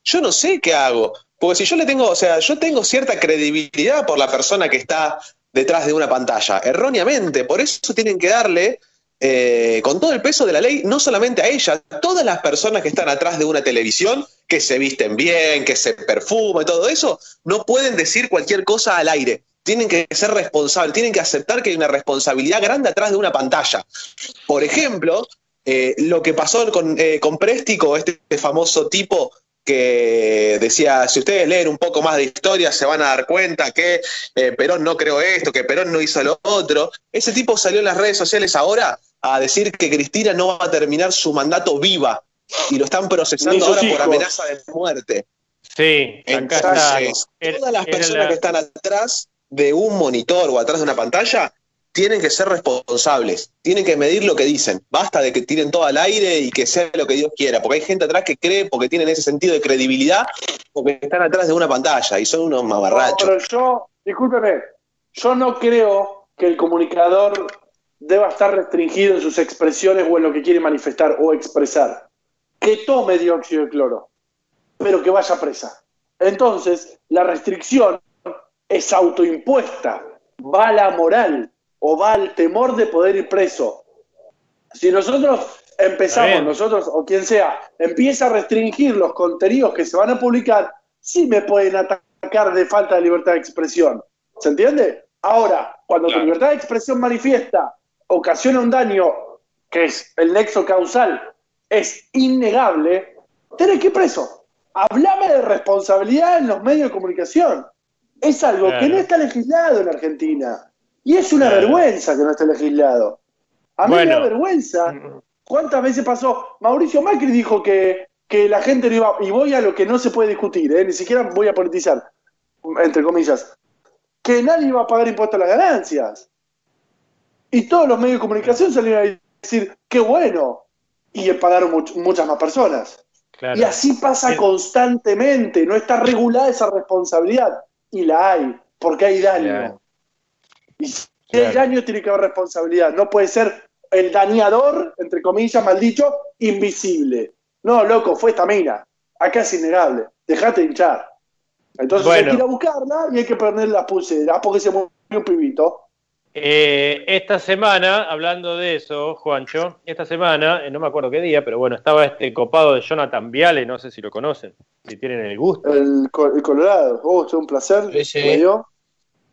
yo no sé qué hago. Porque si yo le tengo, o sea, yo tengo cierta credibilidad por la persona que está detrás de una pantalla, erróneamente. Por eso tienen que darle, eh, con todo el peso de la ley, no solamente a ella, a todas las personas que están atrás de una televisión, que se visten bien, que se perfuman y todo eso, no pueden decir cualquier cosa al aire. Tienen que ser responsables, tienen que aceptar que hay una responsabilidad grande atrás de una pantalla. Por ejemplo, eh, lo que pasó con, eh, Préstico, este famoso tipo que decía, si ustedes leen un poco más de historia, se van a dar cuenta que eh, Perón no creó esto, que Perón no hizo lo otro. Ese tipo salió en las redes sociales ahora a decir que Cristina no va a terminar su mandato viva y lo están procesando ahora por amenaza de muerte. Sí, acá está. Entonces, todas las personas la- que están atrás de un monitor o atrás de una pantalla tienen que ser responsables, tienen que medir lo que dicen. Basta de que tiren todo al aire y que sea lo que Dios quiera, porque hay gente atrás que cree porque tienen ese sentido de credibilidad, porque están atrás de una pantalla y son unos mamarrachos. No, pero yo, discúlpeme, yo no creo que el comunicador deba estar restringido en sus expresiones o en lo que quiere manifestar o expresar. Que tome dióxido de cloro, pero que vaya presa. Entonces, la restricción es autoimpuesta, va a la moral o va al temor de poder ir preso. Si nosotros empezamos, nosotros o quien sea, empieza a restringir los contenidos que se van a publicar, sí me pueden atacar de falta de libertad de expresión. ¿Se entiende? Ahora, cuando tu libertad de expresión manifiesta ocasiona un daño que es el nexo causal, es innegable, tenés que ir preso. Hablame de responsabilidad en los medios de comunicación. Es algo Claro. que no está legislado en Argentina. Y es una Claro. vergüenza que no esté legislado. A mí me da vergüenza. ¿Cuántas veces pasó? Mauricio Macri dijo que, que la gente no iba, y voy a lo que no se puede discutir, ¿eh? ni siquiera voy a politizar, entre comillas, que nadie iba a pagar impuestos a las ganancias. Y todos los medios de comunicación salieron a decir, qué bueno, y pagaron much- muchas más personas. Claro. Y así pasa constantemente, no está regulada esa responsabilidad, y la hay, porque hay daño. Claro. Y si hay daño, tiene que haber responsabilidad. No puede ser el dañador, entre comillas, mal dicho, invisible. No, loco, fue esta mina. Acá es innegable. Dejate de hinchar. Entonces hay que ir a buscarla y hay que poner las pulseras porque se murió un pibito. Eh, esta semana, hablando de eso, Juancho, esta semana, eh, no me acuerdo qué día, pero bueno, estaba este copado de Jonathan Viale, no sé si lo conocen, si tienen el gusto. El, co- el Colorado. Oh, es un placer. Me dio.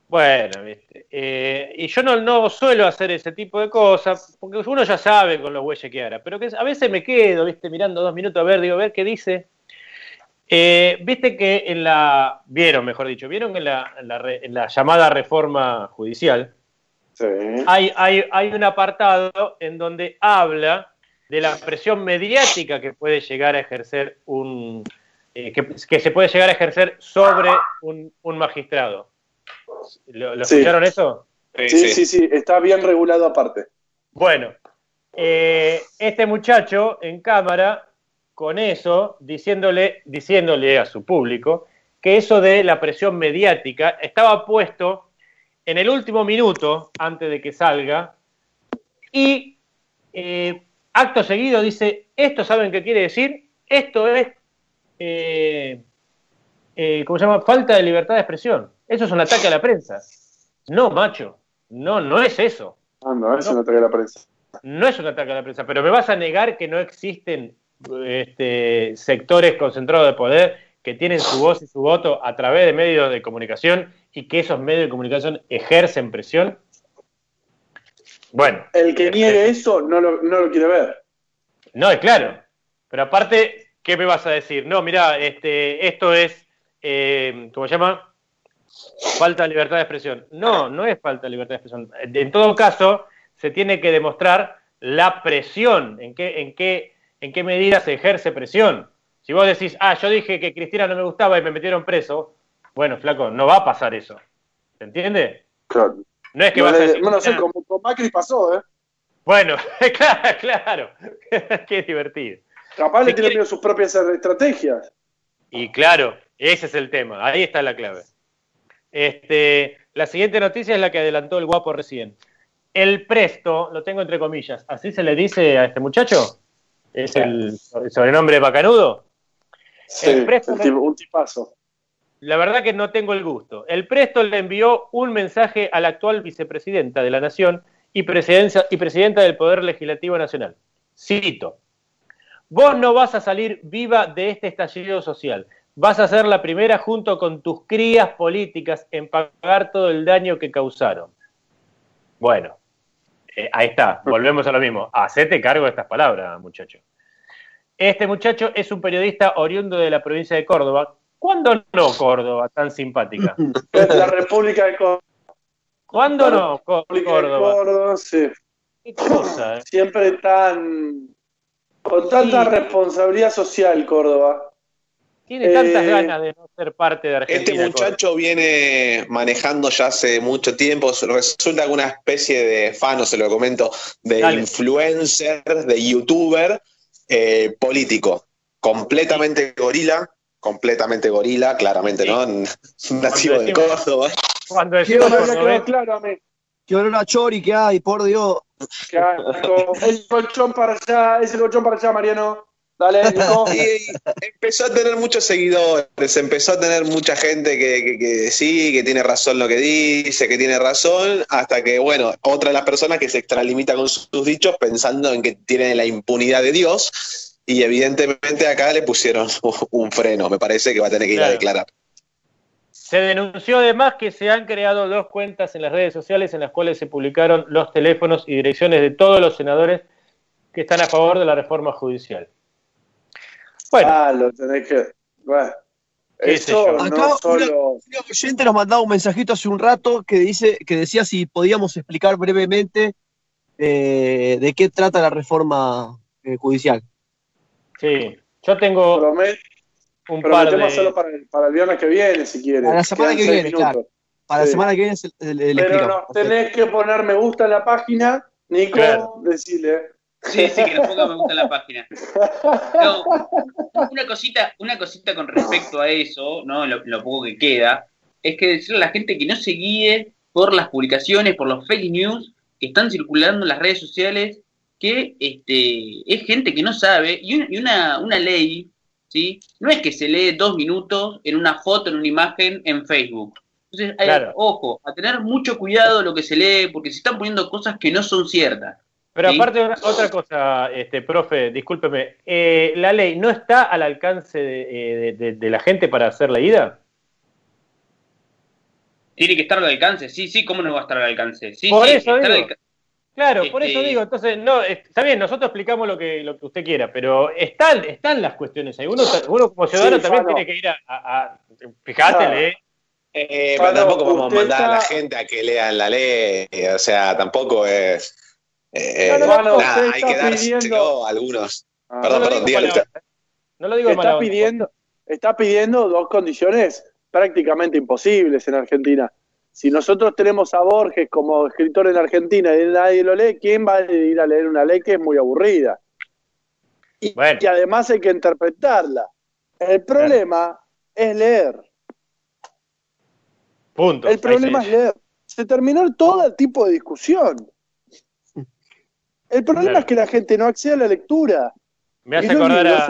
Bueno, viste. eh, y yo no, no suelo hacer ese tipo de cosas, porque uno ya sabe con los güeyes que hará, pero que a veces me quedo, viste, mirando dos minutos a ver, digo, a ver qué dice. Eh, viste que en la, vieron, mejor dicho, vieron que en la, en la re- en la llamada reforma judicial, hay, hay, hay un apartado en donde habla de la presión mediática que puede llegar a ejercer un eh, que, que se puede llegar a ejercer sobre un, un magistrado. ¿Lo, lo Sí. escucharon eso? Sí, sí, sí, está bien regulado aparte. Bueno, eh, este muchacho en cámara, con eso, diciéndole, diciéndole a su público que eso de la presión mediática estaba puesto en el último minuto antes de que salga y eh, acto seguido dice, ¿esto saben qué quiere decir? Esto es, eh, eh, ¿cómo se llama? Falta de libertad de expresión. Eso es un ataque a la prensa. No, macho, no, no es eso. Ah, no, eso no ataque a la prensa. No es un ataque a la prensa, pero me vas a negar que no existen este, sectores concentrados de poder que tienen su voz y su voto a través de medios de comunicación y que esos medios de comunicación ejercen presión. Bueno, El que niegue eso no lo, no lo quiere ver. no, es claro. Pero aparte, ¿qué me vas a decir? No, mira, este, esto es, eh, ¿cómo se llama? Falta de libertad de expresión. No, no es falta de libertad de expresión. En todo caso, se tiene que demostrar la presión, en qué, en qué, en qué medida se ejerce presión. Si vos decís, ah, yo dije que Cristina no me gustaba y me metieron preso, bueno, flaco, no va a pasar eso. ¿Se entiende? Claro. No es que No vas a decir, bueno, sí, "Ah, con, con Macri pasó, ¿eh? bueno, [LAUGHS] claro, claro, [LAUGHS] qué divertido. Capaz Si le tiene quiere- miedo sus propias estrategias. Y claro, ese es el tema, ahí está la clave. Este, la siguiente noticia es la que adelantó el guapo recién. El presto, lo tengo entre comillas, ¿así se le dice a este muchacho? ¿Es el, el sobrenombre bacanudo? Sí, El presto el le- tipo- un tipazo. La verdad que no tengo el gusto. El Presto le envió un mensaje a la actual vicepresidenta de la Nación y, presidencia- y presidenta del Poder Legislativo Nacional. Cito, vos no vas a salir viva de este estallido social. Vas a ser la primera junto con tus crías políticas en pagar todo el daño que causaron. Bueno, eh, ahí está, [LAUGHS] volvemos a lo mismo. Hacete cargo de estas palabras, muchacho. Este muchacho es un periodista oriundo de la provincia de Córdoba. ¿Cuándo no Córdoba, tan simpática? [LAUGHS] La República de Córdoba. ¿Cuándo no Có- República de Córdoba? Córdoba, sí. Qué cosa, eh. Siempre tan. con tanta Sí. responsabilidad social, Córdoba. Tiene tantas Eh, ganas de no ser parte de Este Argentina. muchacho viene manejando ya hace mucho tiempo, resulta una especie de fan, o se lo comento, de Dale. influencer, de youtuber eh, político, completamente gorila, completamente gorila, claramente, ¿no? [LAUGHS] Nativo de Córdoba. Cuando Quiero decimos Claro, mí. Qué olor a chori que hay, por Dios. Qué asco. [LAUGHS] El colchón para allá, ese colchón para allá, Mariano. Dale, [LAUGHS] Nico. Y empezó a tener muchos seguidores, empezó a tener mucha gente que, que, que sí, que tiene razón lo que dice, que tiene razón, hasta que, bueno, otra de las personas que se extralimita con sus dichos pensando en que tienen la impunidad de Dios, y evidentemente acá le pusieron [LAUGHS] un freno, me parece que va a tener que ir a declarar. Se denunció además que se han creado dos cuentas en las redes sociales en las cuales se publicaron los teléfonos y direcciones de todos los senadores que están a favor de la reforma judicial. Bueno. Ah, lo tenés que. Bueno. ¿Qué sé Eso yo? no Acá solo. Un oyente nos mandaba un mensajito hace un rato que dice que decía si podíamos explicar brevemente eh, de qué trata la reforma eh, judicial. Sí, yo tengo Promet- un par prometemos de... solo para el, para el viernes que viene, si quieres. Para la semana Quedan que viene, claro. Para la semana que viene se- le, le Pero explicamos. no, tenés que poner me gusta en la página, Nico, Claro. decile. Sí, sí, que nos ponga me gusta en la página. No, una cosita, una cosita con respecto a eso, ¿no? Lo, lo poco que queda, es que decirle a la gente que no se guíe por las publicaciones, por los fake news que están circulando en las redes sociales, que este, es gente que no sabe, y, un- y una, una ley, ¿sí? No es que se lee dos minutos en una foto, en una imagen en Facebook. Entonces, hay- Claro. ojo, a tener mucho cuidado lo que se lee, porque se están poniendo cosas que no son ciertas. Pero ¿sí? aparte, una- otra cosa, este, profe, discúlpeme, eh, ¿la ley no está al alcance de, eh, de- de- de la gente para ser leída? Tiene que estar al alcance, sí, sí, ¿cómo no va a estar al alcance? Sí, Por sí, eso al digo. Claro, por Este- eso digo, entonces, no, está bien, nosotros explicamos lo que, lo que usted quiera, pero están, están las cuestiones ahí. Uno, uno como ciudadano Sí, también tiene que ir a, a- a- fíjate. Eh, pero tampoco vamos a mandar a la gente a que lean la ley, o sea, tampoco es... eh, No, no, no, hay que pidiendo- a algunos. Ah, Perdón, no lo perdón, digo dígale usted. ¿eh? No lo digo mala está pidiendo, está pidiendo dos condiciones prácticamente imposibles en Argentina. Si nosotros tenemos a Borges como escritor en Argentina y nadie lo lee, ¿quién va a ir a leer una ley que es muy aburrida? Y, Bueno. y además hay que interpretarla. El problema es leer. Punto. El problema es leer. Se terminó todo el tipo de discusión. El problema Claro. es que la gente no accede a la lectura. Me hace acordar a,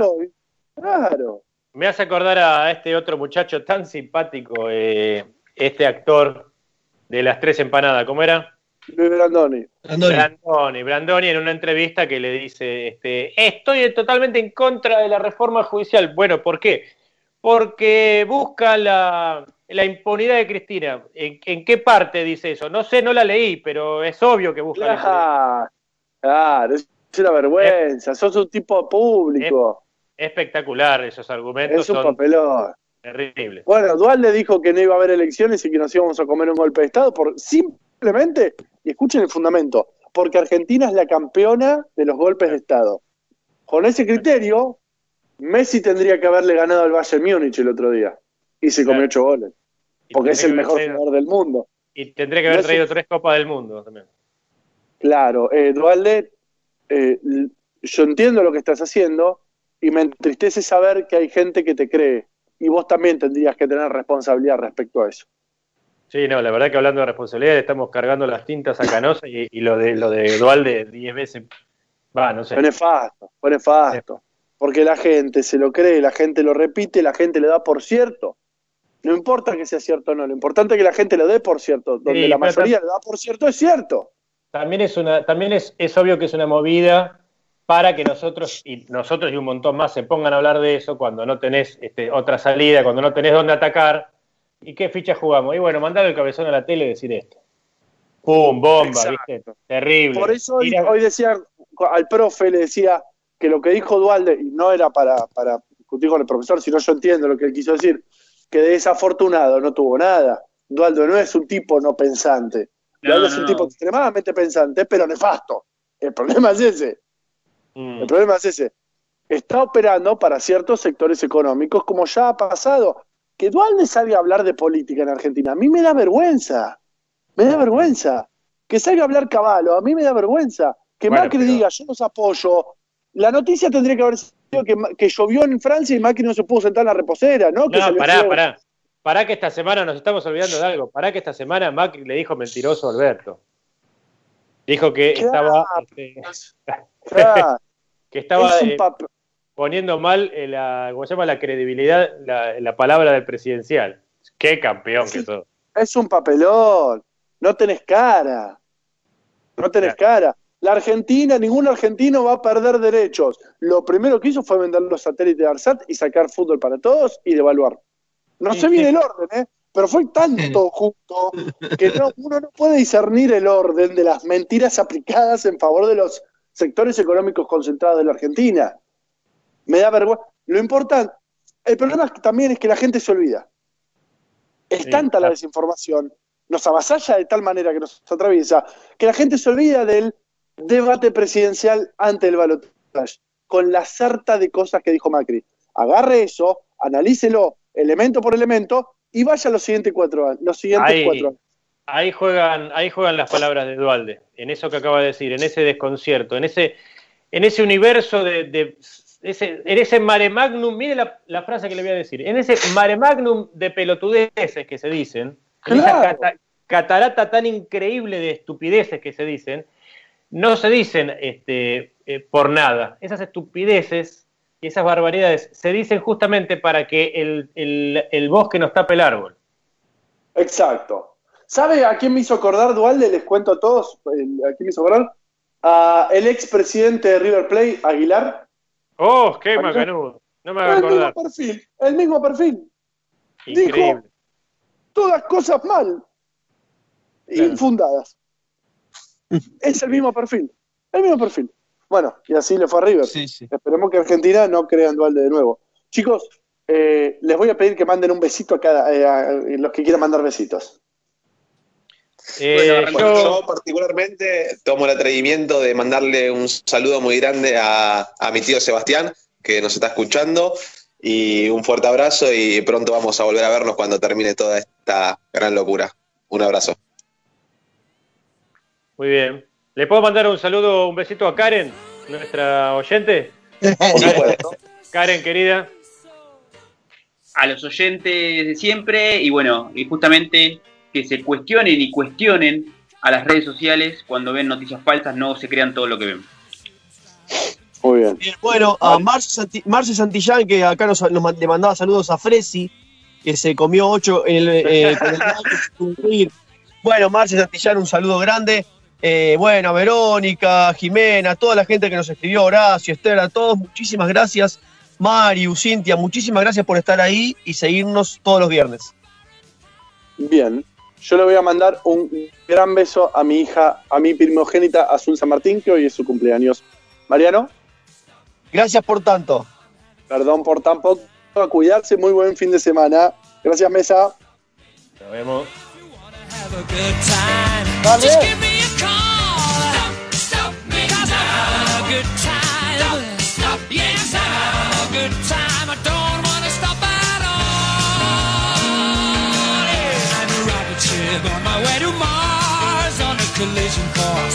Claro. me hace acordar a este otro muchacho tan simpático, eh, este actor de las tres empanadas, ¿cómo era? Luis Brandoni. Brandoni, Brandoni en una entrevista que le dice, este, estoy totalmente en contra de la reforma judicial. Bueno, ¿por qué? Porque busca la, la impunidad de Cristina. ¿En, en qué parte dice eso? No sé, no la leí, pero es obvio que busca la impunidad. Claro, es una vergüenza, sos un tipo público, Espectacular esos argumentos, es un son papelón. terribles. Bueno, Dualde dijo que no iba a haber elecciones y que nos íbamos a comer un golpe de Estado por simplemente, y escuchen el fundamento, porque Argentina es la campeona de los golpes de Estado. Con ese criterio, Messi tendría que haberle ganado al Bayern Múnich el otro día y se comió ocho goles, porque es el mejor jugador del mundo. Y tendría que haber es traído tres copas del mundo también. Claro, eh, Dualde, eh, yo entiendo lo que estás haciendo y me entristece saber que hay gente que te cree y vos también tendrías que tener responsabilidad respecto a eso. Sí, no, la verdad que hablando de responsabilidad, estamos cargando las tintas a Canosa y, y lo de lo de Dualde 10 veces. Va, no sé. Fue nefasto, fue nefasto. Porque la gente se lo cree, la gente lo repite, la gente le da por cierto. No importa que sea cierto o no, lo importante es que la gente lo dé por cierto. Donde Sí, la mayoría le da por cierto es cierto. También es una, también es, es obvio que es una movida para que nosotros y nosotros y un montón más se pongan a hablar de eso cuando no tenés este, otra salida, cuando no tenés dónde atacar. ¿Y qué ficha jugamos? Y bueno, mandar el cabezón a la tele y decir esto. ¡Pum! Bomba, Exacto. ¿viste? Terrible. Por eso hoy, hoy decía al profe, le decía que lo que dijo Dualde, y no era para, para discutir con el profesor, sino yo entiendo lo que él quiso decir, que de desafortunado no tuvo nada. Dualde no es un tipo no pensante. No, Dualde es no, un no. tipo extremadamente pensante, pero nefasto. El problema es ese. Mm. El problema es ese. Está operando para ciertos sectores económicos, como ya ha pasado. Que Dualde salga a hablar de política en Argentina, a mí me da vergüenza. Me da vergüenza. Que salga a hablar Caballo, a mí me da vergüenza. Que Bueno, Macri pero- diga, yo los apoyo. La noticia tendría que haber sido que, que llovió en Francia y Macri no se pudo sentar en la reposera, ¿no? No, pará, pará. Pará que esta semana nos estamos olvidando de algo. Pará que esta semana Macri le dijo mentiroso a Alberto. Dijo que Claro. estaba, este, [LAUGHS] Claro. [LAUGHS] que estaba Es eh, poniendo mal eh, la, ¿cómo se llama? la credibilidad, la, la palabra del presidencial. Qué campeón que sos. Es un papelón. No tenés cara. No tenés cara. La Argentina, ningún argentino va a perder derechos. Lo primero que hizo fue vender los satélites de ARSAT y sacar fútbol para todos y devaluar. No sé bien el orden, ¿eh? pero fue tanto [LAUGHS] justo que no- uno no puede discernir el orden de las mentiras aplicadas en favor de los sectores económicos concentrados de la Argentina. Me da vergüenza. Lo importante, el problema también es que la gente se olvida. Es Sí, tanta la desinformación, nos avasalla de tal manera que nos atraviesa, que la gente se olvida del debate presidencial ante el balotaje, con la sarta de cosas que dijo Macri. Agarre eso, analícelo elemento por elemento y vaya a los siguientes cuatro años. Los siguientes Ahí, cuatro años. ahí juegan, ahí juegan las palabras de Dualde, en eso que acaba de decir, en ese desconcierto, en ese, en ese universo de, de- ese, en ese mare magnum, mire la, la frase que le voy a decir, en ese mare magnum de pelotudeces que se dicen, en esa Claro. cata- catarata tan increíble de estupideces que se dicen, no se dicen este, eh, por nada. Esas estupideces y esas barbaridades se dicen justamente para que el, el, el bosque nos tape el árbol. Exacto. ¿Sabe a quién me hizo acordar Dualde? Les cuento a todos. ¿A quién me hizo acordar? A el expresidente de River Plate, Aguilar. ¡Oh, qué macanudo! No me haga El mismo acordar. perfil, el mismo perfil. Increíble. Dijo todas cosas mal, infundadas. Es el mismo perfil, el mismo perfil. Bueno, y así le fue a River. Esperemos que Argentina no crea en Dualde de nuevo. Chicos, eh, les voy a pedir que manden un besito a cada, eh, a los que quieran mandar besitos. Eh, Bueno, yo... particularmente tomo el atrevimiento de mandarle un saludo muy grande a, a mi tío Sebastián, que nos está escuchando, y un fuerte abrazo y pronto vamos a volver a vernos cuando termine toda esta gran locura. Un abrazo. Muy bien. ¿Le puedo mandar un saludo, un besito a Karen, nuestra oyente? Karen, Karen, querida. a los oyentes de siempre y bueno, y justamente que se cuestionen y cuestionen a las redes sociales cuando ven noticias falsas, no se crean todo lo que ven. Muy bien. Bueno, a Marce, Santi- Marce Santillán, que acá nos, le mandaba saludos a Fresi, que se comió ocho en el, eh, con el. [LAUGHS] Bueno, Marce Santillán, un saludo grande. Eh, bueno, a Verónica, Jimena, toda la gente que nos escribió, Horacio, Esther, a todos, muchísimas gracias. Mariu, Cintia, muchísimas gracias por estar ahí y seguirnos todos los viernes. Bien. Yo le voy a mandar un gran beso a mi hija, a mi primogénita Azul San Martín, que hoy es su cumpleaños. Mariano. Gracias por tanto. Perdón por tan poco. A cuidarse, muy buen fin de semana. Gracias, Mesa. Nos vemos. Just give me a call. Stop, me Cause I'm having a good time. Stop, yes, I'm having a good time. I don't wanna stop at all. Yeah. I'm a rocket ship on my way to Mars on a collision course.